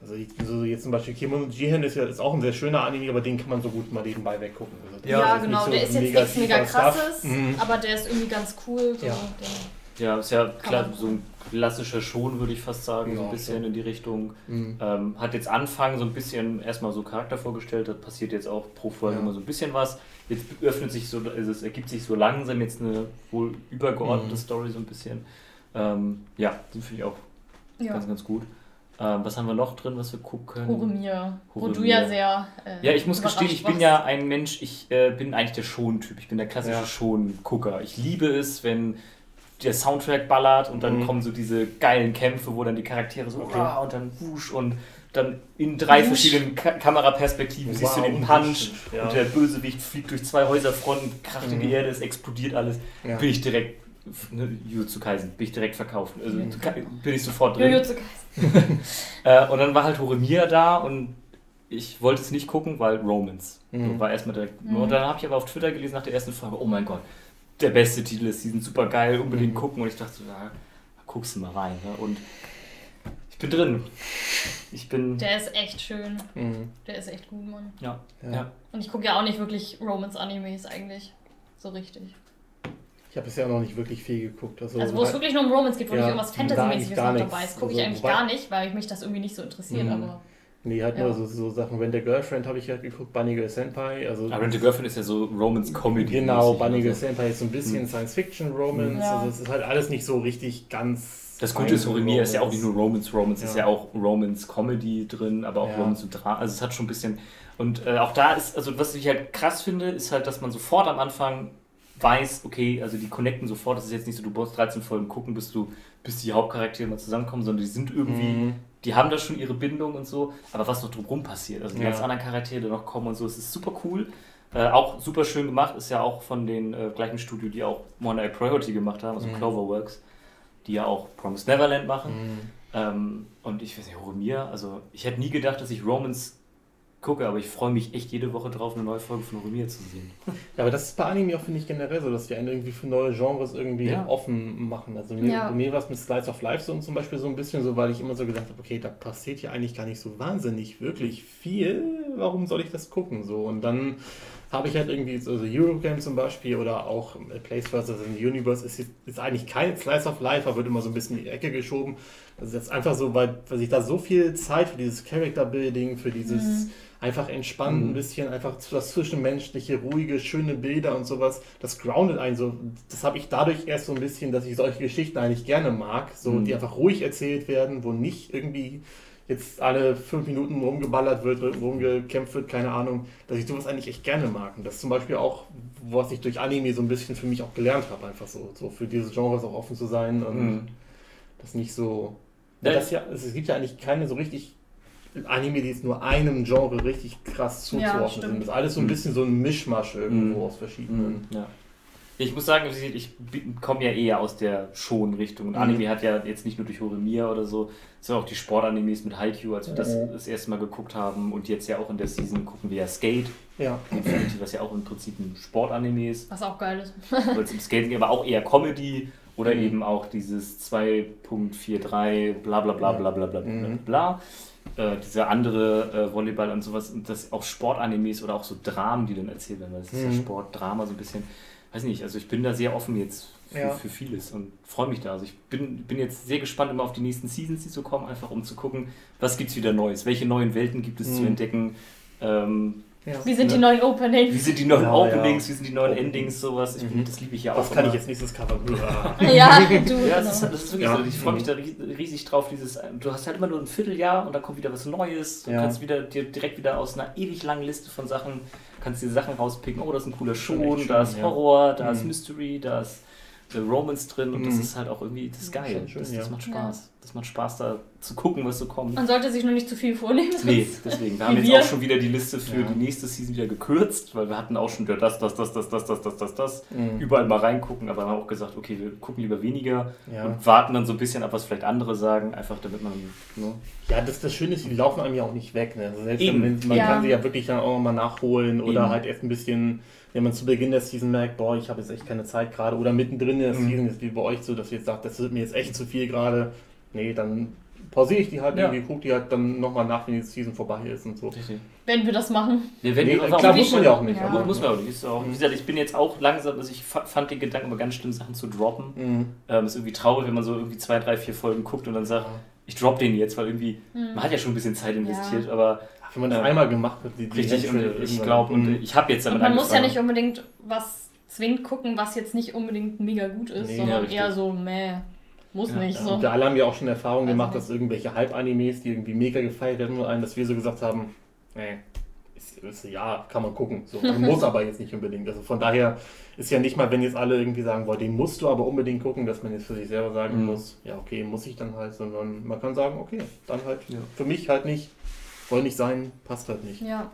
Also ich, so jetzt zum Beispiel Kimono Jihen ist ja ist auch ein sehr schöner Anime, aber den kann man so gut mal nebenbei weggucken. Also ja, genau, so der ist jetzt nichts mega krasses, mhm. aber der ist irgendwie ganz cool. So, ja. Ja, ist ja klar, so ein klassischer Schon, würde ich fast sagen, ja, so ein bisschen ja. in die Richtung. Mhm. Ähm, hat jetzt Anfang so ein bisschen erstmal so Charakter vorgestellt, das passiert jetzt auch pro Folge ja. immer so ein bisschen was. Jetzt öffnet sich so, also es ergibt sich so langsam jetzt eine wohl übergeordnete mhm. Story so ein bisschen. Ähm, ja, den finde ich auch ganz, ganz gut. Ähm, was haben wir noch drin, was wir gucken können? Horemir. Wo du ja sehr. Äh, ja, ich muss gestehen, ich bin ja ein Mensch, ich äh, bin eigentlich der Schon-Typ. Ich bin der klassische ja. Schon-Gucker. Ich liebe es, wenn der Soundtrack ballert und dann mhm. kommen so diese geilen Kämpfe, wo dann die Charaktere so okay. und dann wusch und dann in drei wusch. verschiedenen Ka Kameraperspektiven wow, siehst du den Punch und, ja. und der Bösewicht fliegt durch zwei Häuserfronten, kracht mhm. in die Erde, es explodiert alles. Ja. Bin ich direkt ne, Jujutsu Kaisen, bin ich direkt verkauft. Also mhm. bin ich sofort drin. Jujutsu Kaisen. äh, und dann war halt Horemia da und ich wollte es nicht gucken, weil Romans. Mhm. War erstmal direkt. Mhm. Und dann habe ich aber auf Twitter gelesen nach der ersten Folge, oh mein Gott, der beste Titel ist, die sind super geil, unbedingt mhm. gucken. Und ich dachte so, ja, guckst du mal rein. Ne? Und ich bin drin. Ich bin. Der ist echt schön. Mhm. Der ist echt gut, Mann. Ja. ja. Und ich gucke ja auch nicht wirklich Romance-Animes eigentlich. So richtig. Ich habe bisher noch nicht wirklich viel geguckt. Also, also wo es wirklich nur um Romance geht, wo ja, nicht irgendwas Fantasy-mäßiges noch dabei ist, gucke ich also, eigentlich gar nicht, weil mich das irgendwie nicht so interessiert. Mhm. Aber Nee, halt ja. nur so, so Sachen. Rent a Girlfriend habe ich halt geguckt, Bunny Girl Senpai. Also Aber Rent a Girlfriend ist ja so Romance Comedy. Genau, Bunny Girl Senpai ist so ein bisschen hm. Science Fiction Romance. Ja. Also es ist halt alles nicht so richtig ganz. Das Gute ist, Horimiya ist ja auch nicht nur Romance, Romance ja. ist ja auch Romance Comedy drin, aber auch ja. Romance und Drama. Also es hat schon ein bisschen. Und äh, auch da ist, also was ich halt krass finde, ist halt, dass man sofort am Anfang weiß, okay, also die connecten sofort. Das ist jetzt nicht so, du brauchst 13 Folgen gucken, bis du, bis die Hauptcharaktere mal zusammenkommen, sondern die sind irgendwie. Mhm die haben da schon ihre Bindung und so, aber was noch drumherum passiert, also die ja. ganz anderen Charaktere, noch kommen und so, es ist super cool. Äh, auch super schön gemacht, ist ja auch von den äh, gleichen Studio, die auch One Eye Priority gemacht haben, also mhm. Cloverworks, die ja auch Promised Neverland machen. Mhm. Ähm, und ich weiß nicht, Horemir, also ich hätte nie gedacht, dass ich Romans gucke, aber ich freue mich echt jede Woche drauf, eine neue Folge von Rumir zu sehen. Ja, aber das ist bei Anime auch, finde ich, generell so, dass wir einen irgendwie für neue Genres irgendwie ja. offen machen. Also mir, ja. mir war es mit Slice of Life so zum Beispiel so ein bisschen so, weil ich immer so gedacht habe, okay, da passiert ja eigentlich gar nicht so wahnsinnig wirklich viel. Warum soll ich das gucken? So und dann habe ich halt irgendwie, also Eurogame zum Beispiel oder auch Place vs. the Universe ist, ist eigentlich kein Slice of Life, aber wird immer so ein bisschen in die Ecke geschoben. Das ist jetzt einfach so, weil, weil sich da so viel Zeit für dieses Character Building, für dieses mhm einfach entspannt, mhm. ein bisschen einfach das zwischenmenschliche, ruhige, schöne Bilder und sowas. Das groundet einen so. Das habe ich dadurch erst so ein bisschen, dass ich solche Geschichten eigentlich gerne mag, so mhm. die einfach ruhig erzählt werden, wo nicht irgendwie jetzt alle fünf Minuten rumgeballert wird, rumgekämpft wird, keine Ahnung, dass ich sowas eigentlich echt gerne mag. Und das ist zum Beispiel auch, was ich durch Anime so ein bisschen für mich auch gelernt habe, einfach so, so für dieses Genres auch offen zu sein und mhm. das nicht so. Ja, das ja, es gibt ja eigentlich keine so richtig Anime, die jetzt nur einem Genre richtig krass zuzuordnen ja, sind. Das ist alles so ein bisschen so ein Mischmasch irgendwo mhm. aus verschiedenen. Ja. Ich muss sagen, ich komme ja eher aus der Schon-Richtung. Und mhm. Anime hat ja jetzt nicht nur durch Horimiya oder so, sondern auch die Sportanimes mit Haikyuu, als wir das mhm. das erste Mal geguckt haben. Und jetzt ja auch in der Season gucken wir ja Skate. Ja. Infinity, was ja auch im Prinzip ein Sportanime ist. Was auch geil ist. Weil es im Skating aber auch eher Comedy oder mhm. eben auch dieses 2.43 bla bla bla bla bla bla bla mhm. bla. Äh, dieser andere äh, Volleyball und sowas, und das auch Sportanimes oder auch so Dramen, die dann erzählt werden, weil das ist ja mhm. Sport, Drama so ein bisschen weiß nicht, also ich bin da sehr offen jetzt für, ja. für vieles und freue mich da. Also ich bin, bin jetzt sehr gespannt immer auf die nächsten Seasons, die so kommen, einfach um zu gucken, was gibt es wieder Neues, welche neuen Welten gibt es mhm. zu entdecken. Ähm, ja. Wie sind die neuen Openings? Wie sind die neuen ja, Openings? Ja. Wie sind die neuen Endings? Sowas. Ich, mhm. Das liebe ich ja auch. Was kann ich jetzt nächstes Cover? ja, du. Ja, das ist, das ist wirklich so. Ich freue mich da riesig drauf. Dieses, du hast halt immer nur ein Vierteljahr und da kommt wieder was Neues. Du kannst wieder dir direkt wieder aus einer ewig langen Liste von Sachen kannst dir Sachen rauspicken. Oh, das ist ein cooler Schon, da ist Horror, da ist mhm. Mystery, da ist Romance drin und mhm. das ist halt auch irgendwie, das ist geil. Schön, das, das macht Spaß. Ja. Das macht Spaß, da zu gucken, was so kommt. Man sollte sich noch nicht zu viel vornehmen. Nee, deswegen. Wir haben jetzt wir. auch schon wieder die Liste für ja. die nächste Season wieder gekürzt, weil wir hatten auch schon wieder das, das, das, das, das, das, das, das, das. Mhm. Überall mal reingucken, aber haben auch gesagt, okay, wir gucken lieber weniger ja. und warten dann so ein bisschen ab, was vielleicht andere sagen, einfach damit man. Ne? Ja, das, das Schöne ist, die laufen einem ja auch nicht weg. Ne? Also selbst Wenn, man kann sie ja wirklich dann auch mal nachholen oder Eben. halt erst ein bisschen wenn man zu Beginn der Season merkt, boah, ich habe jetzt echt keine Zeit gerade, oder mittendrin in der mhm. Season ist wie bei euch so, dass ihr jetzt sagt, das wird mir jetzt echt zu viel gerade, nee, dann pausiere ich die halt ja. irgendwie, gucke die halt dann nochmal nach, wenn die Season vorbei ist und so. Wenn wir das machen. Ja, wenn nee, wir klar, muss man ja auch nicht. Ja. Aber muss man auch nicht. Ist auch, wie gesagt, ich bin jetzt auch langsam, also ich fand den Gedanken immer ganz schlimm, Sachen zu droppen. Mhm. Ähm, ist irgendwie traurig, wenn man so irgendwie zwei, drei, vier Folgen guckt und dann sagt, ich drop den jetzt, weil irgendwie, mhm. man hat ja schon ein bisschen Zeit investiert, aber wenn man das äh, einmal gemacht hat, die, die Richtig, und ich glaube, und ich habe jetzt damit und Man muss ja nicht unbedingt was zwingend gucken, was jetzt nicht unbedingt mega gut ist, nee, sondern ja, eher so, meh, muss ja, nicht. Ja. So. Und alle haben ja auch schon Erfahrungen also gemacht, dass irgendwelche Hype-Animes, die irgendwie mega gefeiert werden, nur einen, dass wir so gesagt haben, nee, ist, ist, ja, kann man gucken. So, man muss aber jetzt nicht unbedingt. Also von daher ist ja nicht mal, wenn jetzt alle irgendwie sagen, boah, den musst du aber unbedingt gucken, dass man jetzt für sich selber sagen mhm. muss, ja, okay, muss ich dann halt, sondern man kann sagen, okay, dann halt ja. für mich halt nicht soll nicht sein, passt halt nicht. Ja.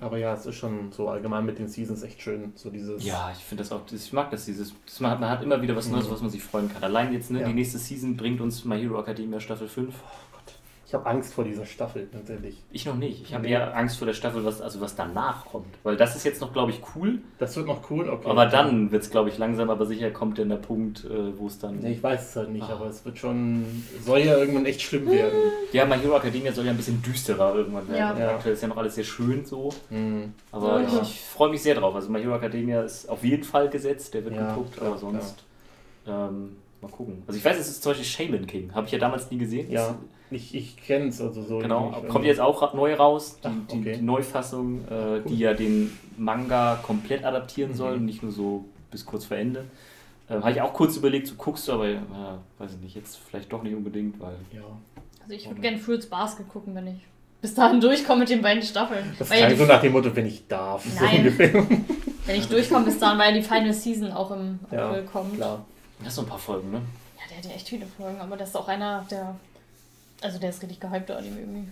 Aber ja, es ist schon so allgemein mit den Seasons echt schön. So dieses ja, ich finde das auch, ich mag das, dieses, das, man, hat, man hat immer wieder was Neues, mhm. was man sich freuen kann. Allein jetzt, ne, ja. die nächste Season bringt uns My Hero Academia Staffel 5. Ich habe Angst vor dieser Staffel, ganz ehrlich. Ich noch nicht. Ich habe eher Angst vor der Staffel, was, also was danach kommt. Weil das ist jetzt noch, glaube ich, cool. Das wird noch cool, okay. Aber dann wird es, glaube ich, langsam, aber sicher kommt dann der Punkt, äh, wo es dann. Nee, ich weiß es halt nicht, ah. aber es wird schon. Soll ja irgendwann echt schlimm werden. Ja, My Hero Academia soll ja ein bisschen düsterer irgendwann werden. Ja. Aktuell ist ja noch alles sehr schön so. Mhm. Aber ja. ich, ich freue mich sehr drauf. Also My Hero Academia ist auf jeden Fall gesetzt, der wird ja, geguckt, aber sonst. Ähm, mal gucken. Also ich weiß, es ist zum Beispiel Shaman King. Habe ich ja damals nie gesehen. Ja. Ich, ich kenne es also so. Genau, nicht, kommt jetzt auch neu raus, die, Ach, okay. die Neufassung, äh, cool. die ja den Manga komplett adaptieren mhm. soll, nicht nur so bis kurz vor Ende. Äh, Habe ich auch kurz überlegt, so guckst du, aber äh, weiß ich nicht, jetzt vielleicht doch nicht unbedingt, weil. Ja. Also ich würde gerne Fruits Basket gucken, wenn ich bis dahin durchkomme mit den beiden Staffeln. Das klang so nach dem Motto, wenn ich darf. Nein. So wenn ich durchkomme bis dahin, weil die Final Season auch im April ja, kommt. Klar. Das sind ein paar Folgen, ne? Ja, der hat ja echt viele Folgen, aber das ist auch einer der also der ist richtig gehypt, der Anime irgendwie.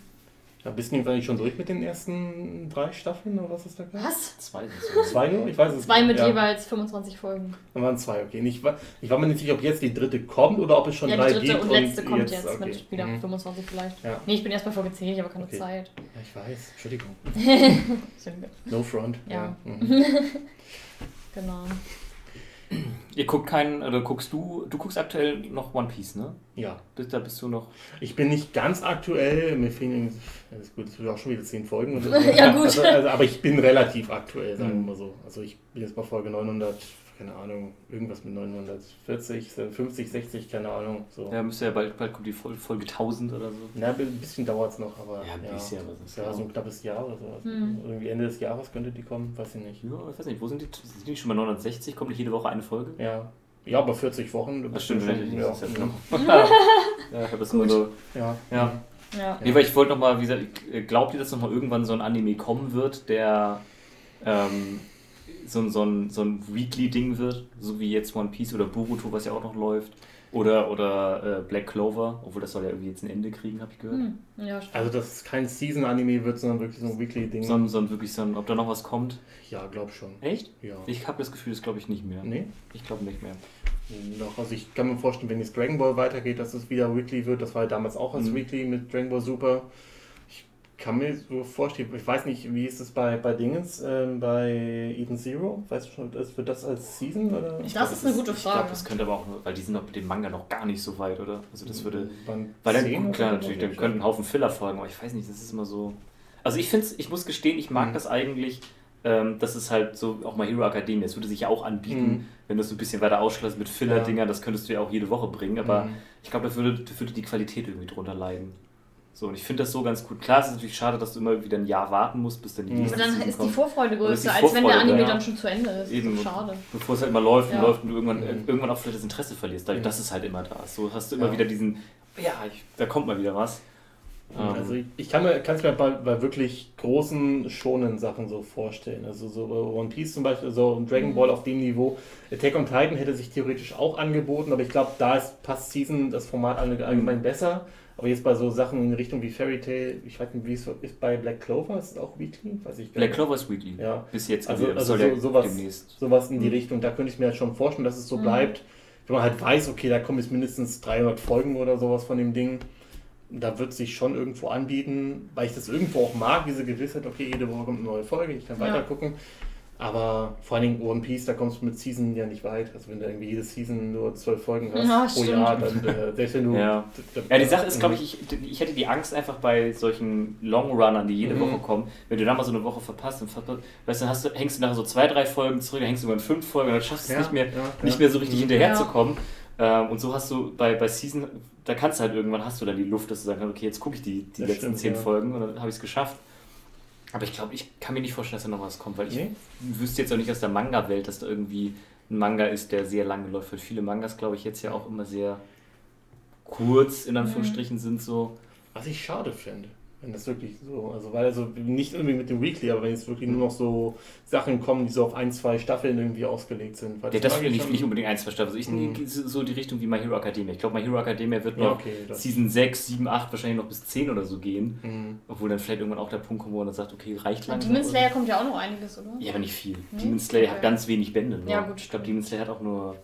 Ja, bist du eigentlich schon durch mit den ersten drei Staffeln oder was ist da gerade? Was? Zwei. Zwei nur? Ich weiß es Zwei mit ja. jeweils 25 Folgen. Dann waren zwei, okay. Ich war, ich war mir nicht sicher, ob jetzt die dritte kommt oder ob es schon ja, drei gibt. die dritte und letzte und kommt jetzt, jetzt okay. mit wieder mhm. 25 vielleicht. Ja. Nee, ich bin erst bei Folge 10, ich habe keine okay. Zeit. Ja, ich weiß. Entschuldigung. no front. Ja. ja. Mhm. genau. Ihr guckt keinen, oder guckst du, du guckst aktuell noch One Piece, ne? Ja. Da bist du noch. Ich bin nicht ganz aktuell, mir fehlen, das ist gut, das sind auch schon wieder zehn Folgen. ja, gut. Also, also, aber ich bin relativ aktuell, sagen wir mal so. Also ich bin jetzt bei Folge 900 keine Ahnung, irgendwas mit 940, 50, 60, keine Ahnung. So. Ja, müsste ja bald, bald kommt die Folge 1000 oder so. Na, ein bisschen dauert es noch, aber. Ja, ein ja, bisschen, was ist ja. so ein knappes Jahr oder so. Hm. Irgendwie Ende des Jahres könnte die kommen, weiß ich nicht. Ja, ich weiß nicht, wo sind die? Sind die schon bei 960? Kommt nicht jede Woche eine Folge? Ja. Ja, aber 40 Wochen. Das stimmt, schon, ja. Das ja, ja, ich habe das immer so. Ja. ja. Ja. Nee, weil ich wollte nochmal, wie gesagt, glaubt ihr, dass nochmal irgendwann so ein Anime kommen wird, der ähm, so, so, ein, so ein Weekly-Ding wird, so wie jetzt One Piece oder Boruto, was ja auch noch läuft. Oder, oder äh, Black Clover, obwohl das soll ja irgendwie jetzt ein Ende kriegen, habe ich gehört. Hm. Ja, also, dass es kein Season-Anime wird, sondern wirklich so ein Weekly-Ding. Sondern, sondern wirklich so ein, ob da noch was kommt? Ja, glaub schon. Echt? Ja. Ich habe das Gefühl, das glaube ich nicht mehr. Nee? Ich glaube nicht mehr. Noch, also ich kann mir vorstellen, wenn jetzt Dragon Ball weitergeht, dass es wieder Weekly wird. Das war ja damals auch als mhm. Weekly mit Dragon Ball Super kann mir so vorstellen, ich weiß nicht, wie ist es bei, bei Dingens, ähm, bei Eden Zero? Weißt du schon, wird das als Season? Oder? Ich das ist eine gute Frage. Ich glaube, das könnte aber auch, weil die sind noch mit dem Manga noch gar nicht so weit, oder? Also das würde. weil dann, gut, klar, natürlich, dann könnten ein Haufen Filler folgen, aber ich weiß nicht, das ist immer so. Also ich finde ich muss gestehen, ich mag mhm. das eigentlich. Ähm, das ist halt so auch mal Hero Academia. Das würde sich ja auch anbieten, mhm. wenn du es ein bisschen weiter ausschlossst mit Filler-Dingern. Das könntest du ja auch jede Woche bringen. Aber mhm. ich glaube, da würde, da würde die Qualität irgendwie drunter leiden. So, und ich finde das so ganz gut. Klar, es ist natürlich schade, dass du immer wieder ein Jahr warten musst, bis dann die nächste Aber dann ist die Vorfreude größer, als wenn der Anime ja. dann schon zu Ende ist. Eben, schade. Bevor es halt immer läuft ja. und läuft und du irgendwann, mhm. irgendwann auch vielleicht das Interesse verlierst, dadurch, dass es halt immer da ist. So hast du immer ja. wieder diesen, ja, ich, da kommt mal wieder was. Ähm. Also ich, kann es mir bei, bei wirklich großen, schonen Sachen so vorstellen. Also so One Piece zum Beispiel, so Dragon mhm. Ball auf dem Niveau. Attack on Titan hätte sich theoretisch auch angeboten, aber ich glaube, da ist passt Season das Format allgemein mhm. besser. Aber jetzt bei so Sachen in Richtung wie Fairy Tail, ich weiß nicht, wie es ist bei Black Clover, ist es auch Weekly? Weiß ich Black Clover ist Weekly. Ja. Bis jetzt. Also, also so, sowas, demnächst. sowas in die mhm. Richtung, da könnte ich mir halt schon vorstellen, dass es so mhm. bleibt. Wenn man halt weiß, okay, da kommen jetzt mindestens 300 Folgen oder sowas von dem Ding, da wird sich schon irgendwo anbieten, weil ich das irgendwo auch mag, diese Gewissheit, okay, jede Woche kommt eine neue Folge, ich kann ja. weiter gucken. Aber vor allen Dingen One Piece, da kommst du mit Season ja nicht weit. Also wenn du irgendwie jede Season nur zwölf Folgen hast ja, pro Jahr, dann äh, selbst wenn du... Ja, ja die Sache ist, glaube ich, ich, ich hätte die Angst einfach bei solchen Longrunnern, die jede mhm. Woche kommen, wenn du da mal so eine Woche verpasst, und verpasst weißt, dann hast du, hängst du nachher so zwei, drei Folgen zurück, dann hängst du über fünf Folgen, dann schaffst du es nicht mehr, nicht mehr so richtig mhm. hinterherzukommen. Ähm, und so hast du bei, bei Season, da kannst du halt irgendwann hast du dann die Luft, dass du sagen kannst, okay, jetzt gucke ich die, die letzten stimmt, zehn Folgen und dann habe ich es geschafft. Aber ich glaube, ich kann mir nicht vorstellen, dass da noch was kommt, weil ich nee? wüsste jetzt auch nicht aus der Manga-Welt, dass da irgendwie ein Manga ist, der sehr lange läuft. Weil viele Mangas, glaube ich, jetzt ja auch immer sehr kurz in Anführungsstrichen mhm. sind so. Was ich schade finde. Wenn das wirklich so, also weil also nicht irgendwie mit dem Weekly, aber wenn jetzt wirklich nur noch so Sachen kommen, die so auf ein, zwei Staffeln irgendwie ausgelegt sind. Weil ja, das will ich nicht unbedingt ein, zwei Staffeln. Also ich mhm. so die Richtung wie My Hero Academia. Ich glaube, My Hero Academia wird noch ja, okay, Season 6, 7, 8 wahrscheinlich noch bis 10 oder so gehen. Mhm. Obwohl dann vielleicht irgendwann auch der Punkt kommt, wo man dann sagt, okay, reicht lang. Demon Slayer kommt ja auch noch einiges, oder? Ja, aber nicht viel. Mhm. Demon Slayer okay. hat ganz wenig Bände. Nur. Ja, gut. Ich glaube, Demon Slayer hat auch nur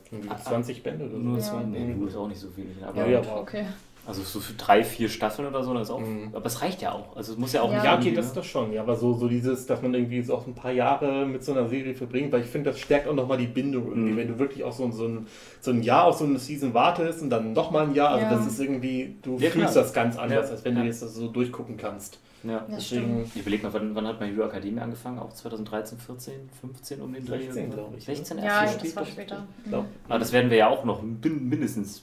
20 Bände oder so. Nur 20. Ja. Nee, nur ist auch nicht so wenig. Aber ja, ja, okay. Also so für drei, vier Staffeln oder so, das auch, mhm. aber es reicht ja auch. Also es muss ja auch ja. Ja, okay, das ist das schon. Ja, aber so, so dieses, dass man irgendwie so auch ein paar Jahre mit so einer Serie verbringt, weil ich finde, das stärkt auch nochmal die Bindung irgendwie, mhm. wenn du wirklich auch so, so, ein, so ein Jahr auf so eine Season wartest und dann nochmal ein Jahr, also ja. das ist irgendwie, du ja, fühlst klar. das ganz anders, als wenn du jetzt das so durchgucken kannst. Ja, deswegen. Ich überlege mal, wann, wann hat meine Hero Akademie angefangen? Auch 2013, 14, 15 um den Dreh? 16, glaube ich. 16 ja, erst das war später. Mhm. Aber das werden wir ja auch noch mindestens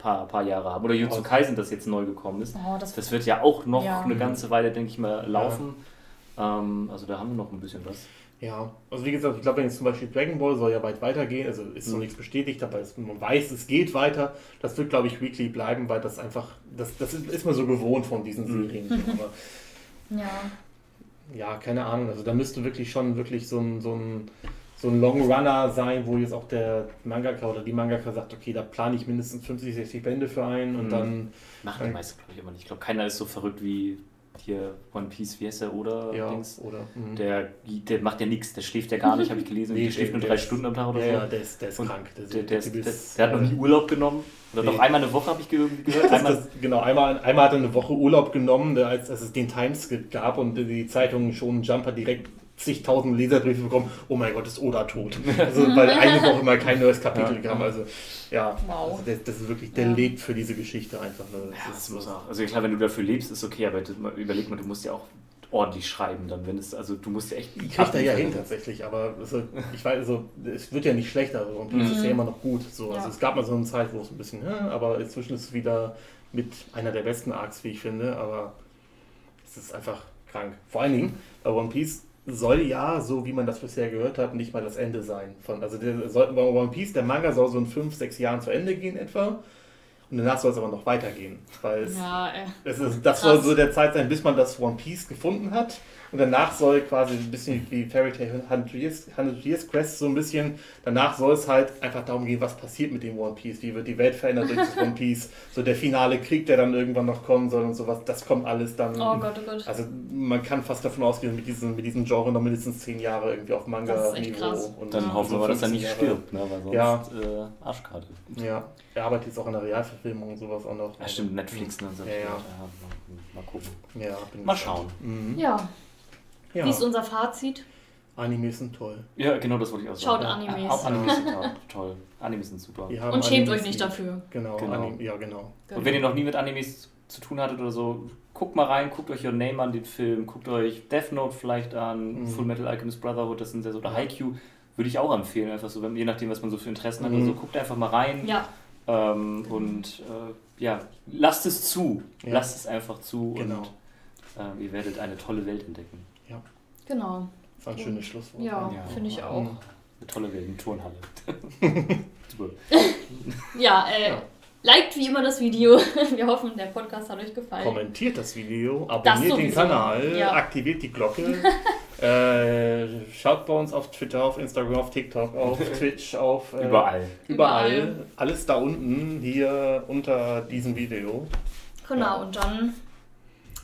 paar, paar Jahre haben. Oder Jutsu Kaisen, das jetzt neu gekommen ist. Oh, das, das, wird ja auch noch ja. eine ganze Weile, denke ich mal, laufen. Ja. Ähm, also da haben wir noch ein bisschen was. Ja, also wie gesagt, ich glaube, wenn jetzt zum Beispiel Dragon Ball soll ja weit weitergehen, also ist mhm. noch nichts bestätigt, aber es, man weiß, es geht weiter. Das wird, glaube ich, Weekly bleiben, weil das einfach, das, das ist, ist man so gewohnt von diesen mhm. Serien. aber, ja. Ja, keine Ahnung. Also da müsste wirklich schon wirklich so ein, so ein so ein Long Runner sein, wo jetzt auch der Mangaka oder die Mangaka sagt, okay, da plane ich mindestens 50, 60 Bände für ein und mhm. dann. Machen die meisten, glaube ich, immer nicht. Ich glaube, keiner ist so verrückt wie hier One Piece, wie heißt der, oder? Ja, Dings. oder. Mhm. Der, der macht ja nichts, der schläft ja gar nicht, habe ich gelesen. nee, der schläft nur drei Stunden am Tag oder so. Ja, der ist, der ist krank. Der, der, der, ist, der, der, hat noch nie Urlaub genommen. Oder nee. doch einmal eine Woche habe ich gehört. Einmal das, genau, einmal, einmal hat er eine Woche Urlaub genommen, als, als es den Timeskip gab und die Zeitung schon Jumper direkt zigtausend Leserbriefe bekommen, oh mein Gott, ist Oda tot. Also, weil eine Woche mal kein neues Kapitel ja. kam. Also ja, wow. also das, das, ist wirklich, der ja. lebt für diese Geschichte einfach. Ne? Ja, das muss auch. Also klar, wenn du dafür lebst, ist okay, aber überleg mal, du musst ja auch ordentlich schreiben dann, wenn es, also du musst ja echt... Ich krieg da ja hin tatsächlich, aber also, ich weiß, also es wird ja nicht schlechter also, und es ist ja mhm. immer noch gut. So. Also es gab mal so eine Zeit, wo es ein bisschen, aber inzwischen ist es wieder mit einer der besten Arcs, wie ich finde, aber es ist einfach krank. Vor allen Dingen bei One Piece soll ja, so wie man das bisher gehört hat, nicht mal das Ende sein. Von, also der, soll, One Piece, der Manga soll so in fünf, sechs Jahren zu Ende gehen etwa. Und danach soll es aber noch weitergehen. Weil es, ja, äh, es ist, das krass. soll so der Zeit sein, bis man das One Piece gefunden hat. Und danach soll quasi ein bisschen wie Fairy Tail 100 Years, 100 Years Quest so ein bisschen, danach soll es halt einfach darum gehen, was passiert mit dem One Piece, wie wird die Welt verändert durch das One Piece, so der finale Krieg, der dann irgendwann noch kommen soll und sowas, das kommt alles dann. Oh Gott, oh Gott. Also man kann fast davon ausgehen, mit diesem, mit diesem Genre noch mindestens zehn Jahre irgendwie auf Manga-Niveau. Und dann hoffen wir mal, dass er nicht stirbt, ne? weil sonst ja. äh, Arschkarte. Ja, er arbeitet jetzt auch in der Realverfilmung und sowas auch noch. Ja, stimmt, Netflix, ne? Ja, ja. Mal gucken. Ja, mal schauen. Mhm. Ja. Ja. Wie ist unser Fazit? Animes sind toll. Ja, genau das wollte ich auch sagen. Schaut Animes. Ja, auch Animes sind toll. Animes sind super. Und schämt euch nicht dafür. Genau, genau. Anim ja, genau. Und wenn ihr noch nie mit Animes zu tun hattet oder so, guckt mal rein, guckt euch Your Name an, den Film, guckt euch Death Note vielleicht an, mhm. Full Metal Alchemist Brotherhood, das sind sehr so, oder Haikyuu, würde ich auch empfehlen, einfach so, je nachdem, was man so für Interessen mhm. hat, also guckt einfach mal rein. Ja. Ähm, und äh, ja, lasst es zu. Ja. Lasst es einfach zu genau. und äh, ihr werdet eine tolle Welt entdecken. Ja. Genau. Das war ein schönes Schlusswort. Ja, ja finde ich auch. Eine tolle Welt, eine Turnhalle. Super. ja, äh, ja. liked wie immer das Video. Wir hoffen, der Podcast hat euch gefallen. Kommentiert das Video, abonniert das den Kanal, ja. aktiviert die Glocke. äh, schaut bei uns auf Twitter, auf Instagram, auf TikTok, auf Twitch, auf äh, überall. überall. Überall. Alles da unten, hier unter diesem Video. Genau, und dann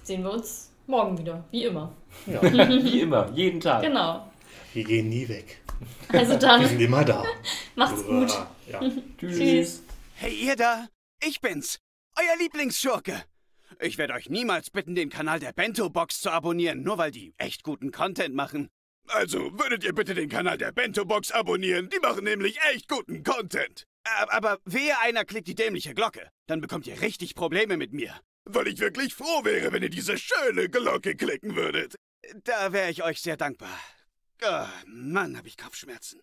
sehen wir uns morgen wieder, wie immer. Ja. wie immer, jeden Tag. Genau. Wir gehen nie weg. Also dann. Wir sind immer da. Macht's gut. Ja. Tschüss. Tschüss. Hey ihr da, ich bin's, euer Lieblingsschurke. Ich werde euch niemals bitten, den Kanal der Bento Box zu abonnieren, nur weil die echt guten Content machen. Also würdet ihr bitte den Kanal der Bento Box abonnieren, die machen nämlich echt guten Content. Aber wehe einer klickt die dämliche Glocke, dann bekommt ihr richtig Probleme mit mir. Weil ich wirklich froh wäre, wenn ihr diese schöne Glocke klicken würdet. Da wäre ich euch sehr dankbar. Oh, Mann, habe ich Kopfschmerzen.